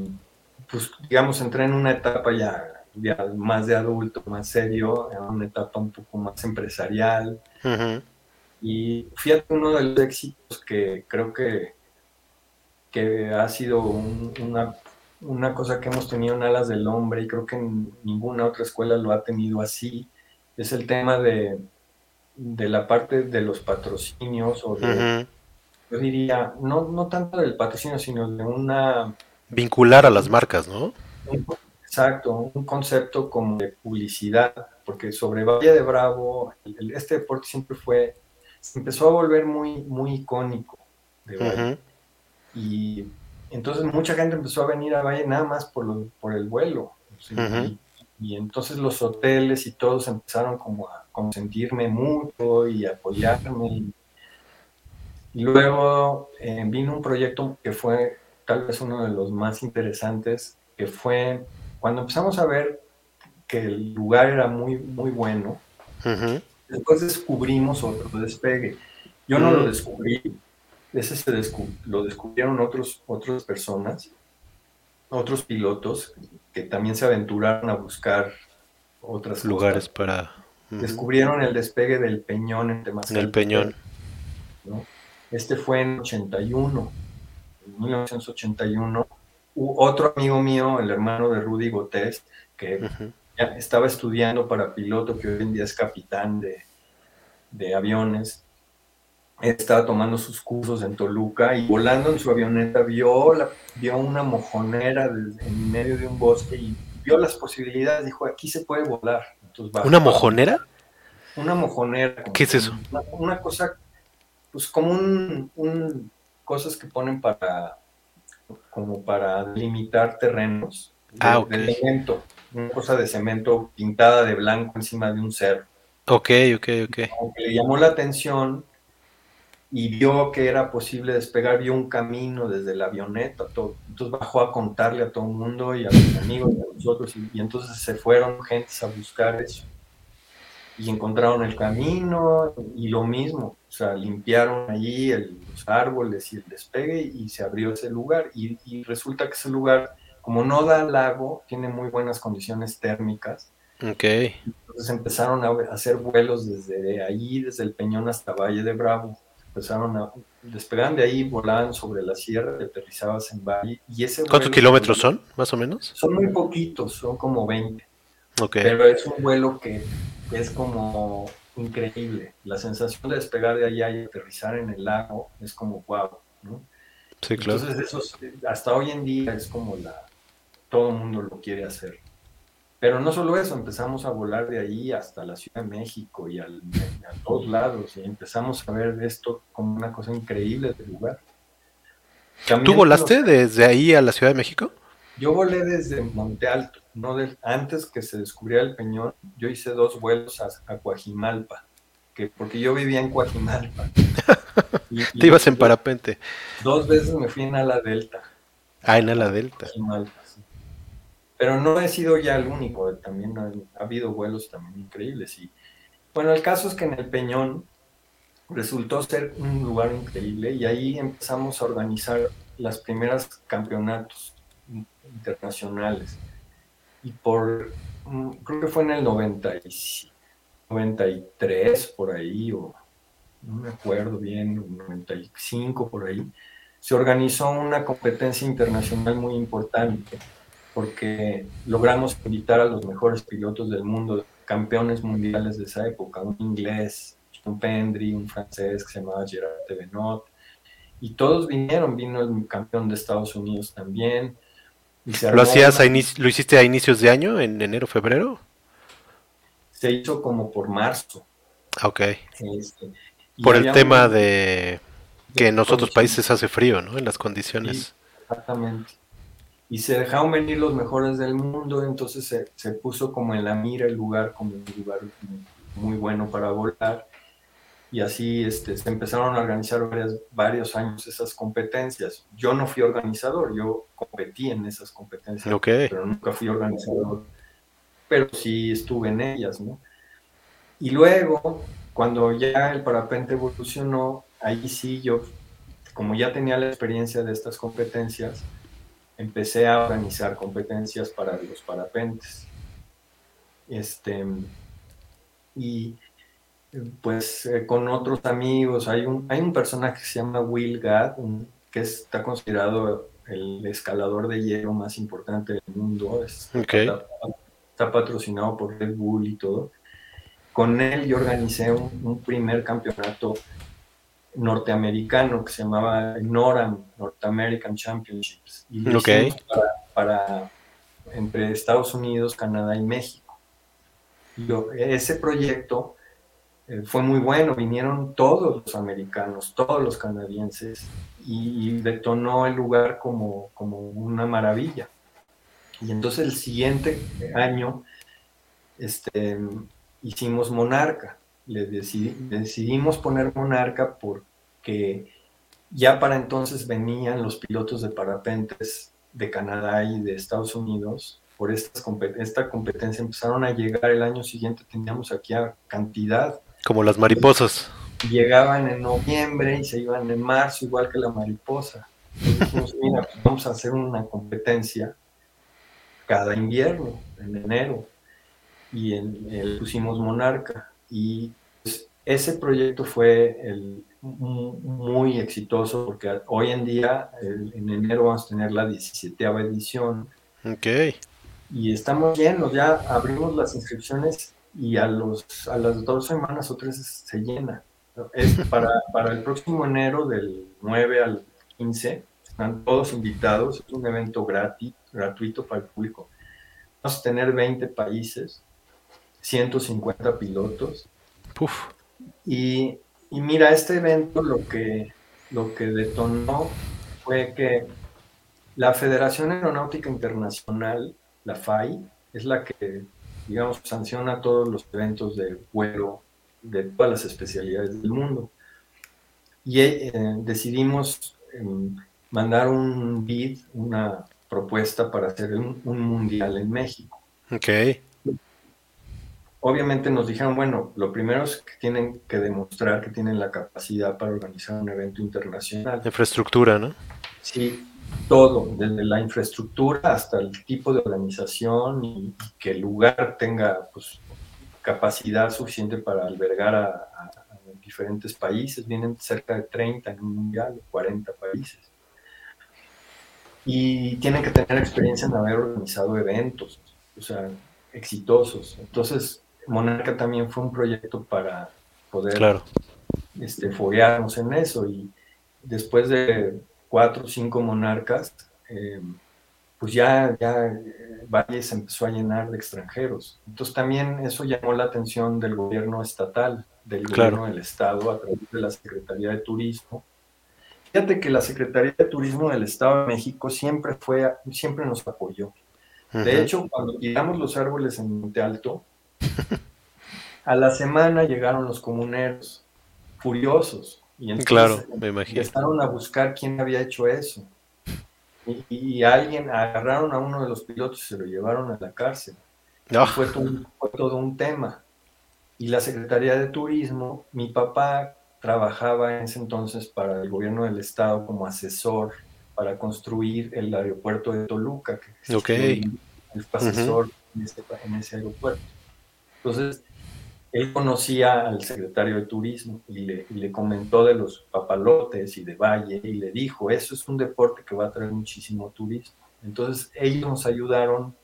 Speaker 2: pues digamos, entré en una etapa ya, más de adulto, más serio, en una etapa un poco más empresarial. Y fíjate uno de los éxitos que creo que, que ha sido una, una cosa que hemos tenido en Alas del Hombre y creo que en ninguna otra escuela lo ha tenido así, es el tema de, de la parte de los patrocinios o de, yo diría, no, no tanto del patrocinio, sino de una...
Speaker 1: Vincular a las marcas, ¿no?
Speaker 2: exacto, un concepto como de publicidad, porque sobre Valle de Bravo, este deporte siempre fue, se empezó a volver muy, muy icónico de Valle. Y entonces mucha gente empezó a venir a Valle nada más por, por el vuelo. y entonces los hoteles y todos empezaron como a consentirme mucho y apoyarme. Y, luego eh, vino un proyecto que fue tal vez uno de los más interesantes, que fue cuando empezamos a ver que el lugar era muy, muy bueno, después descubrimos otro despegue. Yo no lo mm. descubrí, ese se lo descubrieron otros, otras personas, otros pilotos que también se aventuraron a buscar otros
Speaker 1: lugares para...
Speaker 2: Descubrieron el despegue del Peñón en
Speaker 1: Temascal. El Peñón.
Speaker 2: Este fue en 81, en 1981. otro amigo mío, el hermano de Rudy Gotés, que estaba estudiando para piloto, que hoy en día es capitán de, de aviones, estaba tomando sus cursos en Toluca y volando en su avioneta vio, la, vio una mojonera en medio de un bosque y vio las posibilidades, dijo, aquí se puede volar.
Speaker 1: ¿Una mojonera?
Speaker 2: Una mojonera.
Speaker 1: ¿Qué es eso?
Speaker 2: Una, cosa, pues como un, cosas que ponen para, como para limitar terrenos.
Speaker 1: ah,
Speaker 2: cemento, una cosa de cemento pintada de blanco encima de un cerro.
Speaker 1: Ok, ok, ok.
Speaker 2: le llamó la atención y vio que era posible despegar, vio un camino desde la avioneta, todo. entonces bajó a contarle a todo el mundo y a los amigos y a nosotros, y, entonces se fueron gentes a buscar eso. Y encontraron el camino y lo mismo, o sea, limpiaron allí los árboles y el despegue y se abrió ese lugar. Y, y resulta que ese lugar, como no da lago, tiene muy buenas condiciones térmicas.
Speaker 1: Ok.
Speaker 2: Entonces empezaron a hacer vuelos desde allí, desde el Peñón hasta Valle de Bravo empezaron a, despegaban de ahí, volaban sobre la sierra, aterrizabas en Valle. Y ese
Speaker 1: ¿Cuántos kilómetros son, más o menos?
Speaker 2: Son muy poquitos, son como 20. Pero es un vuelo que es como increíble. La sensación de despegar de allá y aterrizar en el lago es como wow, ¿no?
Speaker 1: Sí, claro.
Speaker 2: Entonces, hasta hoy en día es como la. Todo el mundo lo quiere hacer. Pero no solo eso, empezamos a volar de ahí hasta la Ciudad de México y al, a todos lados y empezamos a ver esto como una cosa increíble del lugar.
Speaker 1: ¿Tú volaste desde ahí a la Ciudad de México?
Speaker 2: Yo volé desde Monte Alto, no antes que se descubriera el Peñón, yo hice dos vuelos a, a Coajimalpa, que, porque yo vivía en Coajimalpa.
Speaker 1: Te ibas en parapente.
Speaker 2: Dos veces me fui en ala delta.
Speaker 1: Ah, en ala delta.
Speaker 2: Pero no he sido ya el único, también ha, habido vuelos también increíbles. Y bueno, el caso es que en el Peñón resultó ser un lugar increíble y ahí empezamos a organizar las primeras campeonatos internacionales. Y por, mm, creo que fue en el 93 por ahí, o no me acuerdo bien, 95 por ahí, se organizó una competencia internacional muy importante porque logramos invitar a los mejores pilotos del mundo, campeones mundiales de esa época, un inglés, un Pendry, un francés que se llamaba Gerard Benot, y todos vinieron, vino el campeón de Estados Unidos también.
Speaker 1: ¿Lo, hacías ¿Lo hiciste a inicios de año, en enero, febrero?
Speaker 2: Se hizo como por marzo.
Speaker 1: Ah, ok. Este, por el tema de que en otros países hace frío, ¿no? En las condiciones.
Speaker 2: exactamente y se dejaron venir los mejores del mundo, entonces se, se, puso como en la mira el lugar como un lugar muy bueno para volar y así este, se empezaron a organizar varias, varios años esas competencias. Yo no fui organizador, yo competí en esas competencias, pero nunca fui organizador, pero sí estuve en ellas, ¿no? Y luego, cuando ya el parapente evolucionó, ahí sí yo, como ya tenía la experiencia de estas competencias, empecé a organizar competencias para los parapentes. Este, y pues eh, con otros amigos, hay un, hay un personaje que se llama Will Gadd, que está considerado el escalador de hielo más importante del mundo. está, patrocinado por Red Bull y todo. Con él yo organicé un primer campeonato norteamericano que se llamaba NORAM, North American Championships. Y lo para, entre Estados Unidos, Canadá y México. ese proyecto eh, fue muy bueno, vinieron todos los americanos, todos los canadienses y, detonó el lugar como, como una maravilla. Y entonces el siguiente año este, hicimos Monarca. Le, decidimos poner Monarca porque ya para entonces venían los pilotos de parapentes de Canadá y de Estados Unidos. Por esta competencia empezaron a llegar el año siguiente, teníamos aquí a cantidad.
Speaker 1: Como las mariposas.
Speaker 2: Llegaban en noviembre y se iban en marzo, igual que la mariposa. Entonces mira, pues vamos a hacer una competencia cada invierno, en enero y en, pusimos Monarca. Y pues, ese proyecto fue el, muy exitoso porque hoy en día, en enero, vamos a tener la 17 edición.
Speaker 1: Ok.
Speaker 2: Y estamos llenos, ya abrimos las inscripciones y a, los, a las dos semanas o tres se llena. Es para, para el próximo enero, del 9 al 15, están todos invitados, es un evento gratis, gratuito para el público. Vamos a tener 20 países 150 pilotos. Y, mira, este evento lo que, lo que detonó fue que la Federación Aeronáutica Internacional, la FAI, es la que, digamos, sanciona todos los eventos de vuelo de todas las especialidades del mundo. Y eh, decidimos em, mandar un bid, una propuesta para hacer un, un mundial en México.
Speaker 1: Okay
Speaker 2: obviamente nos dijeron, bueno, lo primero es que tienen que demostrar que tienen la capacidad para organizar un evento internacional.
Speaker 1: Infraestructura, ¿no?
Speaker 2: Sí, todo, desde la infraestructura hasta el tipo de organización y, que el lugar tenga pues, capacidad suficiente para albergar a, diferentes países. Vienen cerca de 30 en un mundial, 40 países. Y tienen que tener experiencia en haber organizado eventos, o sea, exitosos. Entonces, Monarca también fue un proyecto para poder
Speaker 1: claro.
Speaker 2: este, foguearnos en eso y después de cuatro o cinco monarcas, eh, pues ya, ya eh, Valle se empezó a llenar de extranjeros. Entonces también eso llamó la atención del gobierno estatal, del gobierno del estado a través de la Secretaría de Turismo. Fíjate que la Secretaría de Turismo del Estado de México siempre fue, siempre nos apoyó. De hecho, cuando tiramos los árboles en Monte Alto, a la semana llegaron los comuneros, furiosos. Y entonces
Speaker 1: claro, me imagino.
Speaker 2: empezaron a buscar quién había hecho eso. Y, alguien agarraron a uno de los pilotos y se lo llevaron a la cárcel. Fue, todo, un tema. Y la Secretaría de Turismo, mi papá trabajaba en ese entonces para el gobierno del estado como asesor para construir el aeropuerto de Toluca,
Speaker 1: que okay.
Speaker 2: el, asesor en ese aeropuerto. Entonces, él conocía al secretario de Turismo y le, comentó de los papalotes y de Valle y le dijo, eso es un deporte que va a traer muchísimo turismo. Entonces, ellos nos ayudaron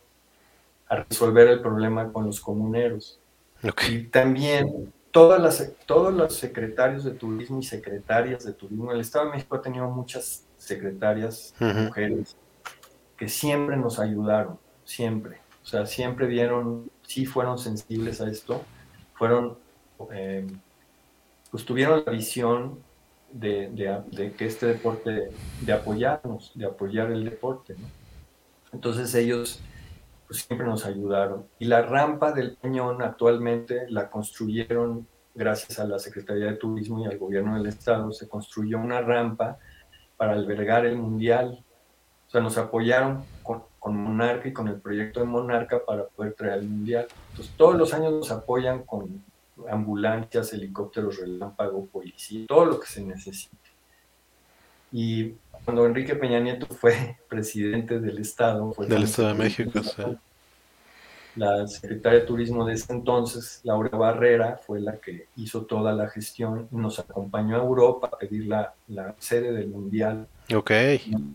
Speaker 2: a resolver el problema con los comuneros. Y también todas las, todos los secretarios de turismo y secretarias de turismo, el Estado de México ha tenido muchas secretarias mujeres que siempre nos ayudaron, siempre. O sea, siempre vieron sí fueron sensibles a esto, fueron, eh, pues tuvieron la visión de, que este deporte, de apoyarnos, de apoyar el deporte. Entonces ellos pues, siempre nos ayudaron. Y la rampa del Peñón actualmente la construyeron gracias a la Secretaría de Turismo y al gobierno del estado, se construyó una rampa para albergar el mundial. O sea, nos apoyaron con, Monarca y con el proyecto de Monarca para poder traer el mundial. Entonces, todos los años nos apoyan con ambulancias, helicópteros, relámpago, policía, todo lo que se necesite. Y cuando Enrique Peña Nieto fue presidente del Estado, fue
Speaker 1: del Estado de México,
Speaker 2: la secretaria de Turismo de ese entonces, Laura Barrera, fue la que hizo toda la gestión y nos acompañó a Europa a pedir la, la sede del Mundial.
Speaker 1: Ok.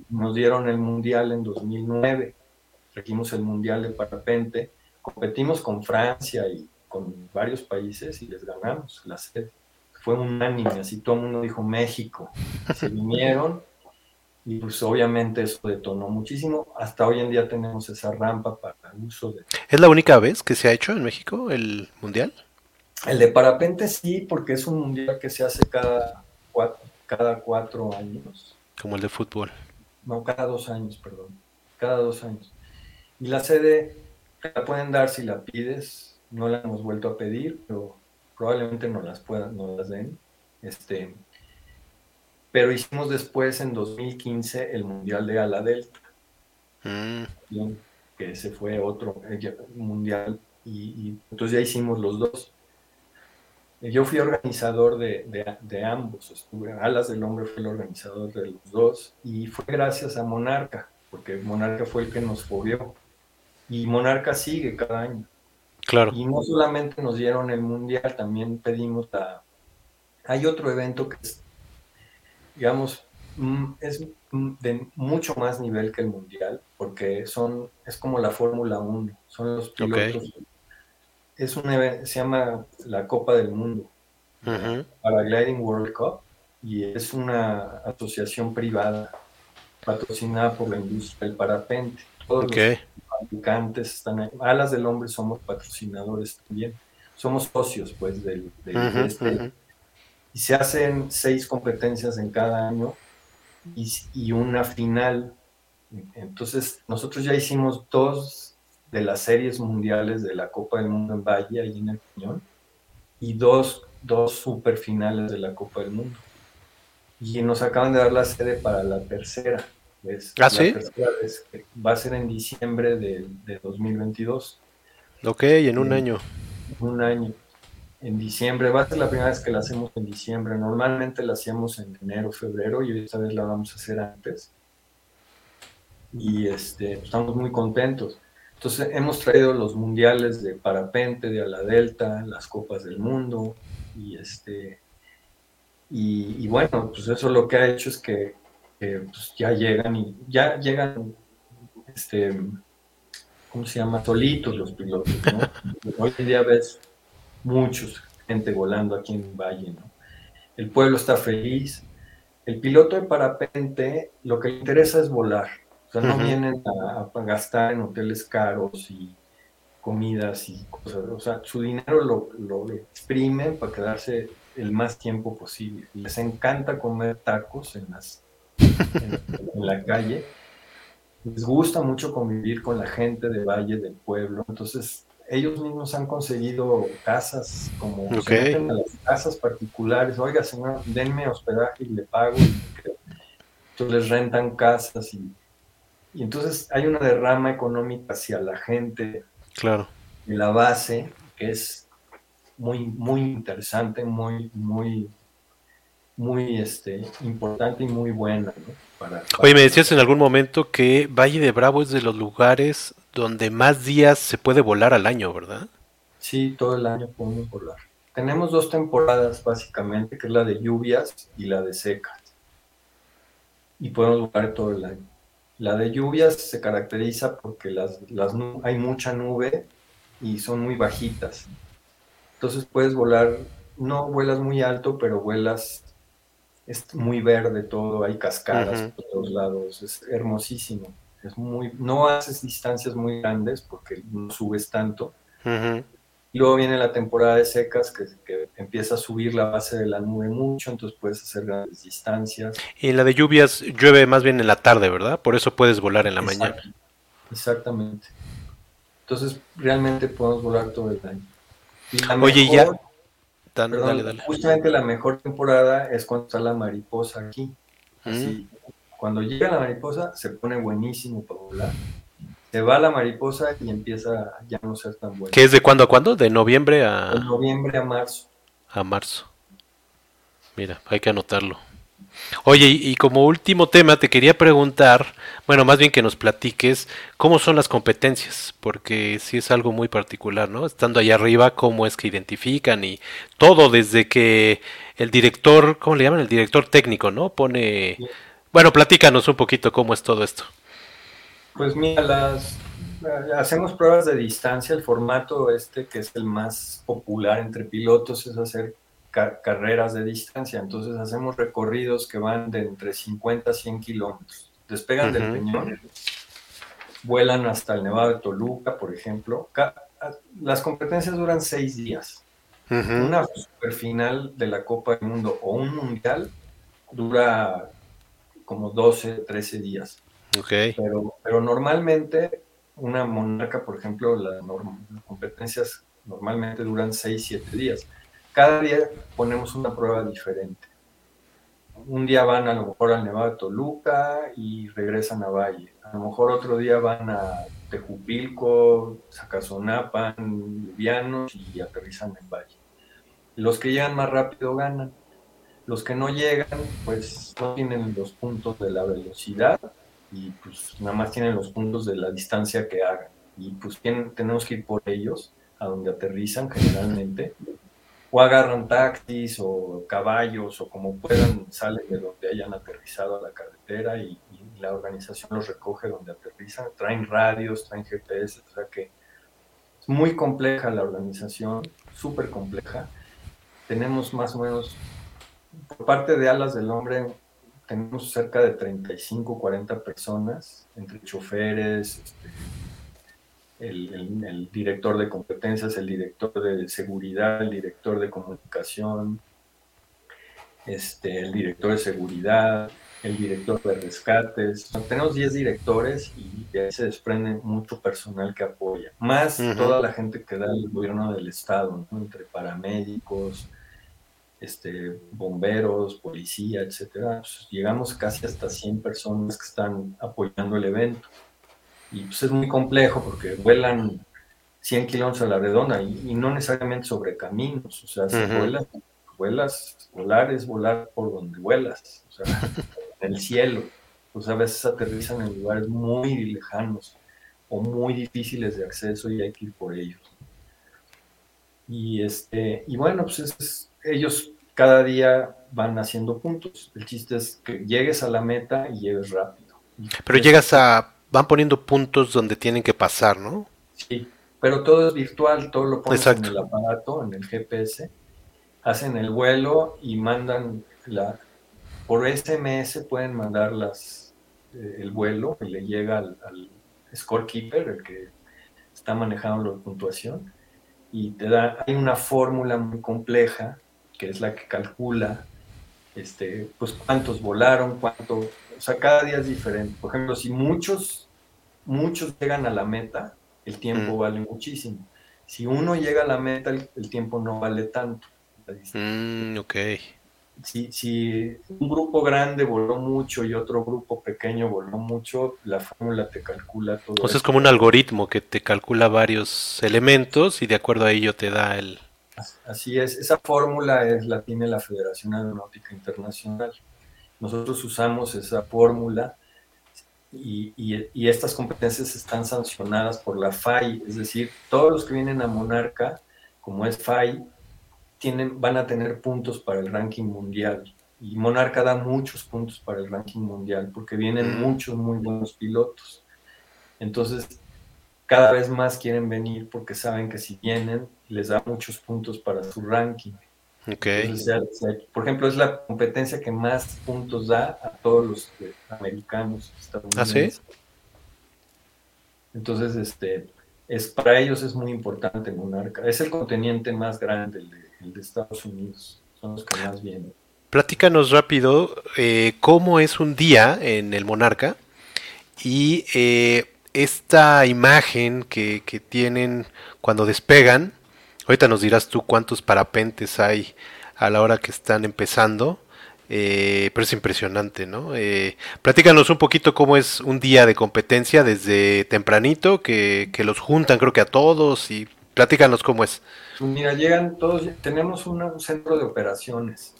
Speaker 2: Nos dieron el Mundial en 2009 trajimos el Mundial de Parapente, competimos con Francia y con varios países y les ganamos la sede. Fue unánime, así todo el mundo dijo México. Se vinieron y pues obviamente eso detonó muchísimo. Hasta hoy en día tenemos esa rampa para el uso de...
Speaker 1: ¿Es la única vez que se ha hecho en México el Mundial?
Speaker 2: El de parapente sí, porque es un mundial que se hace cada cuatro, cada cuatro años.
Speaker 1: Como el de fútbol.
Speaker 2: No, cada dos años, perdón. Cada dos años. Y la sede la pueden dar si la pides no la hemos vuelto a pedir, pero probablemente no las puedan, no las den. Este, pero hicimos después, en 2015, el Mundial de Ala Delta, mm. que ese fue otro eh, mundial, y, entonces ya hicimos los dos. Yo fui organizador de, de, ambos, estuve, Alas del Hombre fue el organizador de los dos, y fue gracias a Monarca, porque Monarca fue el que nos fobió, y Monarca sigue cada año.
Speaker 1: Claro.
Speaker 2: Y no solamente nos dieron el mundial, también pedimos la... Hay otro evento que es digamos, mm, es mm, de mucho más nivel que el mundial, porque son, es como la Fórmula 1, son los pilotos. Es un evento, se llama la Copa del Mundo, para Paragliding World Cup, y es una asociación privada patrocinada por la industria del parapente. Todos los fabricantes están ahí. Alas del Hombre somos patrocinadores también. Somos socios, pues, del, de este y se hacen seis competencias en cada año y, una final. Entonces, nosotros ya hicimos dos de las series mundiales de la Copa del Mundo en Valle, ahí en el Piñón, y dos, dos superfinales de la Copa del Mundo. Y nos acaban de dar la sede para la tercera.
Speaker 1: ¿Ves? ¿Ah, sí?
Speaker 2: va a ser en diciembre de, de 2022.
Speaker 1: Ok, en un año.
Speaker 2: En un año en diciembre. Va a ser la primera vez que la hacemos en diciembre. Normalmente la hacíamos en enero, febrero y esta vez la vamos a hacer antes. Y este, pues, estamos muy contentos. Entonces hemos traído los mundiales de parapente, de ala delta, las copas del mundo y este y, bueno, pues eso lo que ha hecho es que, pues, ya llegan y ya llegan este ¿cómo se llama? solitos los pilotos, Hoy en día ves muchos gente volando aquí en Valle, ¿no? El pueblo está feliz. El piloto de parapente lo que le interesa es volar. O sea, no vienen a, gastar en hoteles caros y comidas y cosas. O sea, su dinero lo, lo exprimen para quedarse el más tiempo posible. Les encanta comer tacos en, las, en la calle. Les gusta mucho convivir con la gente de Valle, del pueblo. Entonces, ellos mismos han conseguido casas, como se las casas particulares, oiga señor, denme hospedaje y le pago, entonces les rentan casas y, y, entonces hay una derrama económica hacia la gente
Speaker 1: claro.
Speaker 2: de la base, que es muy, muy interesante, muy, muy, muy este, importante y muy buena.
Speaker 1: Oye, me decías en algún momento que Valle de Bravo es de los lugares donde más días se puede volar al año, ¿verdad?
Speaker 2: Sí, todo el año podemos volar. Tenemos dos temporadas básicamente, que es la de lluvias y la de secas. Y podemos volar todo el año. La de lluvias se caracteriza porque las, las hay mucha nube y son muy bajitas. Entonces puedes volar, no vuelas muy alto, pero vuelas, es muy verde todo, hay cascadas por todos lados, es hermosísimo es muy, no haces distancias muy grandes porque no subes tanto. Y luego viene la temporada de secas que, empieza a subir la base de la nube mucho, entonces puedes hacer grandes distancias.
Speaker 1: Y en la de lluvias llueve más bien en la tarde, ¿verdad? Por eso puedes volar en la mañana.
Speaker 2: Exactamente. Entonces realmente podemos volar todo el
Speaker 1: año. Oye, ya.
Speaker 2: Justamente la mejor temporada es cuando está la mariposa aquí. Así, cuando llega la mariposa, se pone buenísimo para volar. Se va la mariposa y empieza ya no ser tan bueno.
Speaker 1: ¿Qué es de cuándo a cuándo? ¿De noviembre a...?
Speaker 2: De noviembre a marzo.
Speaker 1: A marzo. Mira, hay que anotarlo. Oye, y, como último tema te quería preguntar, bueno, más bien que nos platiques cómo son las competencias, porque sí es algo muy particular, ¿no? Estando allá arriba, cómo es que identifican y todo desde que el director, ¿cómo le llaman? El director técnico, ¿no? Pone... Bueno, platícanos un poquito cómo es todo esto.
Speaker 2: Pues mira, las, hacemos pruebas de distancia. El formato este, que es el más popular entre pilotos, es hacer carreras de distancia. Entonces hacemos recorridos que van de entre 50 a 100 kilómetros. Despegan del Peñón, vuelan hasta el Nevado de Toluca, por ejemplo. Las competencias duran seis días. Una super final de la Copa del Mundo o un mundial dura como 12, 13 días.
Speaker 1: Okay.
Speaker 2: Pero, pero normalmente una monarca, por ejemplo, las competencias normalmente duran 6, 7 días. Cada día ponemos una prueba diferente. Un día van a lo mejor al Nevado de Toluca y regresan a Valle. A lo mejor otro día van a Tejupilco, Zacazonapan, Livianos y aterrizan en Valle. Los que llegan más rápido ganan. Los que no llegan, pues no tienen los puntos de la velocidad y pues nada más tienen los puntos de la distancia que hagan. Y pues tenemos que ir por ellos a donde aterrizan generalmente. O agarran taxis o caballos o como puedan, salen de donde hayan aterrizado a la carretera y, y la organización los recoge donde aterrizan. Traen radios, traen GPS, o sea que es muy compleja la organización, súper compleja. Tenemos más o menos, por parte de Alas del Hombre, tenemos cerca de 35, 40 personas, entre choferes, este, el, director de competencias, el director de seguridad, el director de comunicación, este, el director de seguridad, el director de rescates. tenemos 10 directores y de ahí se desprende mucho personal que apoya, más toda la gente que da el gobierno del estado, entre paramédicos, este, bomberos, policía, etcétera, pues, llegamos casi hasta 100 personas que están apoyando el evento. Y pues es muy complejo porque vuelan 100 kilómetros a la redonda y, no necesariamente sobre caminos, o sea, si vuelas, vuelas, volar es volar por donde vuelas, o sea, en el cielo. Pues a veces aterrizan en lugares muy lejanos o muy difíciles de acceso y hay que ir por ellos. Y, este, y bueno, pues es, ellos cada día van haciendo puntos. El chiste es que llegues a la meta y llegues rápido.
Speaker 1: Pero llegas a, van poniendo puntos donde tienen que pasar, ¿no?
Speaker 2: Sí, pero todo es virtual, todo lo pones en el aparato, en el GPS, hacen el vuelo y mandan la, por SMS pueden mandar las, eh, el vuelo y le llega al, al scorekeeper, el que está manejando la puntuación, y te da, hay una fórmula muy compleja que es la que calcula este, pues cuántos volaron, cuánto, o sea, cada día es diferente. Por ejemplo, si muchos, muchos llegan a la meta, el tiempo mm. vale muchísimo. Si uno llega a la meta, el, tiempo no vale tanto.
Speaker 1: Mm, ok.
Speaker 2: Si, si, un grupo grande voló mucho y otro grupo pequeño voló mucho, la fórmula te calcula todo.
Speaker 1: Sea, es como un algoritmo que te calcula varios elementos y de acuerdo a ello te da el,
Speaker 2: Así es, esa fórmula es, la tiene la Federación Aeronáutica Internacional. Nosotros usamos esa fórmula y, estas competencias están sancionadas por la FAI, es decir, todos los que vienen a Monarca, como es FAI, tienen, van a tener puntos para el ranking mundial. Y Monarca da muchos puntos para el ranking mundial porque vienen mm. muchos muy buenos pilotos. Entonces, cada vez más quieren venir porque saben que si vienen les da muchos puntos para su ranking.
Speaker 1: Okay.
Speaker 2: por ejemplo, es la competencia que más puntos da a todos los americanos
Speaker 1: estadounidenses.
Speaker 2: ¿Ah, sí? Entonces, este, es, para ellos es muy importante Monarca. Es el conteniente más grande, el de, Estados Unidos. Son los que más vienen.
Speaker 1: Platícanos rápido eh, cómo es un día en el Monarca y eh, esta imagen que, que, tienen cuando despegan, ahorita nos dirás tú cuántos parapentes hay a la hora que están empezando, eh, pero es impresionante, ¿no? Eh, platícanos un poquito cómo es un día de competencia desde tempranito, que, que los juntan creo que a todos y platícanos cómo es.
Speaker 2: Mira, llegan todos, tenemos un centro de operaciones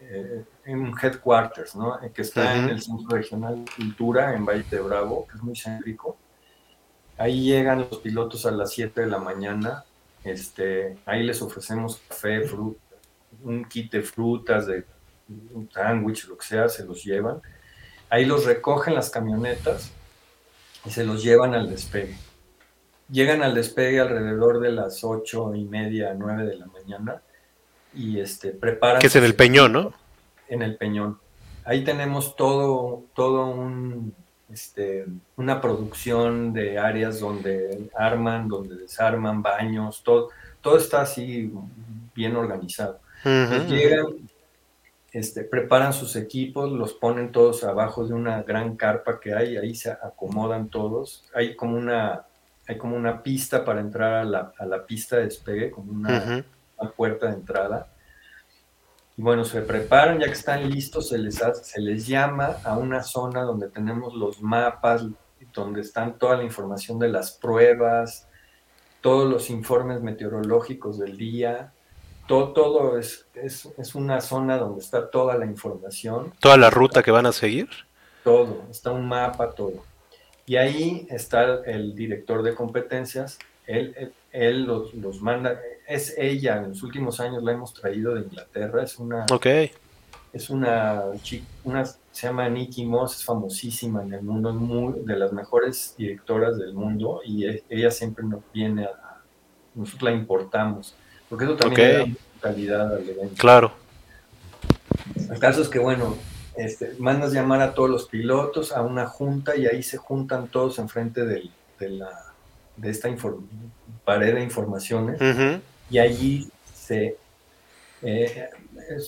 Speaker 2: eh, en headquarters, ¿no? Que está en el Centro Regional de Cultura en Valle de Bravo, que es muy céntrico. Ahí llegan los pilotos a las 7 de la mañana. Este, ahí les ofrecemos café, fruta, un kit de frutas, de un sándwich, lo que sea, se los llevan. Ahí los recogen las camionetas y se los llevan al despegue. Llegan al despegue alrededor de las ocho y media, nueve de la mañana y este, preparan.
Speaker 1: Que es en el Peñón, ¿no?
Speaker 2: En el Peñón. Ahí tenemos todo, todo un, este, una producción de áreas donde arman, donde desarman, baños, todo, todo está así bien organizado. llegan, este, preparan sus equipos, los ponen todos abajo de una gran carpa que hay, ahí se acomodan todos. Hay como una, hay como una pista para entrar a la, a la pista de despegue, como una, una, puerta de entrada. Y bueno, se preparan, ya que están listos, se les, hace, se les llama a una zona donde tenemos los mapas, donde están toda la información de las pruebas, todos los informes meteorológicos del día, todo, todo es, es, es, una zona donde está toda la información.
Speaker 1: ¿Toda la ruta que van a seguir?
Speaker 2: Todo, está un mapa, todo. Y ahí está el director de competencias, él, él, los, los, manda, es ella, en los últimos años la hemos traído de Inglaterra, es una...
Speaker 1: Okay.
Speaker 2: Es una chica, una, se llama Nikki Moss, es famosísima en el mundo, es muy, de las mejores directoras del mundo y ella siempre nos viene a, nosotros la importamos, porque eso también okay. da calidad al evento.
Speaker 1: Claro.
Speaker 2: El caso es que, bueno, este, mandas llamar a todos los pilotos a una junta y ahí se juntan todos enfrente de, de, la, de esta pared de informaciones uh -huh. Y allí se... Eh,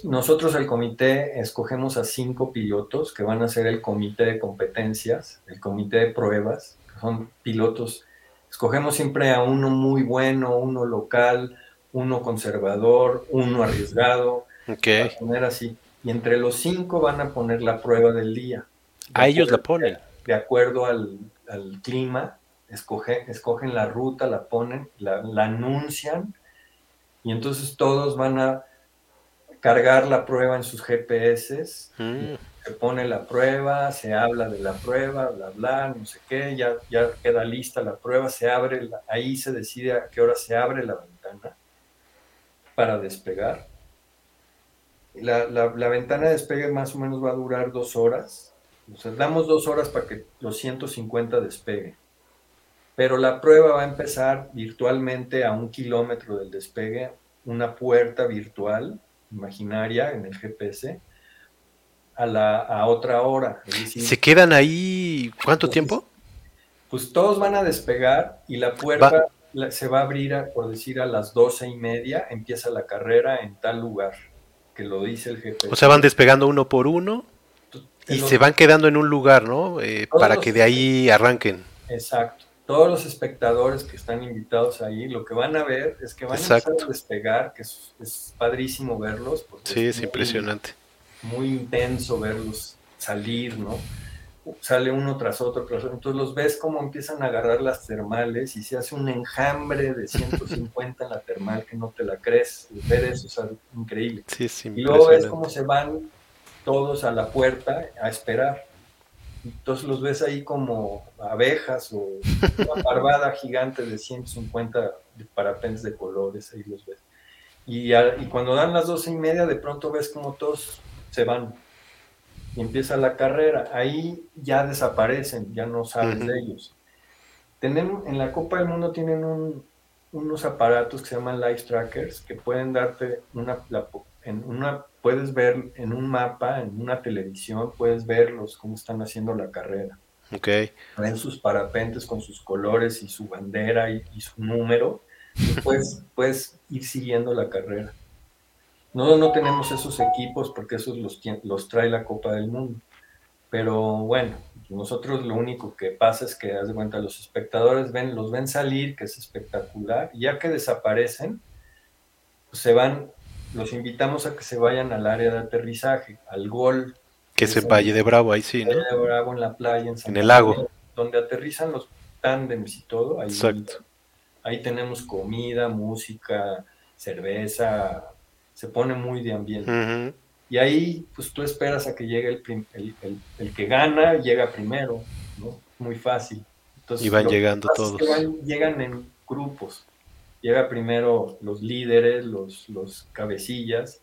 Speaker 2: nosotros el comité escogemos a cinco pilotos que van a ser el comité de competencias, el comité de pruebas, que son pilotos. Escogemos siempre a uno muy bueno, uno local, uno conservador, uno arriesgado,
Speaker 1: okay.
Speaker 2: poner así y entre los cinco van a poner la prueba del día.
Speaker 1: De a ellos la ponen.
Speaker 2: De acuerdo al, al clima, escoge, escogen la ruta, la ponen, la, la, anuncian y entonces todos van a cargar la prueba en sus GPS. Mm. Se pone la prueba, se habla de la prueba, bla, bla, no sé qué, ya, ya queda lista la prueba, se abre, ahí se decide a qué hora se abre la ventana para despegar la, la, la, ventana de despegue más o menos va a durar dos horas. O sea, damos dos horas para que los 150 despegue. Pero la prueba va a empezar virtualmente a un kilómetro del despegue, una puerta virtual, imaginaria, en el GPS, a, la, a otra hora.
Speaker 1: Decir, ¿Se quedan ahí cuánto
Speaker 2: pues,
Speaker 1: tiempo?
Speaker 2: Pues todos van a despegar y la puerta va. La, se va a abrir, a, por decir, a las doce y media, empieza la carrera en tal lugar que lo dice el jefe.
Speaker 1: O sea, van despegando uno por uno y se van quedando en un lugar, ¿no? Eh, para que de ahí arranquen.
Speaker 2: Exacto. Todos los espectadores que están invitados ahí, lo que van a ver es que van Exacto. a empezar a despegar, que es, es padrísimo verlos. Porque
Speaker 1: sí, es, es muy,
Speaker 2: impresionante. Muy intenso verlos salir, ¿no? sale uno tras otro, tras otro. Entonces los ves cómo empiezan a agarrar las termales y se hace un enjambre de 150 en la termal que no te la crees. Ver eso es increíble.
Speaker 1: Sí, es
Speaker 2: y luego ves cómo se van todos a la puerta a esperar. Entonces los ves ahí como abejas o una barbada gigante de 150 parapentes de colores, ahí los ves. Y, a, y cuando dan las doce y media, de pronto ves como todos se van y empieza la carrera. Ahí ya desaparecen, ya no sabes uh -huh. de ellos. Tenemos, en la Copa del Mundo tienen un, unos aparatos que se llaman Life Trackers que pueden darte una, la, en una, puedes ver en un mapa, en una televisión, puedes verlos cómo están haciendo la carrera.
Speaker 1: Okay.
Speaker 2: Ven sus parapentes con sus colores y su bandera y, y su número. Y puedes, puedes ir siguiendo la carrera. No, no tenemos esos equipos porque esos los, los trae la Copa del Mundo. Pero bueno, nosotros lo único que pasa es que, haz de cuenta, los espectadores ven, los ven salir, que es espectacular, y ya que desaparecen, pues se van, los invitamos a que se vayan al área de aterrizaje, al gol.
Speaker 1: Que es el Valle de Bravo, ahí sí, ¿no?
Speaker 2: Valle de Bravo, en la playa, en,
Speaker 1: San en el lago.
Speaker 2: Donde aterrizan los tándems y todo. Ahí,
Speaker 1: Exacto.
Speaker 2: Ahí tenemos comida, música, cerveza, se pone muy de ambiente.
Speaker 1: Uh -huh.
Speaker 2: Y ahí, pues tú esperas a que llegue el, el, el, el que gana, llega primero, ¿no? Muy fácil.
Speaker 1: Entonces, y van llegando todos.
Speaker 2: Es van, llegan en grupos. Llega primero los líderes, los, los cabecillas,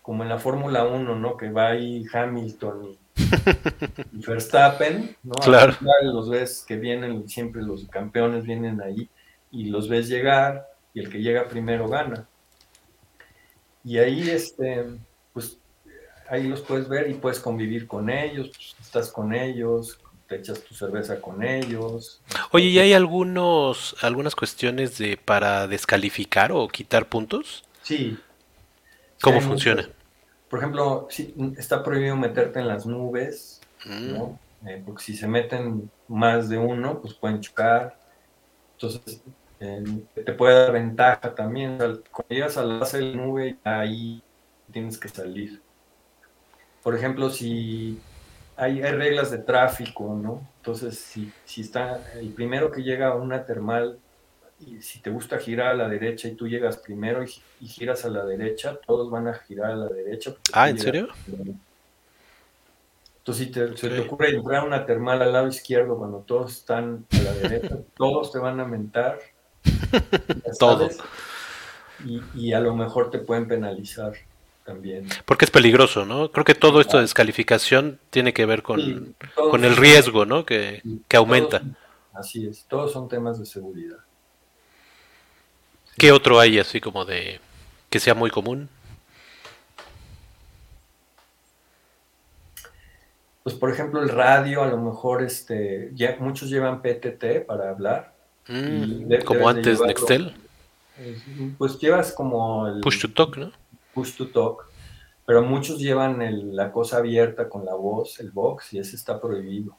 Speaker 2: como en la Fórmula 1, ¿no? Que va ahí Hamilton y, y Verstappen, ¿no?
Speaker 1: Claro.
Speaker 2: Los ves que vienen, siempre los campeones vienen ahí y los ves llegar y el que llega primero gana. Y ahí, este, pues, ahí los puedes ver y puedes convivir con ellos, pues, estás con ellos, te echas tu cerveza con ellos.
Speaker 1: Oye, ¿y hay algunos, algunas cuestiones de para descalificar o quitar puntos?
Speaker 2: Sí.
Speaker 1: ¿Cómo sí, funciona?
Speaker 2: Muchos. Por ejemplo, sí, está prohibido meterte en las nubes, mm. ¿no? Eh, porque si se meten más de uno, pues pueden chocar. Entonces, te puede dar ventaja también. Cuando llegas a la base de la nube, ahí tienes que salir. Por ejemplo, si hay, hay, reglas de tráfico, ¿no? Entonces, si, si está el primero que llega a una termal, y si te gusta girar a la derecha y tú llegas primero y, giras a la derecha, todos van a girar a la derecha.
Speaker 1: Ah, ¿en serio?
Speaker 2: Entonces, si te, se te ocurre entrar a una termal al lado izquierdo cuando todos están a la derecha, todos te van a mentar.
Speaker 1: Todos.
Speaker 2: Y, y, a lo mejor te pueden penalizar también.
Speaker 1: Porque es peligroso, ¿no? Creo que todo esto de descalificación tiene que ver con, con el riesgo, ¿no? Que, que aumenta.
Speaker 2: así es, todos son temas de seguridad.
Speaker 1: ¿Qué otro hay así como de que sea muy común?
Speaker 2: Pues por ejemplo el radio, a lo mejor este, ya muchos llevan PTT para hablar.
Speaker 1: Mm, como antes Nextel.
Speaker 2: Pues llevas como el
Speaker 1: push to talk, ¿no?
Speaker 2: Push to talk, pero muchos llevan la cosa abierta con la voz, el box, y ese está prohibido.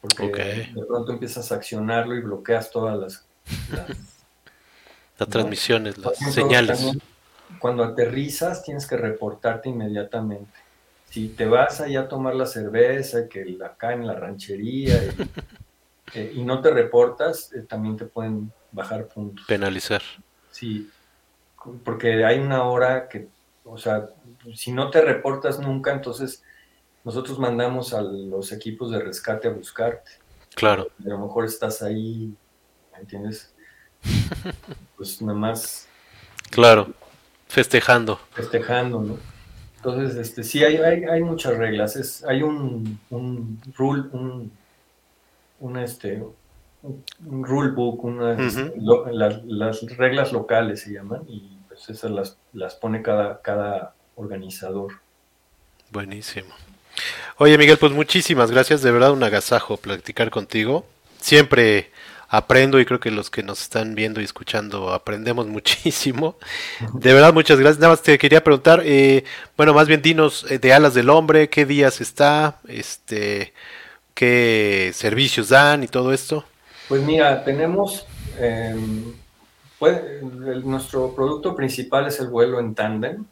Speaker 2: Porque de pronto empiezas a accionarlo y bloqueas todas las
Speaker 1: las transmisiones, las señales.
Speaker 2: Cuando aterrizas tienes que reportarte inmediatamente. Si te vas allá a tomar la cerveza, que acá en la ranchería, y, eh, no te reportas, eh, también te pueden bajar puntos.
Speaker 1: Penalizar.
Speaker 2: Sí, porque hay una hora que, o sea, si no te reportas nunca, entonces nosotros mandamos a los equipos de rescate a buscarte.
Speaker 1: Claro.
Speaker 2: a lo mejor estás ahí, ¿entiendes? pues nada más.
Speaker 1: Claro, festejando.
Speaker 2: Festejando, ¿no? Entonces, este, sí, hay, hay, muchas reglas. Es, hay un, un rule, un, un, este, un rule book, este, las reglas locales se llaman, y pues esas las, las pone cada, cada organizador.
Speaker 1: Buenísimo. Oye, Miguel, pues muchísimas gracias. De verdad, un agasajo platicar contigo. Siempre aprendo y creo que los que nos están viendo y escuchando aprendemos muchísimo. De verdad, muchas gracias. Nada más te quería preguntar, eh, bueno, más bien dinos eh, de Alas del Hombre, qué días está, este, qué servicios dan y todo esto.
Speaker 2: Pues mira, tenemos, em, nuestro producto principal es el vuelo en tándem.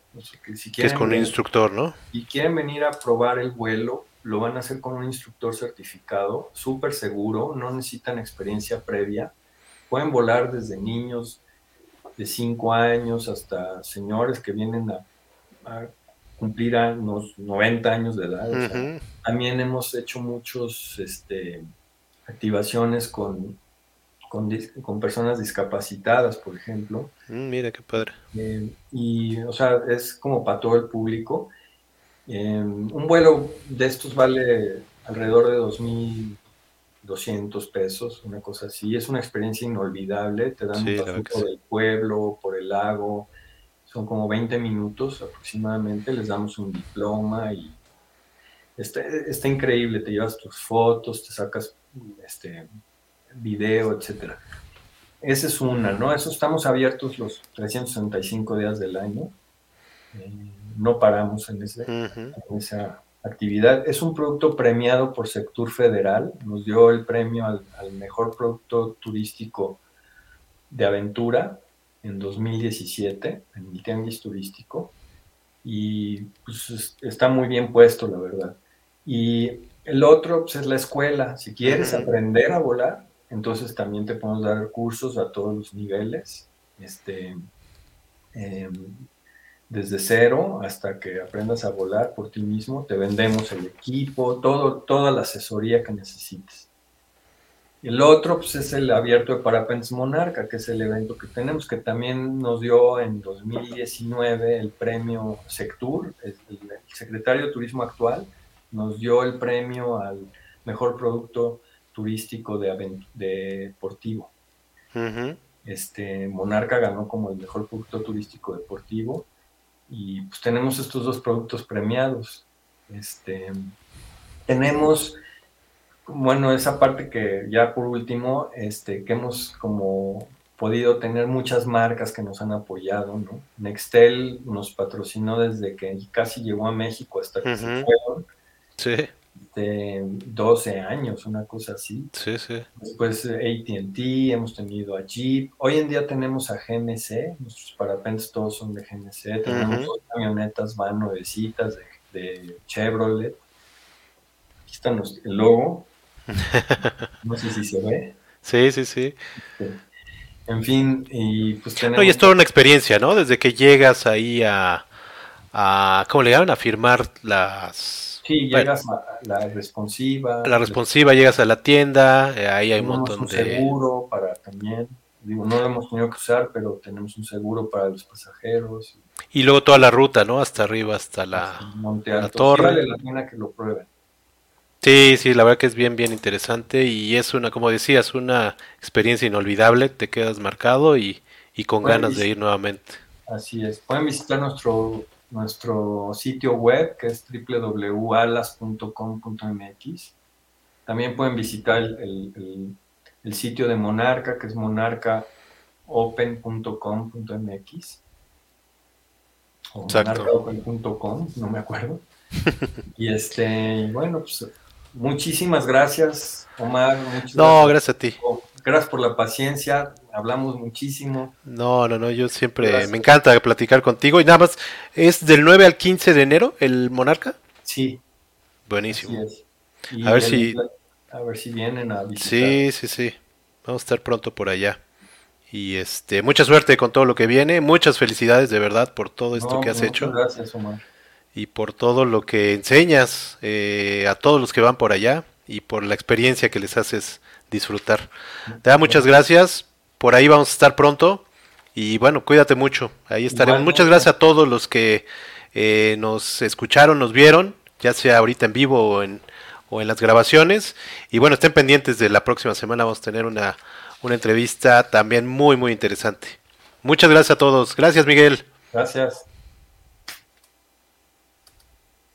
Speaker 1: Si que es con un instructor, ¿no?
Speaker 2: Y quieren venir a probar el vuelo, lo van a hacer con un instructor certificado, súper seguro, no necesitan experiencia previa, pueden volar desde niños de 5 años hasta señores que vienen a, cumplir a unos 90 años de edad. también hemos hecho muchos este, activaciones con, con, personas discapacitadas, por ejemplo.
Speaker 1: Mm, mira qué padre.
Speaker 2: Eh, y, o sea, es como para todo el público. Em, un vuelo de estos vale alrededor de 2.200 pesos, una cosa así. Es una experiencia inolvidable. Te dan un paseo por el pueblo, por el lago. Son como 20 minutos aproximadamente. Les damos un diploma y está, está increíble. Te llevas tus fotos, te sacas este video, etcétera. Esa es una, ¿no? Eso estamos abiertos los 365 días del año. Eh, no paramos en, esa actividad. Es un producto premiado por Sector Federal, nos dio el premio al, mejor producto turístico de aventura en 2017, en el Tianguis Turístico, y pues, está muy bien puesto, la verdad. Y el otro pues, es la escuela. Si quieres aprender a volar, entonces también te podemos dar cursos a todos los niveles. Este, em, desde cero hasta que aprendas a volar por ti mismo, te vendemos el equipo, todo, toda la asesoría que necesites. El otro pues, es el abierto de Parapentes Monarca, que es el evento que tenemos, que también nos dio en 2019 el premio Sectur, el, secretario de Turismo actual, nos dio el premio al mejor producto turístico de, deportivo. este, Monarca ganó como el mejor producto turístico deportivo y pues tenemos estos dos productos premiados. Este, tenemos, bueno, esa parte que ya por último, este, que hemos como podido tener muchas marcas que nos han apoyado, ¿no? Nextel nos patrocinó desde que casi llegó a México hasta que se fueron.
Speaker 1: Sí.
Speaker 2: De 12 años, una cosa así.
Speaker 1: Sí, sí.
Speaker 2: Después ATT, hemos tenido a Jeep. Hoy en día tenemos a GMC, nuestros parapentes todos son de GMC. Tenemos dos camionetas van nuevecitas de, de Chevrolet. Aquí está el logo. no sé si se ve.
Speaker 1: Sí, sí, sí.
Speaker 2: Este, en fin, y pues tenemos...
Speaker 1: No, y es toda una experiencia, ¿no? Desde que llegas ahí a, a ¿cómo le llaman? A firmar las...
Speaker 2: Sí, llegas a la responsiva.
Speaker 1: La responsiva, llegas a la tienda, eh, ahí hay un montón
Speaker 2: un
Speaker 1: de...
Speaker 2: seguro para también, digo, no lo hemos tenido que usar, pero tenemos un seguro para los pasajeros.
Speaker 1: Y luego toda la ruta, ¿no? Hasta arriba, hasta la,
Speaker 2: Monte
Speaker 1: la
Speaker 2: Alto.
Speaker 1: torre.
Speaker 2: Sí vale la pena que lo prueben.
Speaker 1: Sí, sí, la verdad que es bien, bien interesante y es una, como decías, una experiencia inolvidable, te quedas marcado y, y con
Speaker 2: Pueden
Speaker 1: ganas de
Speaker 2: vis-
Speaker 1: ir nuevamente.
Speaker 2: Así es. Pueden visitar nuestro, nuestro sitio web que es www.alas.com.mx. También pueden visitar el, el- el- sitio de Monarca que es monarcaopen.com.mx o monarcaopen.com, no me acuerdo. y este, bueno, pues muchísimas gracias, Omar. muchas
Speaker 1: No,
Speaker 2: gracias.
Speaker 1: gracias a ti.
Speaker 2: Gracias por la paciencia, hablamos muchísimo.
Speaker 1: No, no, no, yo siempre
Speaker 2: Gracias.
Speaker 1: me encanta platicar contigo y nada más, ¿es del 9 al 15 de enero el Monarca?
Speaker 2: Sí,
Speaker 1: Buenísimo. A ver
Speaker 2: el-
Speaker 1: si-
Speaker 2: a ver si vienen a visitar.
Speaker 1: Sí, sí, sí. Vamos a estar pronto por allá. Y este, mucha suerte con todo lo que viene, muchas felicidades de verdad por todo esto
Speaker 2: No,
Speaker 1: que has
Speaker 2: muchas
Speaker 1: hecho
Speaker 2: Gracias, Omar.
Speaker 1: y por todo lo que enseñas eh, a todos los que van por allá y por la experiencia que les haces disfrutar. Te da muchas gracias. Por ahí vamos a estar pronto. Y bueno, cuídate mucho. Ahí estaremos.
Speaker 2: Igualmente.
Speaker 1: Muchas gracias a todos los que eh, nos escucharon, nos vieron, ya sea ahorita en vivo o en, o en las grabaciones. Y bueno, estén pendientes de la próxima semana. Vamos a tener una, una entrevista también muy, muy interesante. Muchas gracias a todos. Gracias, Miguel.
Speaker 2: Gracias.